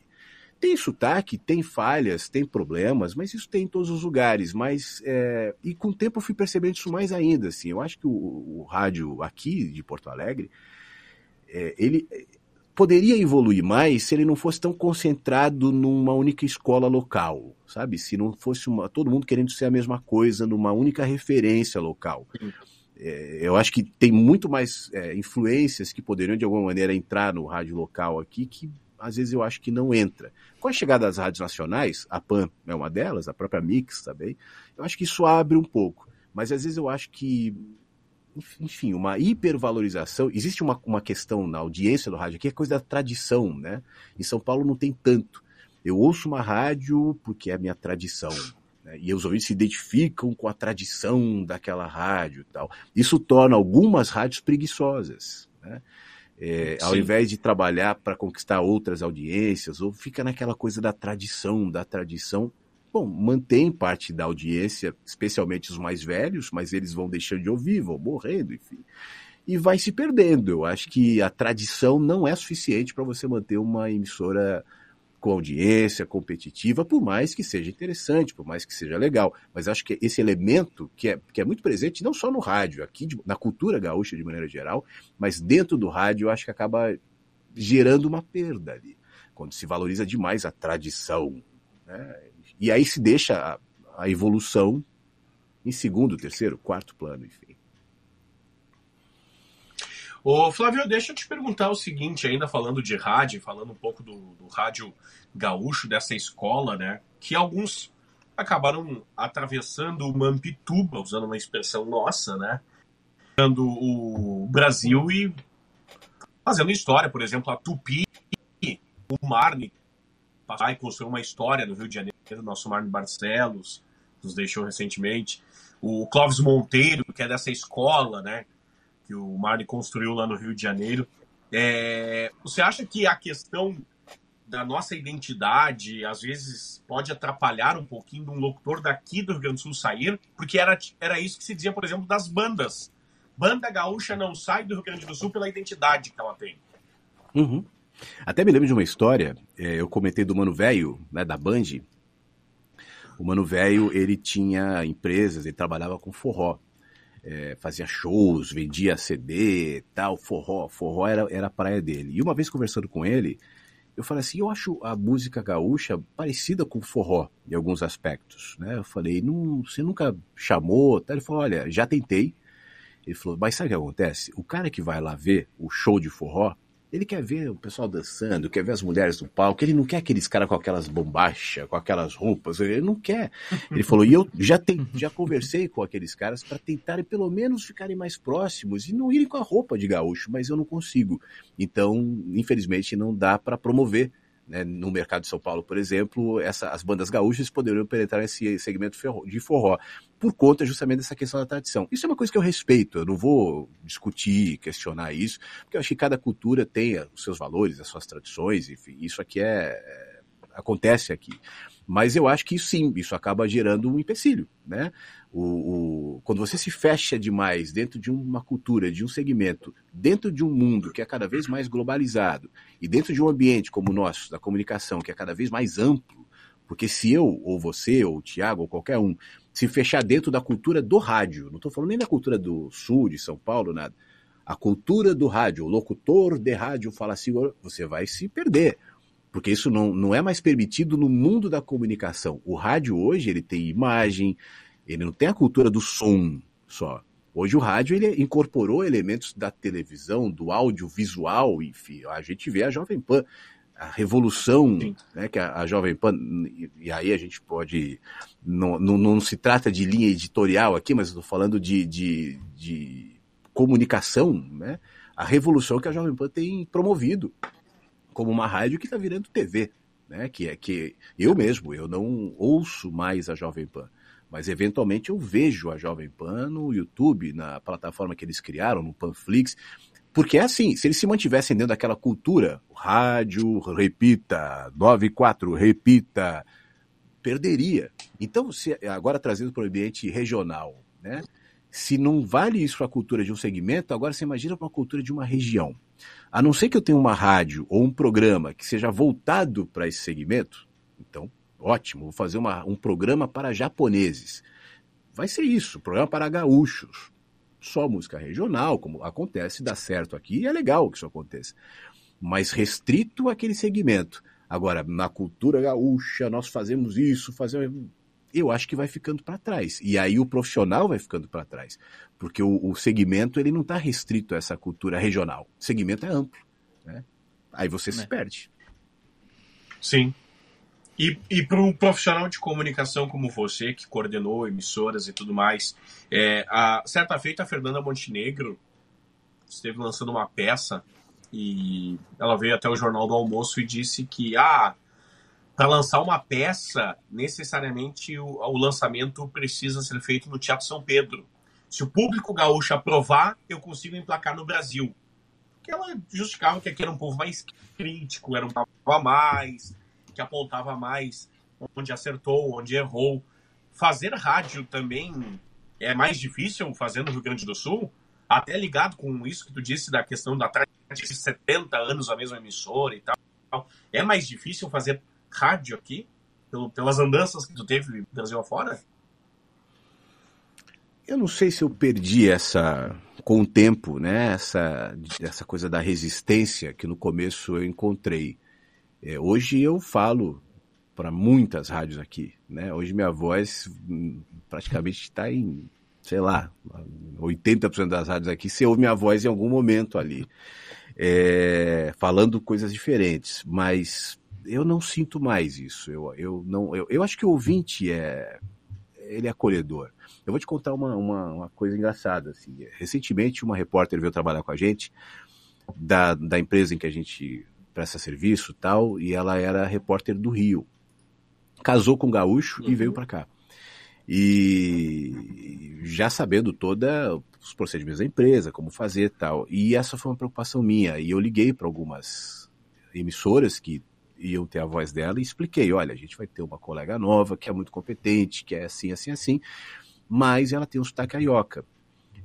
Tem sotaque, tem falhas, tem problemas, mas isso tem em todos os lugares. Mas é... e com o tempo eu fui percebendo isso mais ainda. Assim, eu acho que o, o rádio aqui de Porto Alegre é, ele poderia evoluir mais se ele não fosse tão concentrado numa única escola local, sabe? Se não fosse uma, todo mundo querendo ser a mesma coisa numa única referência local. É, eu acho que tem muito mais é, influências que poderiam de alguma maneira entrar no rádio local aqui que às vezes eu acho que não entra. Com a chegada das rádios nacionais, a PAN é uma delas, a própria Mix também, eu acho que isso abre um pouco. Mas às vezes eu acho que enfim, uma hipervalorização. Existe uma, uma questão na audiência do rádio aqui, é coisa da tradição, né? Em São Paulo não tem tanto. Eu ouço uma rádio porque é a minha tradição. Né? E os ouvintes se identificam com a tradição daquela rádio e tal. Isso torna algumas rádios preguiçosas. Né? É, ao invés de trabalhar para conquistar outras audiências, ou fica naquela coisa da tradição, da tradição, bom, mantém parte da audiência, especialmente os mais velhos, mas eles vão deixando de ouvir, vão morrendo, enfim. E vai se perdendo. Eu acho que a tradição não é suficiente para você manter uma emissora com audiência competitiva, por mais que seja interessante, por mais que seja legal. Mas acho que esse elemento que é, que é muito presente, não só no rádio, aqui de, na cultura gaúcha de maneira geral, mas dentro do rádio, acho que acaba gerando uma perda ali, quando se valoriza demais a tradição. Né? E aí se deixa a, a evolução em segundo, terceiro, quarto plano, enfim. Ô, Flávio, deixa eu te perguntar o seguinte, ainda falando de rádio, falando um pouco do, do rádio gaúcho, dessa escola, né? Que alguns acabaram atravessando o Mampituba, usando uma expressão nossa, né? O Brasil e fazendo história, por exemplo, a Tupi, o Marne, e construir uma história no Rio de Janeiro nosso Marno Barcelos, nos deixou recentemente. O Clóvis Monteiro, que é dessa escola, né? Que o Marne construiu lá no Rio de Janeiro. É, você acha que a questão da nossa identidade, às vezes, pode atrapalhar um pouquinho de um locutor daqui do Rio Grande do Sul sair? Porque era, era isso que se dizia, por exemplo, das bandas. Banda gaúcha não sai do Rio Grande do Sul pela identidade que ela tem. Uhum. Até me lembro de uma história, é, eu comentei do Mano Velho, né, da Band, o Mano Velho, ele tinha empresas, ele trabalhava com forró. É, fazia shows, vendia CD, tal, forró. Forró era, era a praia dele. E uma vez conversando com ele, eu falei assim, eu acho a música gaúcha parecida com forró, em alguns aspectos. Né? Eu falei, não, você nunca chamou? Ele falou, olha, já tentei. Ele falou, mas sabe o que acontece? O cara que vai lá ver o show de forró, ele quer ver o pessoal dançando, quer ver as mulheres no palco, ele não quer aqueles caras com aquelas bombachas, com aquelas roupas, ele não quer. Ele falou, e eu já, tem, já conversei com aqueles caras para tentarem pelo menos ficarem mais próximos e não irem com a roupa de gaúcho, mas eu não consigo. Então, infelizmente, não dá para promover né, no mercado de São Paulo, por exemplo, essa, as bandas gaúchas poderiam penetrar nesse segmento de forró, por conta justamente dessa questão da tradição. Isso é uma coisa que eu respeito, eu não vou discutir, questionar isso, porque eu acho que cada cultura tem os seus valores, as suas tradições, enfim, isso aqui é, é acontece aqui. Mas eu acho que sim, isso acaba gerando um empecilho, né? O, o, quando você se fecha demais dentro de uma cultura, de um segmento, dentro de um mundo que é cada vez mais globalizado e dentro de um ambiente como o nosso, da comunicação, que é cada vez mais amplo, porque se eu, ou você, ou o Tiago, ou qualquer um, se fechar dentro da cultura do rádio, não estou falando nem da cultura do sul, de São Paulo, nada, a cultura do rádio, o locutor de rádio fala assim, você vai se perder porque isso não, não é mais permitido no mundo da comunicação. O rádio hoje ele tem imagem, ele não tem a cultura do som só. Hoje o rádio ele incorporou elementos da televisão, do audiovisual, enfim. A gente vê a Jovem Pan a revolução né, que a, a, Jovem Pan, e, e, aí a gente pode, não, não, não, se trata de linha editorial aqui, mas estou falando de, de, de comunicação, né, a revolução que a Jovem Pan tem promovido como uma rádio que está virando TV, né, que é que eu mesmo, eu não ouço mais a Jovem Pan, mas eventualmente eu vejo a Jovem Pan no YouTube, na plataforma que eles criaram, no Panflix, porque é assim, se eles se mantivessem dentro daquela cultura, rádio, repita, 94, repita, perderia. Então, se, agora trazendo para o ambiente regional, né? Se não vale isso para a cultura de um segmento, agora você imagina para a cultura de uma região. A não ser que eu tenha uma rádio ou um programa que seja voltado para esse segmento, então, ótimo, vou fazer uma, um programa para japoneses. Vai ser isso, programa para gaúchos só música regional, como acontece, dá certo aqui, e é legal que isso aconteça. Mas restrito àquele segmento. Agora, na cultura gaúcha, nós fazemos isso, fazemos. Eu acho que vai ficando para trás. E aí o profissional vai ficando para trás. Porque o, o, segmento ele não está restrito a essa cultura regional. O segmento é amplo. Né? Aí você é. se perde. Sim. E, e para um profissional de comunicação como você, que coordenou emissoras e tudo mais, é, a, certa feita a Fernanda Montenegro esteve lançando uma peça e ela veio até o Jornal do Almoço e disse que ah, para lançar uma peça, necessariamente o, o lançamento precisa ser feito no Teatro São Pedro. Se o público gaúcho aprovar, eu consigo emplacar no Brasil. Porque ela justificava que aqui era um povo mais crítico, era um povo a mais, que apontava mais onde acertou, onde errou. Fazer rádio também é mais difícil fazer no Rio Grande do Sul, até ligado com isso que tu disse da questão da de 70 anos a mesma emissora e tal. É mais difícil fazer rádio aqui, pelas andanças que tu teve Brasil afora? Eu não sei se eu perdi essa com o tempo, né? Essa, essa coisa da resistência que no começo eu encontrei. É, hoje eu falo para muitas rádios aqui, né? Hoje minha voz hum, praticamente está em, sei lá, 80% das rádios aqui, você ouve minha voz em algum momento ali, é, falando coisas diferentes, mas eu não sinto mais isso. Eu, eu, não, eu, eu acho que o ouvinte é, ele é acolhedor. Eu vou te contar uma, uma, uma coisa engraçada. Assim. Recentemente, uma repórter veio trabalhar com a gente, da, da empresa em que a gente presta serviço tal, e ela era repórter do Rio. Casou com um gaúcho uhum. e veio para cá. E já sabendo toda os procedimentos da empresa, como fazer tal. E essa foi uma preocupação minha. E eu liguei para algumas emissoras que iam ter a voz dela e expliquei: olha, a gente vai ter uma colega nova que é muito competente, que é assim, assim, assim, mas ela tem um sotaque carioca.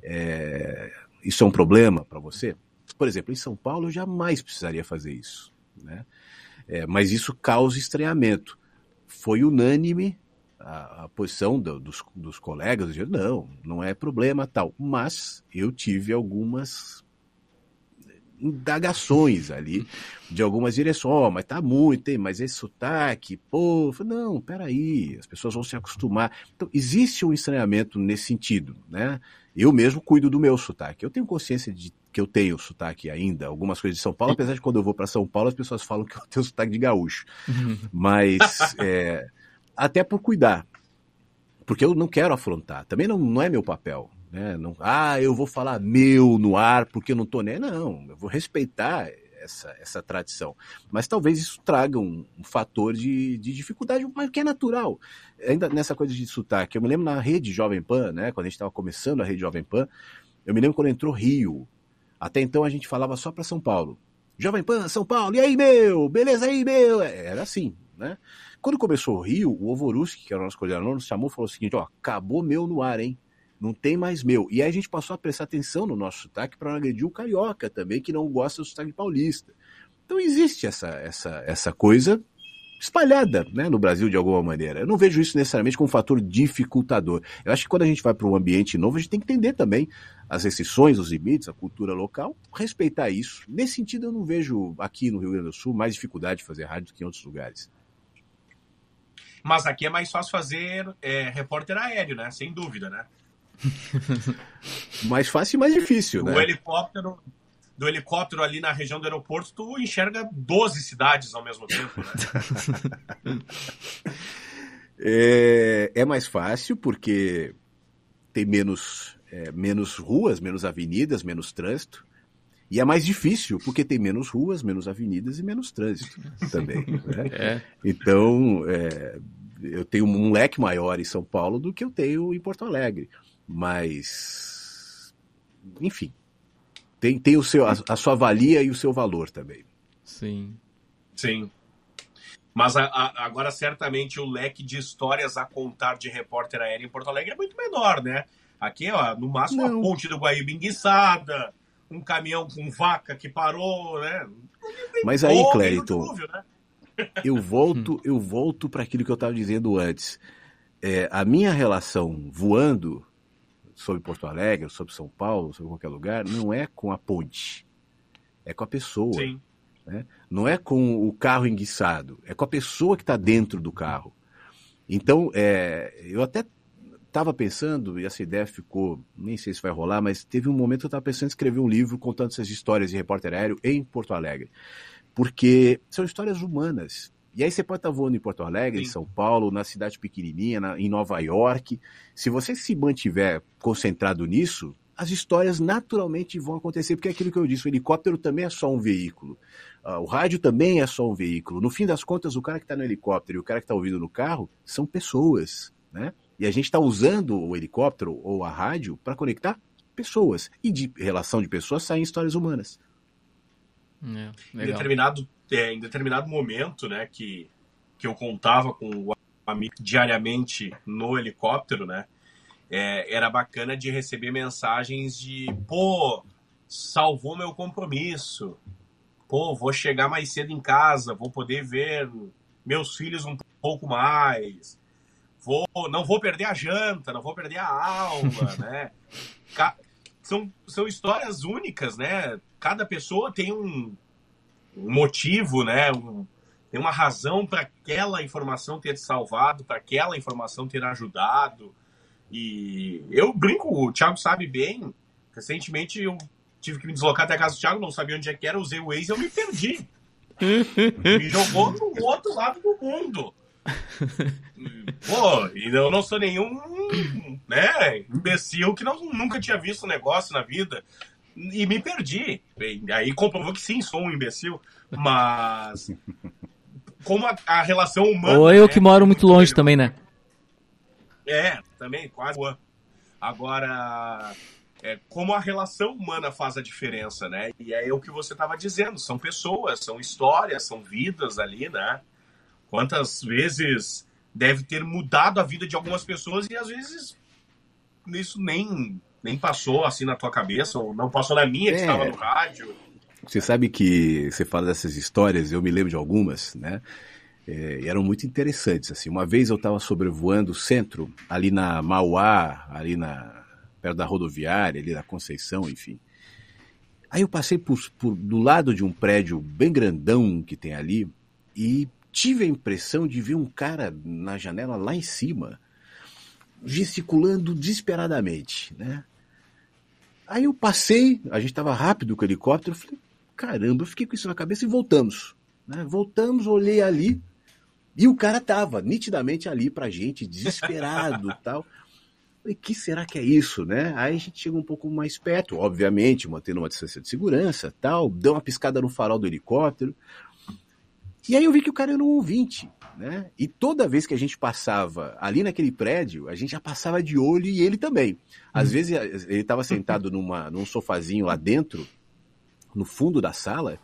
É... Isso é um problema para você? Por exemplo, em São Paulo eu jamais precisaria fazer isso. Né? É, mas isso causa estranhamento. Foi unânime a, a posição do, dos, dos colegas, de, não, não é problema tal. Mas eu tive algumas indagações ali de algumas direções, oh, mas tá muito, hein? mas esse sotaque, pô, não, peraí, as pessoas vão se acostumar. Então, existe um estranhamento nesse sentido, né? Eu mesmo cuido do meu sotaque. Eu tenho consciência de que eu tenho sotaque ainda, algumas coisas de São Paulo, apesar de quando eu vou para São Paulo as pessoas falam que eu tenho sotaque de gaúcho. Mas [LAUGHS] é, até por cuidar, porque eu não quero afrontar. Também não, não é meu papel. Né? Não, ah, eu vou falar meu no ar porque eu não estou nem. Não, eu vou respeitar essa, essa tradição. Mas talvez isso traga um, um fator de, de, dificuldade, mas que é natural. Ainda nessa coisa de sotaque, eu me lembro na rede Jovem Pan, né, quando a gente estava começando a rede Jovem Pan, eu me lembro quando entrou Rio. Até então a gente falava só para São Paulo. Jovem Pan, São Paulo, e aí, meu? Beleza aí, meu? É, era assim, né? Quando começou o Rio, o Ovoruski, que era o nosso coordenador, nos chamou e falou o seguinte: ó, acabou meu no ar, hein? Não tem mais meu. E aí a gente passou a prestar atenção no nosso sotaque para agredir o carioca também, que não gosta do sotaque paulista. Então existe essa, essa, essa coisa espalhada né, no Brasil de alguma maneira. Eu não vejo isso necessariamente como um fator dificultador. Eu acho que quando a gente vai para um ambiente novo, a gente tem que entender também as restrições, os limites, a cultura local, respeitar isso. Nesse sentido, eu não vejo aqui no Rio Grande do Sul mais dificuldade de fazer rádio do que em outros lugares. Mas aqui é mais fácil fazer é, repórter aéreo, né? Sem dúvida, né? [LAUGHS] mais fácil e mais difícil, né? O helicóptero, do helicóptero ali na região do aeroporto, tu enxerga 12 cidades ao mesmo tempo, né? [LAUGHS] é, é mais fácil porque tem menos, é, menos ruas, menos avenidas, menos trânsito. E é mais difícil, porque tem menos ruas, menos avenidas e menos trânsito [LAUGHS] também. Né? É. Então, é, eu tenho um leque maior em São Paulo do que eu tenho em Porto Alegre. Mas, enfim, tem, tem o seu, a, a sua valia e o seu valor também. Sim. Sim. Mas a, a, agora, certamente, o leque de histórias a contar de repórter aéreo em Porto Alegre é muito menor, né? Aqui, ó, no máximo, Não. a ponte do Guaíba enguiçada, um caminhão com vaca que parou, né? Mas aí, Clériton, né? eu volto, eu volto para aquilo que eu estava dizendo antes. É, a minha relação voando sobre Porto Alegre, sobre São Paulo, sobre qualquer lugar, não é com a ponte, é com a pessoa. Sim. Né? Não é com o carro enguiçado, é com a pessoa que está dentro do carro. Então, é, eu até estava pensando, e essa ideia ficou, nem sei se vai rolar, mas teve um momento que eu estava pensando em escrever um livro contando essas histórias de repórter aéreo em Porto Alegre. Porque são histórias humanas. E aí você pode estar voando em Porto Alegre, Sim. em São Paulo, na cidade pequenininha, na, em Nova York. Se você se mantiver concentrado nisso, as histórias naturalmente vão acontecer, porque é aquilo que eu disse, o helicóptero também é só um veículo. Uh, o rádio também é só um veículo. No fim das contas, o cara que está no helicóptero e o cara que está ouvindo no carro são pessoas, né? E a gente está usando o helicóptero ou a rádio para conectar pessoas. E de relação de pessoas saem histórias humanas. É, em, determinado, é, em determinado momento, né, que, que eu contava com o amigo diariamente no helicóptero, né, é, era bacana de receber mensagens de, pô, salvou meu compromisso, pô, vou chegar mais cedo em casa, vou poder ver meus filhos um pouco mais, vou, não vou perder a janta, não vou perder a aula, [LAUGHS] né? São, são histórias únicas, né? Cada pessoa tem um, um motivo, né? Um, tem uma razão para aquela informação ter salvado, para aquela informação ter ajudado. E eu brinco, o Thiago sabe bem. Recentemente eu tive que me deslocar até a casa do Thiago, não sabia onde é que era, usei o Waze e eu me perdi. [LAUGHS] me jogou no outro lado do mundo. Pô, e eu não sou nenhum né, imbecil que não, nunca tinha visto um negócio na vida e me perdi. Aí comprovou que sim, sou um imbecil, mas como a, a relação humana. Ou eu né, que moro muito longe também, né? É, também, quase. Agora, é, como a relação humana faz a diferença, né? E é o que você estava dizendo, são pessoas, são histórias, são vidas ali, né? Quantas vezes deve ter mudado a vida de algumas pessoas e às vezes isso nem, nem passou assim na tua cabeça, ou não passou na minha, que é. estava no rádio. Você sabe que você fala dessas histórias, eu me lembro de algumas, né? É, eram muito interessantes. Assim, uma vez eu estava sobrevoando o centro, ali na Mauá, ali na perto da rodoviária, ali na Conceição, enfim. Aí eu passei por, por, do lado de um prédio bem grandão que tem ali e tive a impressão de ver um cara na janela lá em cima, gesticulando desesperadamente, né? Aí eu passei, a gente estava rápido com o helicóptero, eu falei, caramba, eu fiquei com isso na cabeça e voltamos. Né? Voltamos, olhei ali, e o cara tava nitidamente ali pra gente, desesperado [LAUGHS] tal. E que será que é isso, né? Aí a gente chega um pouco mais perto, obviamente, mantendo uma distância de segurança, tal, deu uma piscada no farol do helicóptero. E aí eu vi que o cara era um ouvinte, né? E toda vez que a gente passava ali naquele prédio, a gente já passava de olho e ele também. Às hum. vezes ele estava sentado [LAUGHS] numa, num sofazinho lá dentro, no fundo da sala,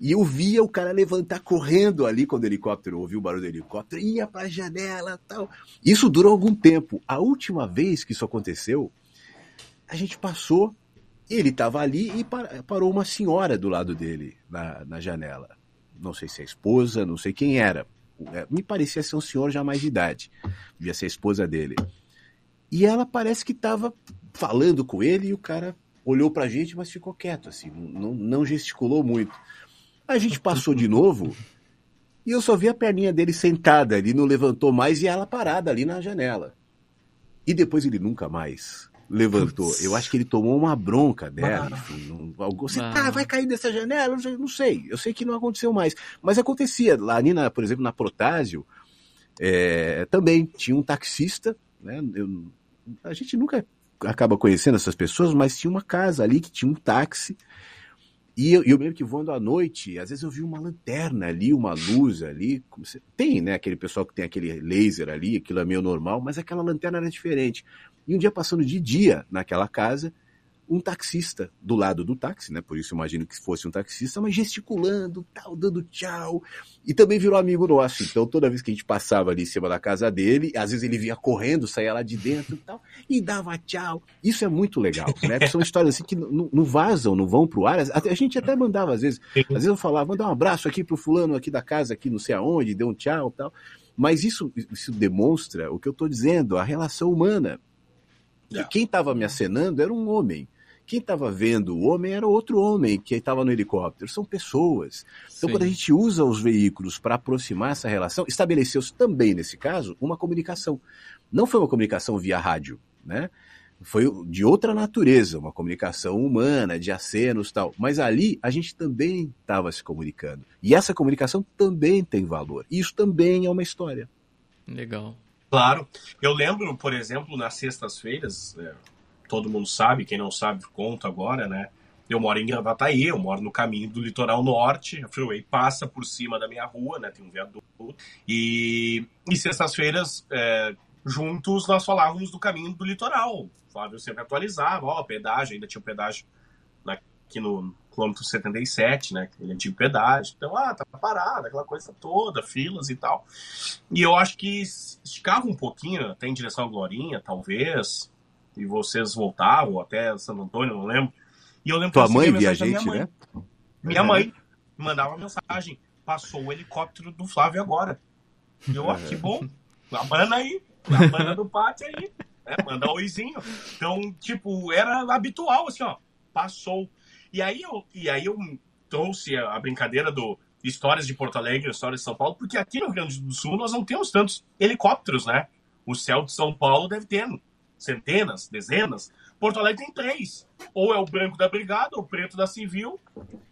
e eu via o cara levantar correndo ali quando o helicóptero, ouviu o barulho do helicóptero, ia para a janela tal. Isso durou algum tempo. A última vez que isso aconteceu, a gente passou, ele estava ali e parou uma senhora do lado dele na, na janela não sei se é a esposa, não sei quem era. É, me parecia ser um senhor já mais de idade, devia ser a esposa dele. E ela parece que estava falando com ele e o cara olhou pra gente, mas ficou quieto, assim, não, não gesticulou muito. A gente passou de novo e eu só vi a perninha dele sentada, ele não levantou mais e ela parada ali na janela. E depois ele nunca mais levantou. Eu acho que ele tomou uma bronca dela, ah. enfim. Não, você ah. tá, vai cair dessa janela? Não sei. Eu sei que não aconteceu mais. Mas acontecia. Lá ali, na, por exemplo, na Protásio, é, também tinha um taxista, né? Eu, a gente nunca acaba conhecendo essas pessoas, mas tinha uma casa ali que tinha um táxi. E eu, eu lembro que voando à noite, às vezes eu vi uma lanterna ali, uma luz ali. Tem, né? Aquele pessoal que tem aquele laser ali, aquilo é meio normal, mas aquela lanterna era diferente. E um dia passando de dia naquela casa, um taxista do lado do táxi, né? Por isso imagino que fosse um taxista, mas gesticulando, tal, dando tchau. E também virou amigo nosso. Então toda vez que a gente passava ali em cima da casa dele, às vezes ele vinha correndo, saía lá de dentro e tal, e dava tchau. Isso é muito legal, né? São histórias assim que não vazam, não vão pro ar. A gente até mandava às vezes, às vezes eu falava, mandar um abraço aqui pro fulano aqui da casa, aqui não sei aonde, deu um tchau, tal. Mas isso, isso demonstra o que eu estou dizendo, a relação humana. E quem estava me acenando era um homem. Quem estava vendo o homem era outro homem que estava no helicóptero. São pessoas. Então, Sim. quando a gente usa os veículos para aproximar essa relação, estabeleceu-se também, nesse caso, uma comunicação. Não foi uma comunicação via rádio, né? Foi de outra natureza, uma comunicação humana, de acenos tal. Mas ali a gente também estava se comunicando. E essa comunicação também tem valor. E isso também é uma história. Legal. Claro. Eu lembro, por exemplo, nas sextas-feiras, é, todo mundo sabe, quem não sabe, conta agora, né? Eu moro em Gravataí, eu moro no caminho do litoral norte, a freeway passa por cima da minha rua, né? Tem um viaduto. E, e sextas-feiras, é, juntos, nós falávamos do caminho do litoral. O Flávio sempre atualizava, ó, pedágio, ainda tinha o pedágio aqui no quilômetro 77, né? Ele antigo pedágio. Então, ah, tá parado, aquela coisa toda, filas e tal. E eu acho que esticava um pouquinho, até em direção à Glorinha, talvez, e vocês voltavam até Santo Antônio, não lembro. E eu lembro Tua mãe via a gente, minha né? Minha mãe mandava mensagem. Passou o helicóptero do Flávio agora. Eu, ah, que bom. Abana aí. Abana do pátio aí. É, manda oizinho. Então, tipo, era habitual, assim, ó. Passou. E aí eu, e aí eu trouxe a, brincadeira do histórias de Porto Alegre, histórias de São Paulo, porque aqui no Rio Grande do Sul nós não temos tantos helicópteros, né? O céu de São Paulo deve ter centenas, dezenas. Porto Alegre tem três. Ou é o branco da brigada, ou o preto da civil,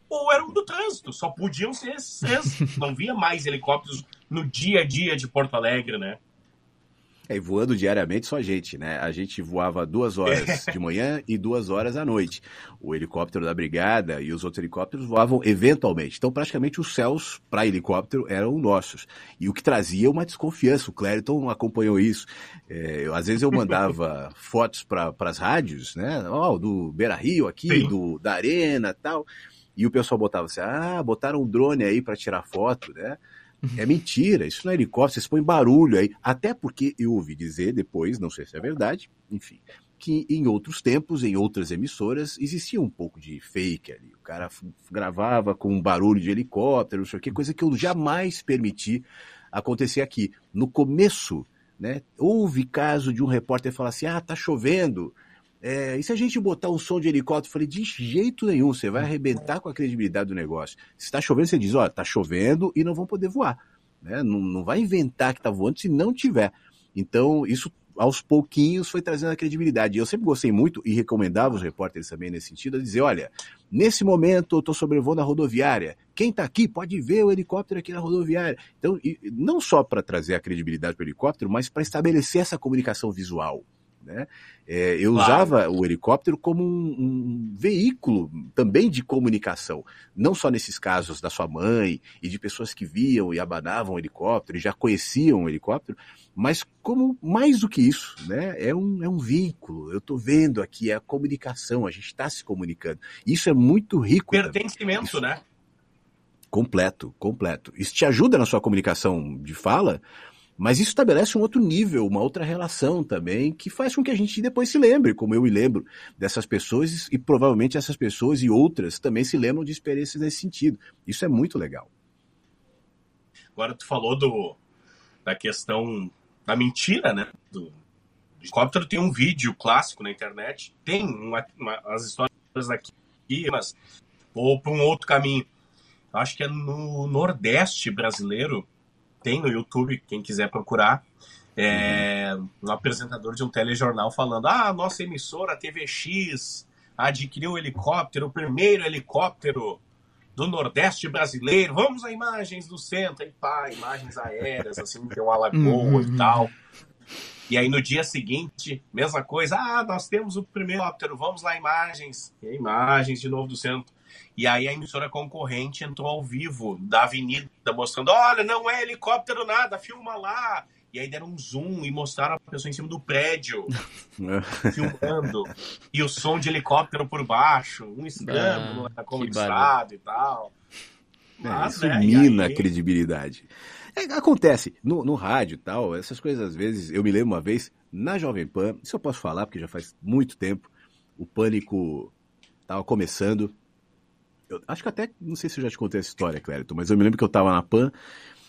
ou era o do trânsito. Só podiam ser esses. [LAUGHS] Não via mais helicópteros no dia a dia de Porto Alegre, né? É, e voando diariamente só a gente, né? A gente voava duas horas de manhã e duas horas à noite. O helicóptero da brigada e os outros helicópteros voavam eventualmente. Então, praticamente, os céus para helicóptero eram nossos. E o que trazia uma desconfiança. O Clériton acompanhou isso. É, eu, às vezes eu mandava [LAUGHS] fotos para as rádios, né? Oh, do Beira Rio aqui, do, da Arena tal. E o pessoal botava assim: ah, botaram um drone aí para tirar foto, né? É mentira, isso não é helicóptero, vocês põem barulho aí. Até porque eu ouvi dizer depois, não sei se é verdade, enfim, que em outros tempos, em outras emissoras, existia um pouco de fake ali. O cara gravava com um barulho de helicóptero, não sei o que, coisa que eu jamais permiti acontecer aqui. No começo, né, houve caso de um repórter falar assim: ah, tá chovendo. É, e se a gente botar um som de helicóptero? Eu falei, de jeito nenhum, você vai arrebentar com a credibilidade do negócio. Se está chovendo, você diz, olha, está chovendo e não vão poder voar. Né? Não, não vai inventar que está voando se não tiver. Então, isso aos pouquinhos foi trazendo a credibilidade. Eu sempre gostei muito e recomendava os repórteres também nesse sentido, a dizer, olha, nesse momento eu estou sobrevoando a rodoviária, quem está aqui pode ver o helicóptero aqui na rodoviária. Então, não só para trazer a credibilidade para o helicóptero, mas para estabelecer essa comunicação visual. Né? É, eu claro. usava o helicóptero como um, um, veículo também de comunicação, não só nesses casos da sua mãe e de pessoas que viam e abanavam o helicóptero e já conheciam o helicóptero, mas como mais do que isso, né? É um, é um veículo. Eu estou vendo aqui é a comunicação, a gente está se comunicando. Isso é muito rico. Pertencimento, isso, né? Completo, completo. Isso te ajuda na sua comunicação de fala, mas isso estabelece um outro nível, uma outra relação também, que faz com que a gente depois se lembre, como eu me lembro dessas pessoas, e provavelmente essas pessoas e outras também se lembram de experiências nesse sentido. Isso é muito legal. Agora tu falou do, da questão da mentira, né? Do, helicóptero tem um vídeo clássico na internet, tem uma, uma, as histórias aqui, mas vou para um outro caminho. Acho que é no Nordeste brasileiro, tem no YouTube, quem quiser procurar, é, é, um apresentador de um telejornal falando: ah, nossa emissora TVX adquiriu um helicóptero, o primeiro helicóptero do Nordeste brasileiro. Vamos a imagens do centro, e pá, imagens aéreas, assim, tem uma lagoa uhum. e tal. E aí no dia seguinte, mesma coisa, ah, nós temos o primeiro helicóptero, vamos lá, imagens. E imagens de novo do centro. E aí a emissora concorrente entrou ao vivo da avenida, mostrando: olha, não é helicóptero nada, filma lá. E aí deram um zoom e mostraram a pessoa em cima do prédio, [LAUGHS] filmando. E o som de helicóptero por baixo, um escândalo ah, como estado e tal. É, Mas, isso né, mina aí... a credibilidade. É, acontece, no, no rádio e tal, essas coisas às vezes, eu me lembro uma vez, na Jovem Pan, isso eu posso falar porque já faz muito tempo, o pânico estava começando. Eu acho que até, não sei se eu já te contei essa história, Clérito, mas eu me lembro que eu estava na Pan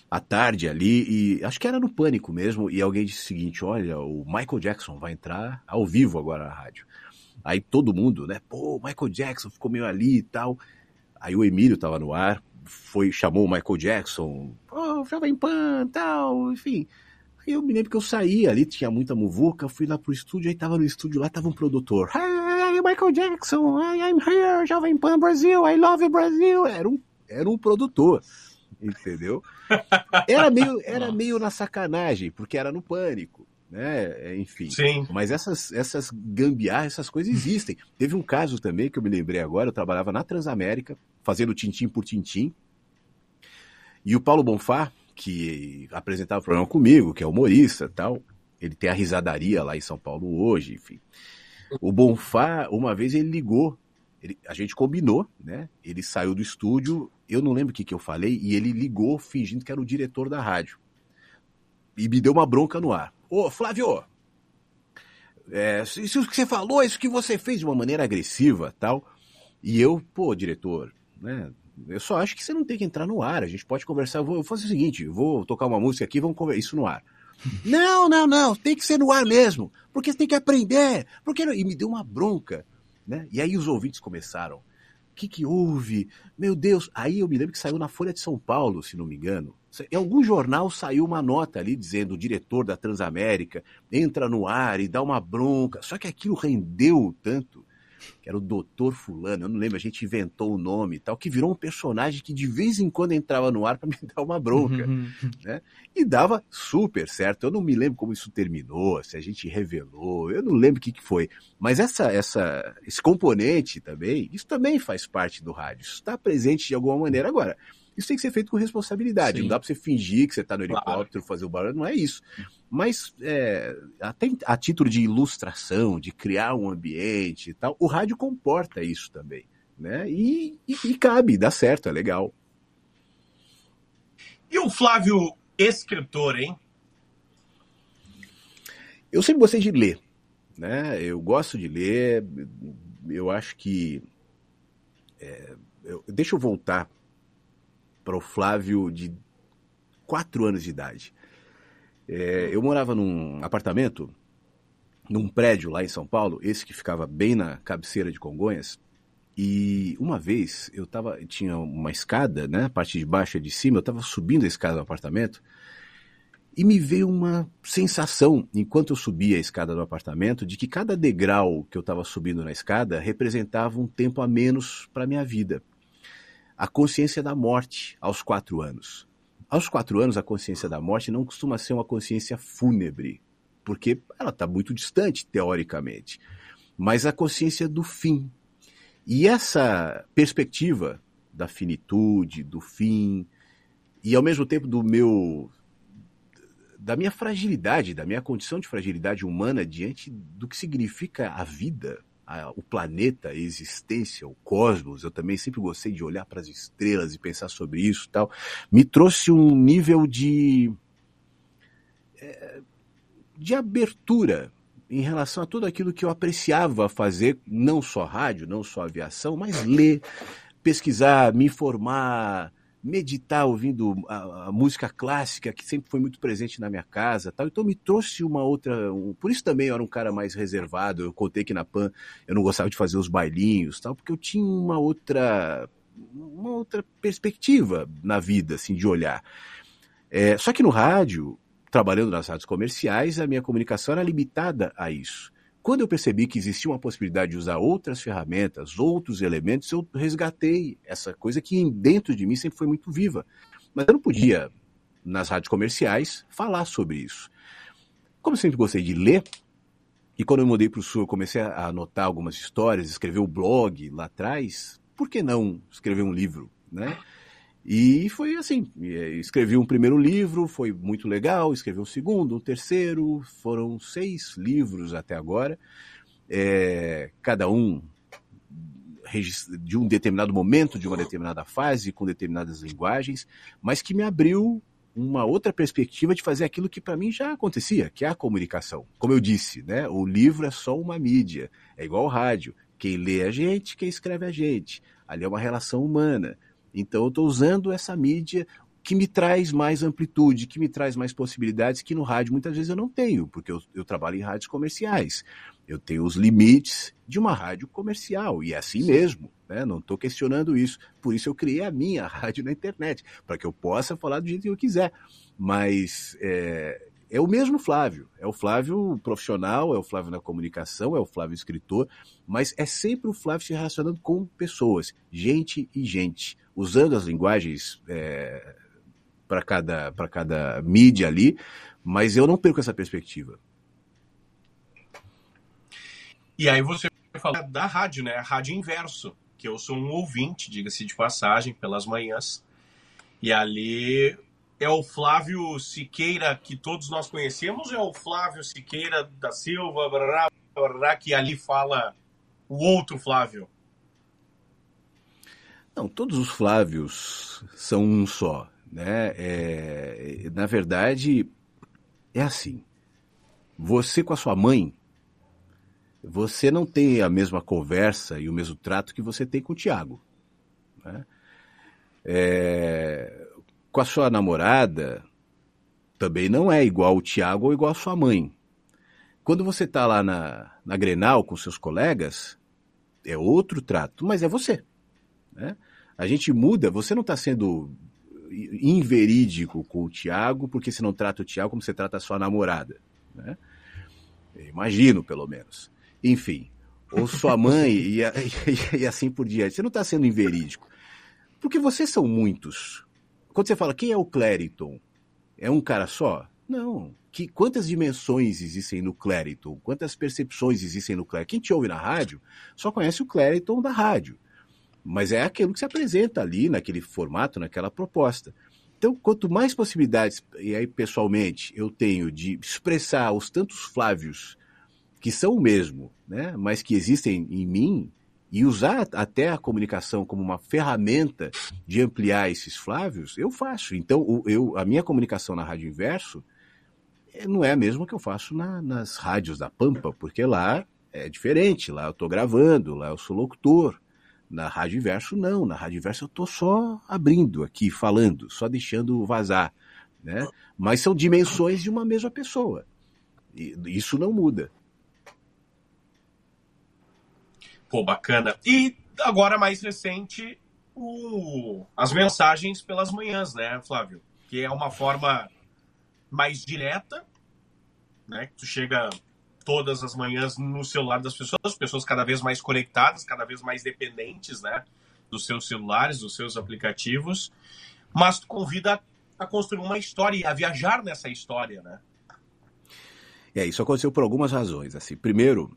à tarde ali, e acho que era no pânico mesmo, e alguém disse o seguinte: olha, o Michael Jackson vai entrar ao vivo agora na rádio. Aí todo mundo, né? Pô, Michael Jackson ficou meio ali e tal. Aí o Emílio tava no ar, foi, chamou o Michael Jackson, pô, Jovem Pan tal, enfim. Aí eu me lembro que eu saí ali, tinha muita muvuca, fui lá pro estúdio, aí tava no estúdio lá, tava um produtor. Michael Jackson, I'm here, Jovem Pan Brasil, I love Brasil. Era um, era um produtor entendeu? [LAUGHS] Era meio, era meio na sacanagem, porque era no pânico, né? Enfim. Sim. Mas essas, essas gambiarras, essas coisas existem. Teve um caso também que eu me lembrei agora, eu trabalhava na Transamérica, fazendo tintim por tintim, e o Paulo Bonfá, que apresentava o programa comigo, que é humorista tal, ele tem a risadaria lá em São Paulo hoje, enfim. O Bonfá, uma vez ele ligou, ele, a gente combinou, né? Ele saiu do estúdio eu não lembro o que, que eu falei, e ele ligou fingindo que era o diretor da rádio. E me deu uma bronca no ar. Ô, Flávio, é, isso que você falou, isso que você fez de uma maneira agressiva tal. E eu, pô, diretor, né? Eu só acho que você não tem que entrar no ar. A gente pode conversar. Eu vou fazer o seguinte: vou tocar uma música aqui, vamos conversar isso no ar. Não, não, não, tem que ser no ar mesmo, porque você tem que aprender. Porque e me deu uma bronca, né? E aí os ouvintes começaram que, que houve? Meu Deus. Aí eu me lembro que saiu na Folha de São Paulo, se não me engano. Em algum jornal saiu uma nota ali dizendo o diretor da Transamérica entra no ar e dá uma bronca. Só que aquilo rendeu tanto que era o Doutor Fulano, eu não lembro, a gente inventou o nome e tal, que virou um personagem que de vez em quando entrava no ar para me [LAUGHS] dar uma bronca, uhum. né? E dava super certo. Eu não me lembro como isso terminou, se a gente revelou, eu não lembro o que, que foi. Mas essa, essa, esse componente também, isso também faz parte do rádio, isso está presente de alguma maneira. Agora, isso tem que ser feito com responsabilidade. Sim. Não dá para você fingir que você está no helicóptero, claro. fazer o barulho, não é isso. Mas é, até a título de ilustração, de criar um ambiente e tal, o rádio comporta isso também. Né? E, e, e cabe, dá certo, é legal. E o Flávio, escritor, hein? Eu sempre gostei de ler. Né? Eu gosto de ler. Eu acho que. É, eu, deixa eu voltar para o Flávio de quatro anos de idade. É, eu morava num apartamento, num prédio lá em São Paulo, esse que ficava bem na cabeceira de Congonhas. E uma vez eu tava, tinha uma escada, né? A parte de baixo e de cima, eu estava subindo a escada do apartamento e me veio uma sensação, enquanto eu subia a escada do apartamento, de que cada degrau que eu estava subindo na escada representava um tempo a menos para minha vida a consciência da morte aos quatro anos. Aos quatro anos, a consciência da morte não costuma ser uma consciência fúnebre, porque ela está muito distante, teoricamente. Mas a consciência do fim. E essa perspectiva da finitude, do fim, e ao mesmo tempo do meu da minha fragilidade, da minha condição de fragilidade humana diante do que significa a vida, a, o planeta, a existência, o cosmos, eu também sempre gostei de olhar para as estrelas e pensar sobre isso e tal, me trouxe um nível de. É, de abertura em relação a tudo aquilo que eu apreciava fazer, não só rádio, não só aviação, mas ler, pesquisar, me informar, meditar ouvindo a, a, música clássica que sempre foi muito presente na minha casa tal então me trouxe uma outra um, por isso também eu era um cara mais reservado eu contei que na Pan eu não gostava de fazer os bailinhos tal porque eu tinha uma outra uma outra perspectiva na vida assim de olhar é, só que no rádio trabalhando nas rádios comerciais, a minha comunicação era limitada a isso. Quando eu percebi que existia uma possibilidade de usar outras ferramentas, outros elementos, eu resgatei essa coisa que dentro de mim sempre foi muito viva. Mas eu não podia, nas rádios comerciais, falar sobre isso. Como sempre gostei de ler, e quando eu mudei para o Sul, eu comecei a anotar algumas histórias, escrever o blog lá atrás, por que não escrever um livro, né? E foi assim, eh, escrevi um primeiro livro, foi muito legal, escrevi um segundo, um terceiro, foram seis livros até agora, é, cada um de um determinado momento, de uma determinada fase, com determinadas linguagens, mas que me abriu uma outra perspectiva de fazer aquilo que para mim já acontecia, que é a comunicação. Como eu disse, né, o livro é só uma mídia, é igual ao rádio. Quem lê é a gente, quem escreve é a gente. Ali é uma relação humana. Então eu estou usando essa mídia que me traz mais amplitude, que me traz mais possibilidades que no rádio muitas vezes eu não tenho, porque eu, eu trabalho em rádios comerciais. Eu tenho os limites de uma rádio comercial, e é assim mesmo, né? não estou questionando isso. Por isso eu criei a minha [LAUGHS] rádio na internet, para que eu possa falar do jeito que eu quiser. Mas é, é o mesmo Flávio. É o Flávio profissional, é o Flávio na comunicação, é o Flávio escritor, mas é sempre o Flávio se relacionando com pessoas, gente e gente, usando as linguagens é, para cada, cada mídia ali, mas eu não perco essa perspectiva. E aí você fala da rádio, né? A rádio inverso, que eu sou um ouvinte, diga-se de passagem, pelas manhãs. E ali é o Flávio Siqueira que todos nós conhecemos, é o Flávio Siqueira da Silva, brará, brará, que ali fala o outro Flávio. Não, todos os Flávios são um só, né? É, na verdade, é assim. Você com a sua mãe você não tem a mesma conversa e o mesmo trato que você tem com o Tiago. Né? É, com a sua namorada, também não é igual o Tiago ou igual a sua mãe. Quando você está lá na, na Grenal com seus colegas, é outro trato, mas é você. Né? A gente muda, você não está sendo inverídico com o Tiago porque você não trata o Tiago como você trata a sua namorada. Né? imagino, pelo menos enfim, ou sua [LAUGHS] mãe [LAUGHS] e, e, e, assim por diante. Você não está sendo inverídico. Porque vocês são muitos. Quando você fala, quem é o Clériton? É um cara só? Não. Que, quantas dimensões existem no Clériton? Quantas percepções existem no Clériton? Quem te ouve na rádio só conhece o Clériton da rádio. Mas é aquilo que se apresenta ali, naquele formato, naquela proposta. Então, quanto mais possibilidades, e aí pessoalmente, eu tenho de expressar os tantos Flávios que são o mesmo, né? mas que existem em mim, e usar até a comunicação como uma ferramenta de ampliar esses Flávios, eu faço. Então, eu, a minha comunicação na Rádio Inverso eh, não é a mesma que eu faço na, nas rádios da Pampa, porque lá é diferente, lá eu estou gravando, lá eu sou locutor. Na Rádio Inverso, não. Na Rádio Inverso eu estou só abrindo aqui, falando, só deixando vazar. Né? Mas são dimensões de uma mesma pessoa. E isso não muda. Pô, bacana. E agora, mais recente, o... as mensagens pelas manhãs, né, Flávio? Que é uma forma mais direta, né? Tu chega todas as manhãs no celular das pessoas, as pessoas cada vez mais conectadas, cada vez mais dependentes, né? Dos seus celulares, dos seus aplicativos. Mas tu convida a construir uma história, a viajar nessa história, né? É, isso aconteceu por algumas razões. Assim, primeiro,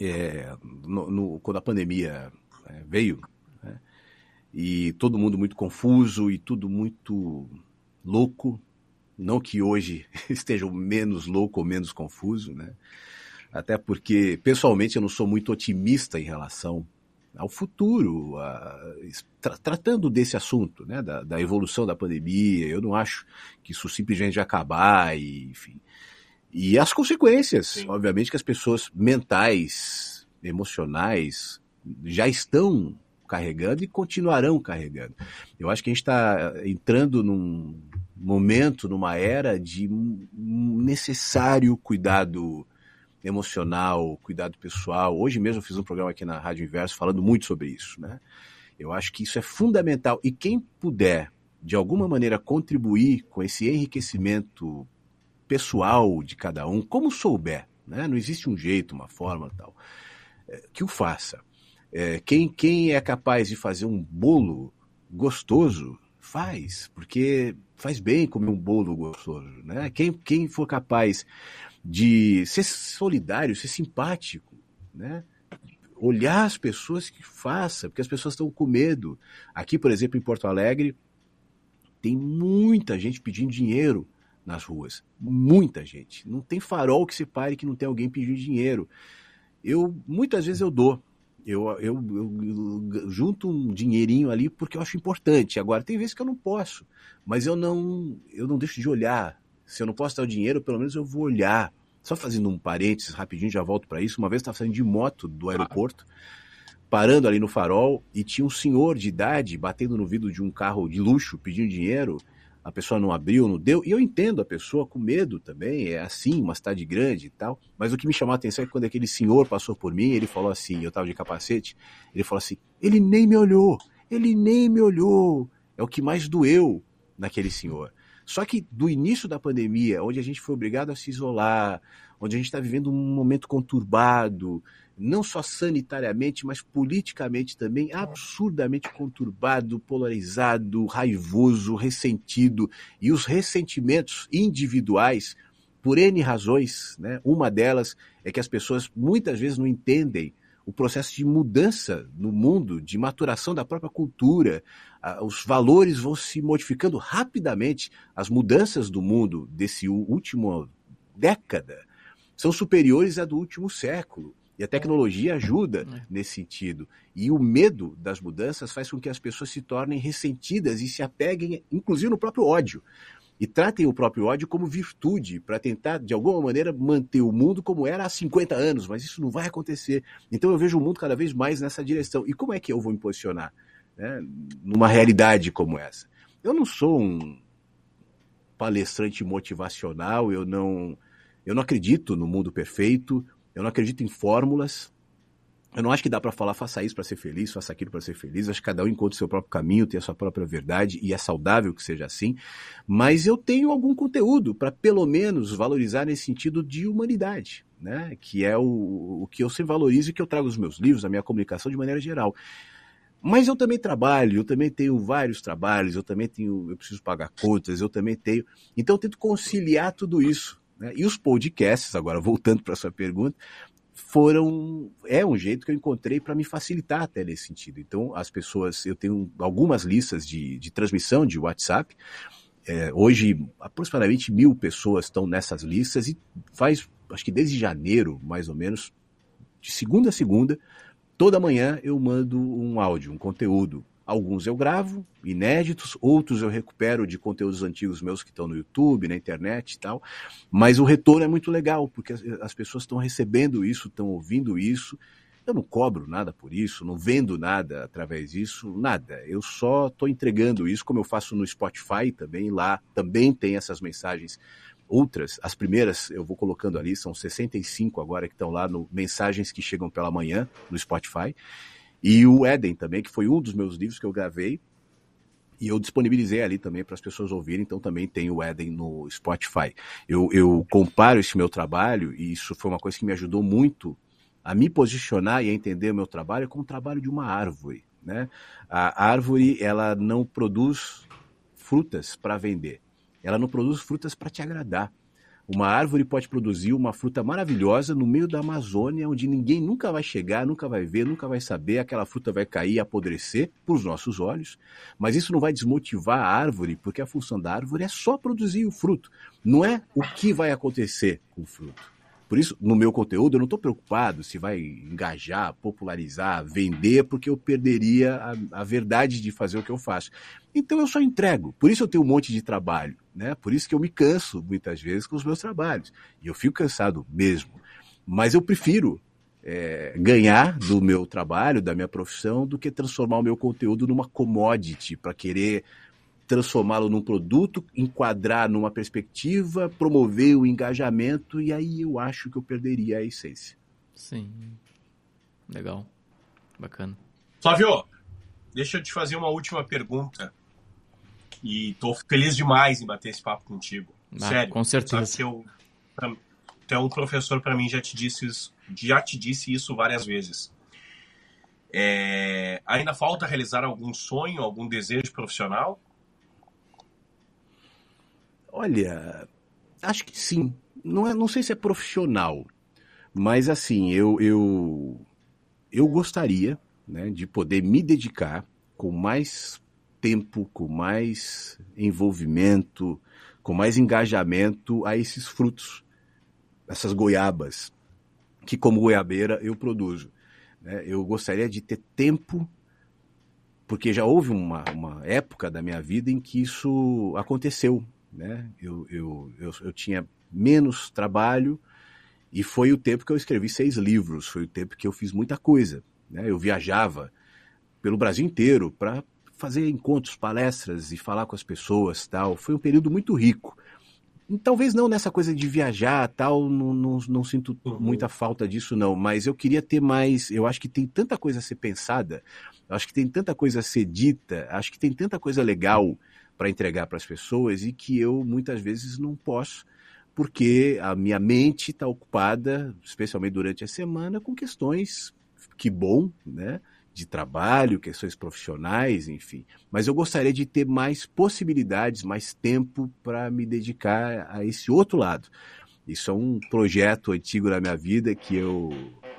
é, no, no, quando a pandemia é, veio, né, e todo mundo muito confuso e tudo muito louco, não que hoje [LAUGHS] esteja menos louco ou menos confuso, né? Até porque, pessoalmente, eu não sou muito otimista em relação ao futuro, a, tra, tratando desse assunto, né, da, da, evolução da pandemia. Eu não acho que isso simplesmente acabar, e, enfim. E as consequências, Sim. obviamente, que as pessoas mentais, emocionais, já estão carregando e continuarão carregando. Eu acho que a gente está entrando num momento, numa era de um necessário cuidado emocional, cuidado pessoal. Hoje mesmo eu fiz um programa aqui na Rádio Inverso falando muito sobre isso, né? Eu acho que isso é fundamental e quem puder de alguma maneira contribuir com esse enriquecimento pessoal de cada um, como souber, né? não existe um jeito, uma forma tal, é, que o faça. É, quem, quem é capaz de fazer um bolo gostoso, faz, porque faz bem comer um bolo gostoso. Né? Quem, quem for capaz de ser solidário, ser simpático, né? olhar as pessoas que faça, porque as pessoas estão com medo. Aqui, por exemplo, em Porto Alegre, tem muita gente pedindo dinheiro nas ruas. Muita gente. Não tem farol que se pare que não tem alguém pedindo dinheiro. Eu, muitas vezes eu dou. Eu, eu, eu, junto um dinheirinho ali porque eu acho importante. Agora, tem vezes que eu não posso, mas eu não, eu não deixo de olhar. Se eu não posso dar o dinheiro, pelo menos eu vou olhar. Só fazendo um parênteses rapidinho, já volto para isso. Uma vez estava saindo de moto do aeroporto, parando ali no farol, e tinha um senhor de idade batendo no vidro de um carro de luxo pedindo dinheiro a pessoa não abriu, não deu. E eu entendo a pessoa com medo também, é assim, uma cidade grande e tal. Mas o que me chamou a atenção é que quando aquele senhor passou por mim, ele falou assim: eu estava de capacete, ele falou assim: ele nem me olhou, ele nem me olhou. É o que mais doeu naquele senhor. Só que do início da pandemia, onde a gente foi obrigado a se isolar, onde a gente está vivendo um momento conturbado, não só sanitariamente, mas politicamente também absurdamente conturbado, polarizado, raivoso, ressentido. E os ressentimentos individuais, por N razões, né? uma delas é que as pessoas muitas vezes não entendem o processo de mudança no mundo, de maturação da própria cultura. Os valores vão se modificando rapidamente. As mudanças do mundo desse último década são superiores à do último século. E a tecnologia ajuda é. nesse sentido. E o medo das mudanças faz com que as pessoas se tornem ressentidas e se apeguem, inclusive, no próprio ódio. E tratem o próprio ódio como virtude, para tentar, de alguma maneira, manter o mundo como era há 50 anos. Mas isso não vai acontecer. Então eu vejo o mundo cada vez mais nessa direção. E como é que eu vou me posicionar né, numa realidade como essa? Eu não sou um palestrante motivacional, eu não, eu não acredito no mundo perfeito, eu não acredito em fórmulas. Eu não acho que dá para falar faça isso para ser feliz, faça aquilo para ser feliz. Acho que cada um encontra o seu próprio caminho, tem a sua própria verdade e é saudável que seja assim. Mas eu tenho algum conteúdo para pelo menos valorizar nesse sentido de humanidade, né? Que é o, o que eu sempre valorizo e que eu trago nos meus livros, a minha comunicação de maneira geral. Mas eu também trabalho, eu também tenho vários trabalhos, eu também tenho, eu preciso pagar contas, eu também tenho. Então eu tento conciliar tudo isso. Né? E os podcasts, agora voltando para sua pergunta, foram é um jeito que eu encontrei para me facilitar até nesse sentido. Então, as pessoas, eu tenho algumas listas de, de transmissão de WhatsApp. É, hoje, aproximadamente mil pessoas estão nessas listas e faz, acho que desde janeiro, mais ou menos, de segunda a segunda, toda manhã eu mando um áudio, um conteúdo Alguns eu gravo, inéditos, outros eu recupero de conteúdos antigos meus que estão no YouTube, na internet e tal. Mas o retorno é muito legal, porque as, as pessoas estão recebendo isso, estão ouvindo isso. Eu não cobro nada por isso, não vendo nada através disso, nada. Eu só estou entregando isso, como eu faço no Spotify também. Lá também tem essas mensagens outras, as primeiras eu vou colocando ali, são 65 agora que estão lá no Mensagens que Chegam pela Manhã, no Spotify. E o Éden também, que foi um dos meus livros que eu gravei. E eu disponibilizei ali também para as pessoas ouvirem, então também tem o Éden no Spotify. Eu, eu comparo esse meu trabalho, e isso foi uma coisa que me ajudou muito a me posicionar e a entender o meu trabalho como o trabalho de uma árvore. Né? A árvore ela não produz frutas para vender, ela não produz frutas para te agradar. Uma árvore pode produzir uma fruta maravilhosa no meio da Amazônia, onde ninguém nunca vai chegar, nunca vai ver, nunca vai saber. Aquela fruta vai cair, apodrecer para os nossos olhos, mas isso não vai desmotivar a árvore, porque a função da árvore é só produzir o fruto, não é o que vai acontecer com o fruto. Por isso, no meu conteúdo, eu não estou preocupado se vai engajar, popularizar, vender, porque eu perderia a, a, verdade de fazer o que eu faço. Então eu só entrego. Por isso eu tenho um monte de trabalho. Né? Por isso que eu me canso muitas vezes com os meus trabalhos. E eu fico cansado mesmo. Mas eu prefiro é, ganhar do meu trabalho, da minha profissão, do que transformar o meu conteúdo numa commodity para querer transformá-lo num produto, enquadrar numa perspectiva, promover o engajamento, e aí eu acho que eu perderia a essência. Sim. Legal. Bacana. Flávio, deixa eu te fazer uma última pergunta. E tô feliz demais em bater esse papo contigo. Ah, Sério. Com certeza. Eu, então, um professor para mim já te disse isso, já te disse isso várias vezes. É, ainda falta realizar algum sonho, algum desejo profissional? Olha, acho que sim. Não, é, não sei se é profissional, mas assim, eu, eu, eu gostaria né, de poder me dedicar com mais tempo, com mais envolvimento, com mais engajamento a esses frutos, essas goiabas, que como goiabeira eu produzo. Né? Eu gostaria de ter tempo, porque já houve uma, uma época da minha vida em que isso aconteceu. Né? Eu, eu, eu, eu tinha menos trabalho e foi o tempo que eu escrevi seis livros, foi o tempo que eu fiz muita coisa. Né? Eu viajava pelo Brasil inteiro para fazer encontros, palestras e falar com as pessoas tal. Foi um período muito rico. Talvez não nessa coisa de viajar tal, não, não, não sinto uhum. muita falta disso, não. Mas eu queria ter mais. Eu acho que tem tanta coisa a ser pensada, acho que tem tanta coisa a ser dita, acho que tem tanta coisa legal para entregar para as pessoas e que eu muitas vezes não posso, porque a minha mente está ocupada, especialmente durante a semana, com questões que bom, né? de trabalho, questões profissionais, enfim. Mas eu gostaria de ter mais possibilidades, mais tempo para me dedicar a esse outro lado. Isso é um projeto antigo na minha vida que eu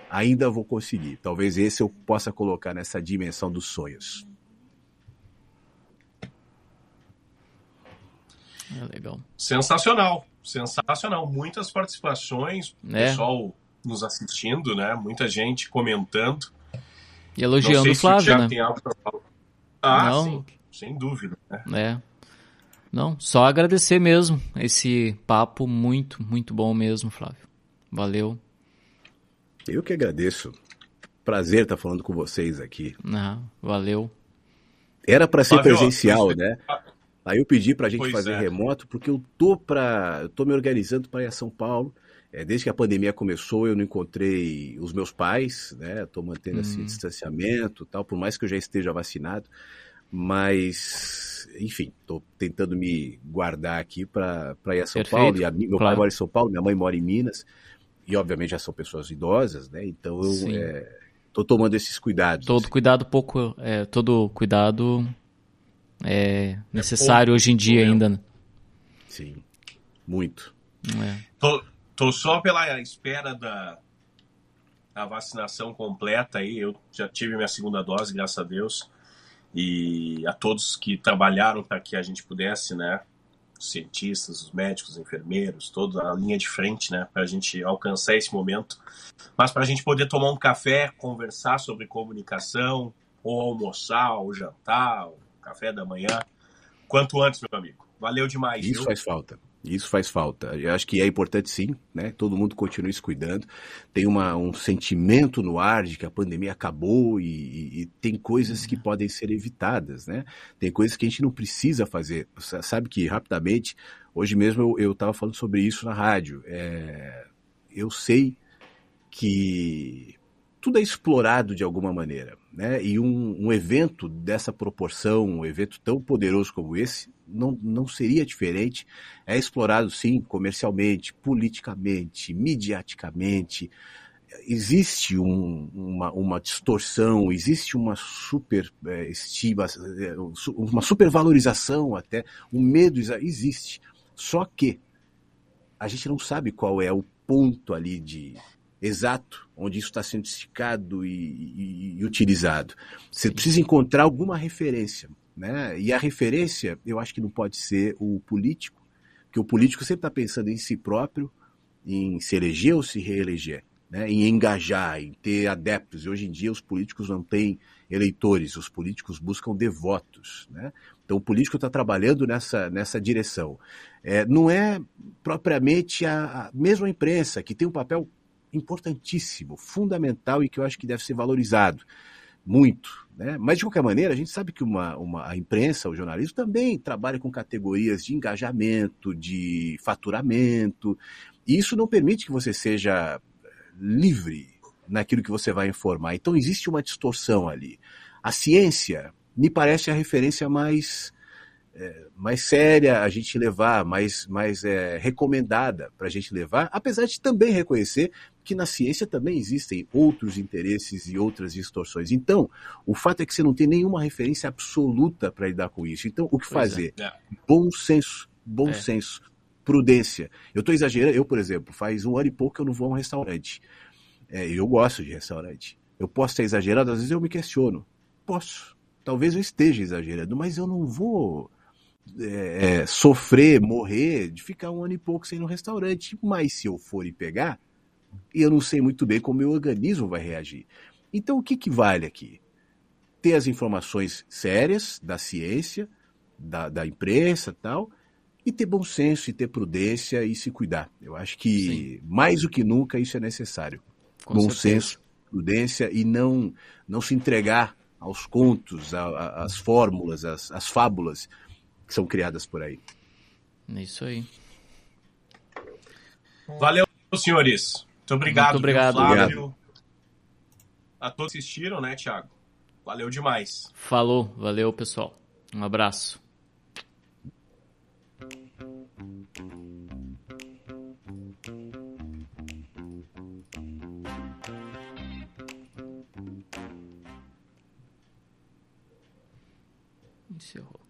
ainda vou conseguir. Talvez esse eu possa colocar nessa dimensão dos sonhos. É legal. Sensacional, sensacional. Muitas participações, é. pessoal nos assistindo, né? Muita gente comentando. E elogiando o Flávio, né? Ah, Não. sim, sem dúvida. Né? É. Não, só agradecer mesmo esse papo muito, muito bom mesmo, Flávio. Valeu. Eu que agradeço. Prazer estar falando com vocês aqui. Ah, valeu. Era para ser Flávio, presencial, você... né? Aí eu pedi para a gente pois fazer é. remoto porque eu tô para, eu tô me organizando para ir a São Paulo. É, desde que a pandemia começou, eu não encontrei os meus pais, né? Estou mantendo esse hum. distanciamento, tal, por mais que eu já esteja vacinado, mas enfim, estou tentando me guardar aqui para ir a São Perfeito. Paulo. E a, meu claro. pai mora em São Paulo, minha mãe mora em Minas, e obviamente já são pessoas idosas, né? Então eu estou é, tomando esses cuidados. Todo assim. cuidado pouco, é, todo cuidado é necessário hoje em dia ainda. Né? Sim, muito. É. Tô Tô só pela espera da, da vacinação completa aí. Eu já tive minha segunda dose, graças a Deus. E a todos que trabalharam para que a gente pudesse, né? Os cientistas, os médicos, os enfermeiros, toda a linha de frente, né? Para a gente alcançar esse momento. Mas para a gente poder tomar um café, conversar sobre comunicação, ou almoçar, ou jantar, ou café da manhã, quanto antes, meu amigo. Valeu demais. Isso viu? faz falta. Isso faz falta. Eu acho que é importante sim, né? Todo mundo continue se cuidando. Tem uma, um sentimento no ar de que a pandemia acabou e, e, e, tem coisas que podem ser evitadas, né? Tem coisas que a gente não precisa fazer. Sabe que, rapidamente, hoje mesmo eu estava falando sobre isso na rádio. É, eu sei que tudo é explorado de alguma maneira. Né? E um, um, evento dessa proporção, um evento tão poderoso como esse, não, não seria diferente. É explorado, sim, comercialmente, politicamente, midiaticamente. Existe um, uma, uma distorção, existe uma super é, é, uma supervalorização até, um medo existe. Só que a gente não sabe qual é o ponto ali de, exato onde isso está sendo esticado e, e, e utilizado. Você precisa encontrar alguma referência. Né? E a referência, eu acho que não pode ser o político, porque o político sempre está pensando em si próprio, em se eleger ou se reeleger, né? em engajar, em ter adeptos. E hoje em dia os políticos não têm eleitores, os políticos buscam devotos. Né? Então o político está trabalhando nessa, nessa direção. É, não é propriamente a, a mesma imprensa, que tem um papel importantíssimo, fundamental e que eu acho que deve ser valorizado muito. Né? Mas, de qualquer maneira, a gente sabe que uma, uma, a imprensa, o jornalismo, também trabalha com categorias de engajamento, de faturamento, e isso não permite que você seja livre naquilo que você vai informar. Então, existe uma distorção ali. A ciência me parece a referência mais é, mais séria a gente levar, mais, mais é, recomendada para a gente levar, apesar de também reconhecer que na ciência também existem outros interesses e outras distorções. Então, o fato é que você não tem nenhuma referência absoluta para lidar com isso. Então, o que pois fazer? É. Bom senso, bom é. senso, prudência. Eu estou exagerando, eu, por exemplo, faz um ano e pouco que eu não vou a um restaurante. É, eu gosto de restaurante. Eu posso estar exagerado, às vezes eu me questiono. Posso. Talvez eu esteja exagerando, mas eu não vou é, é, sofrer, morrer de ficar um ano e pouco sem ir no restaurante. Mas se eu for e pegar, eu não sei muito bem como meu organismo vai reagir. Então o que, que vale aqui? Ter as informações sérias da ciência, da, da imprensa tal, e ter bom senso, e ter prudência e se cuidar. Eu acho que Sim. mais do que nunca isso é necessário. Com bom certeza. senso, prudência e não, não se entregar aos contos, às fórmulas, às, às fábulas que são criadas por aí. É isso aí. Valeu, senhores. Muito obrigado, Muito obrigado. Flávio. A todos que assistiram, né, Thiago? Valeu demais. Falou, valeu, pessoal. Um abraço. Encerrou.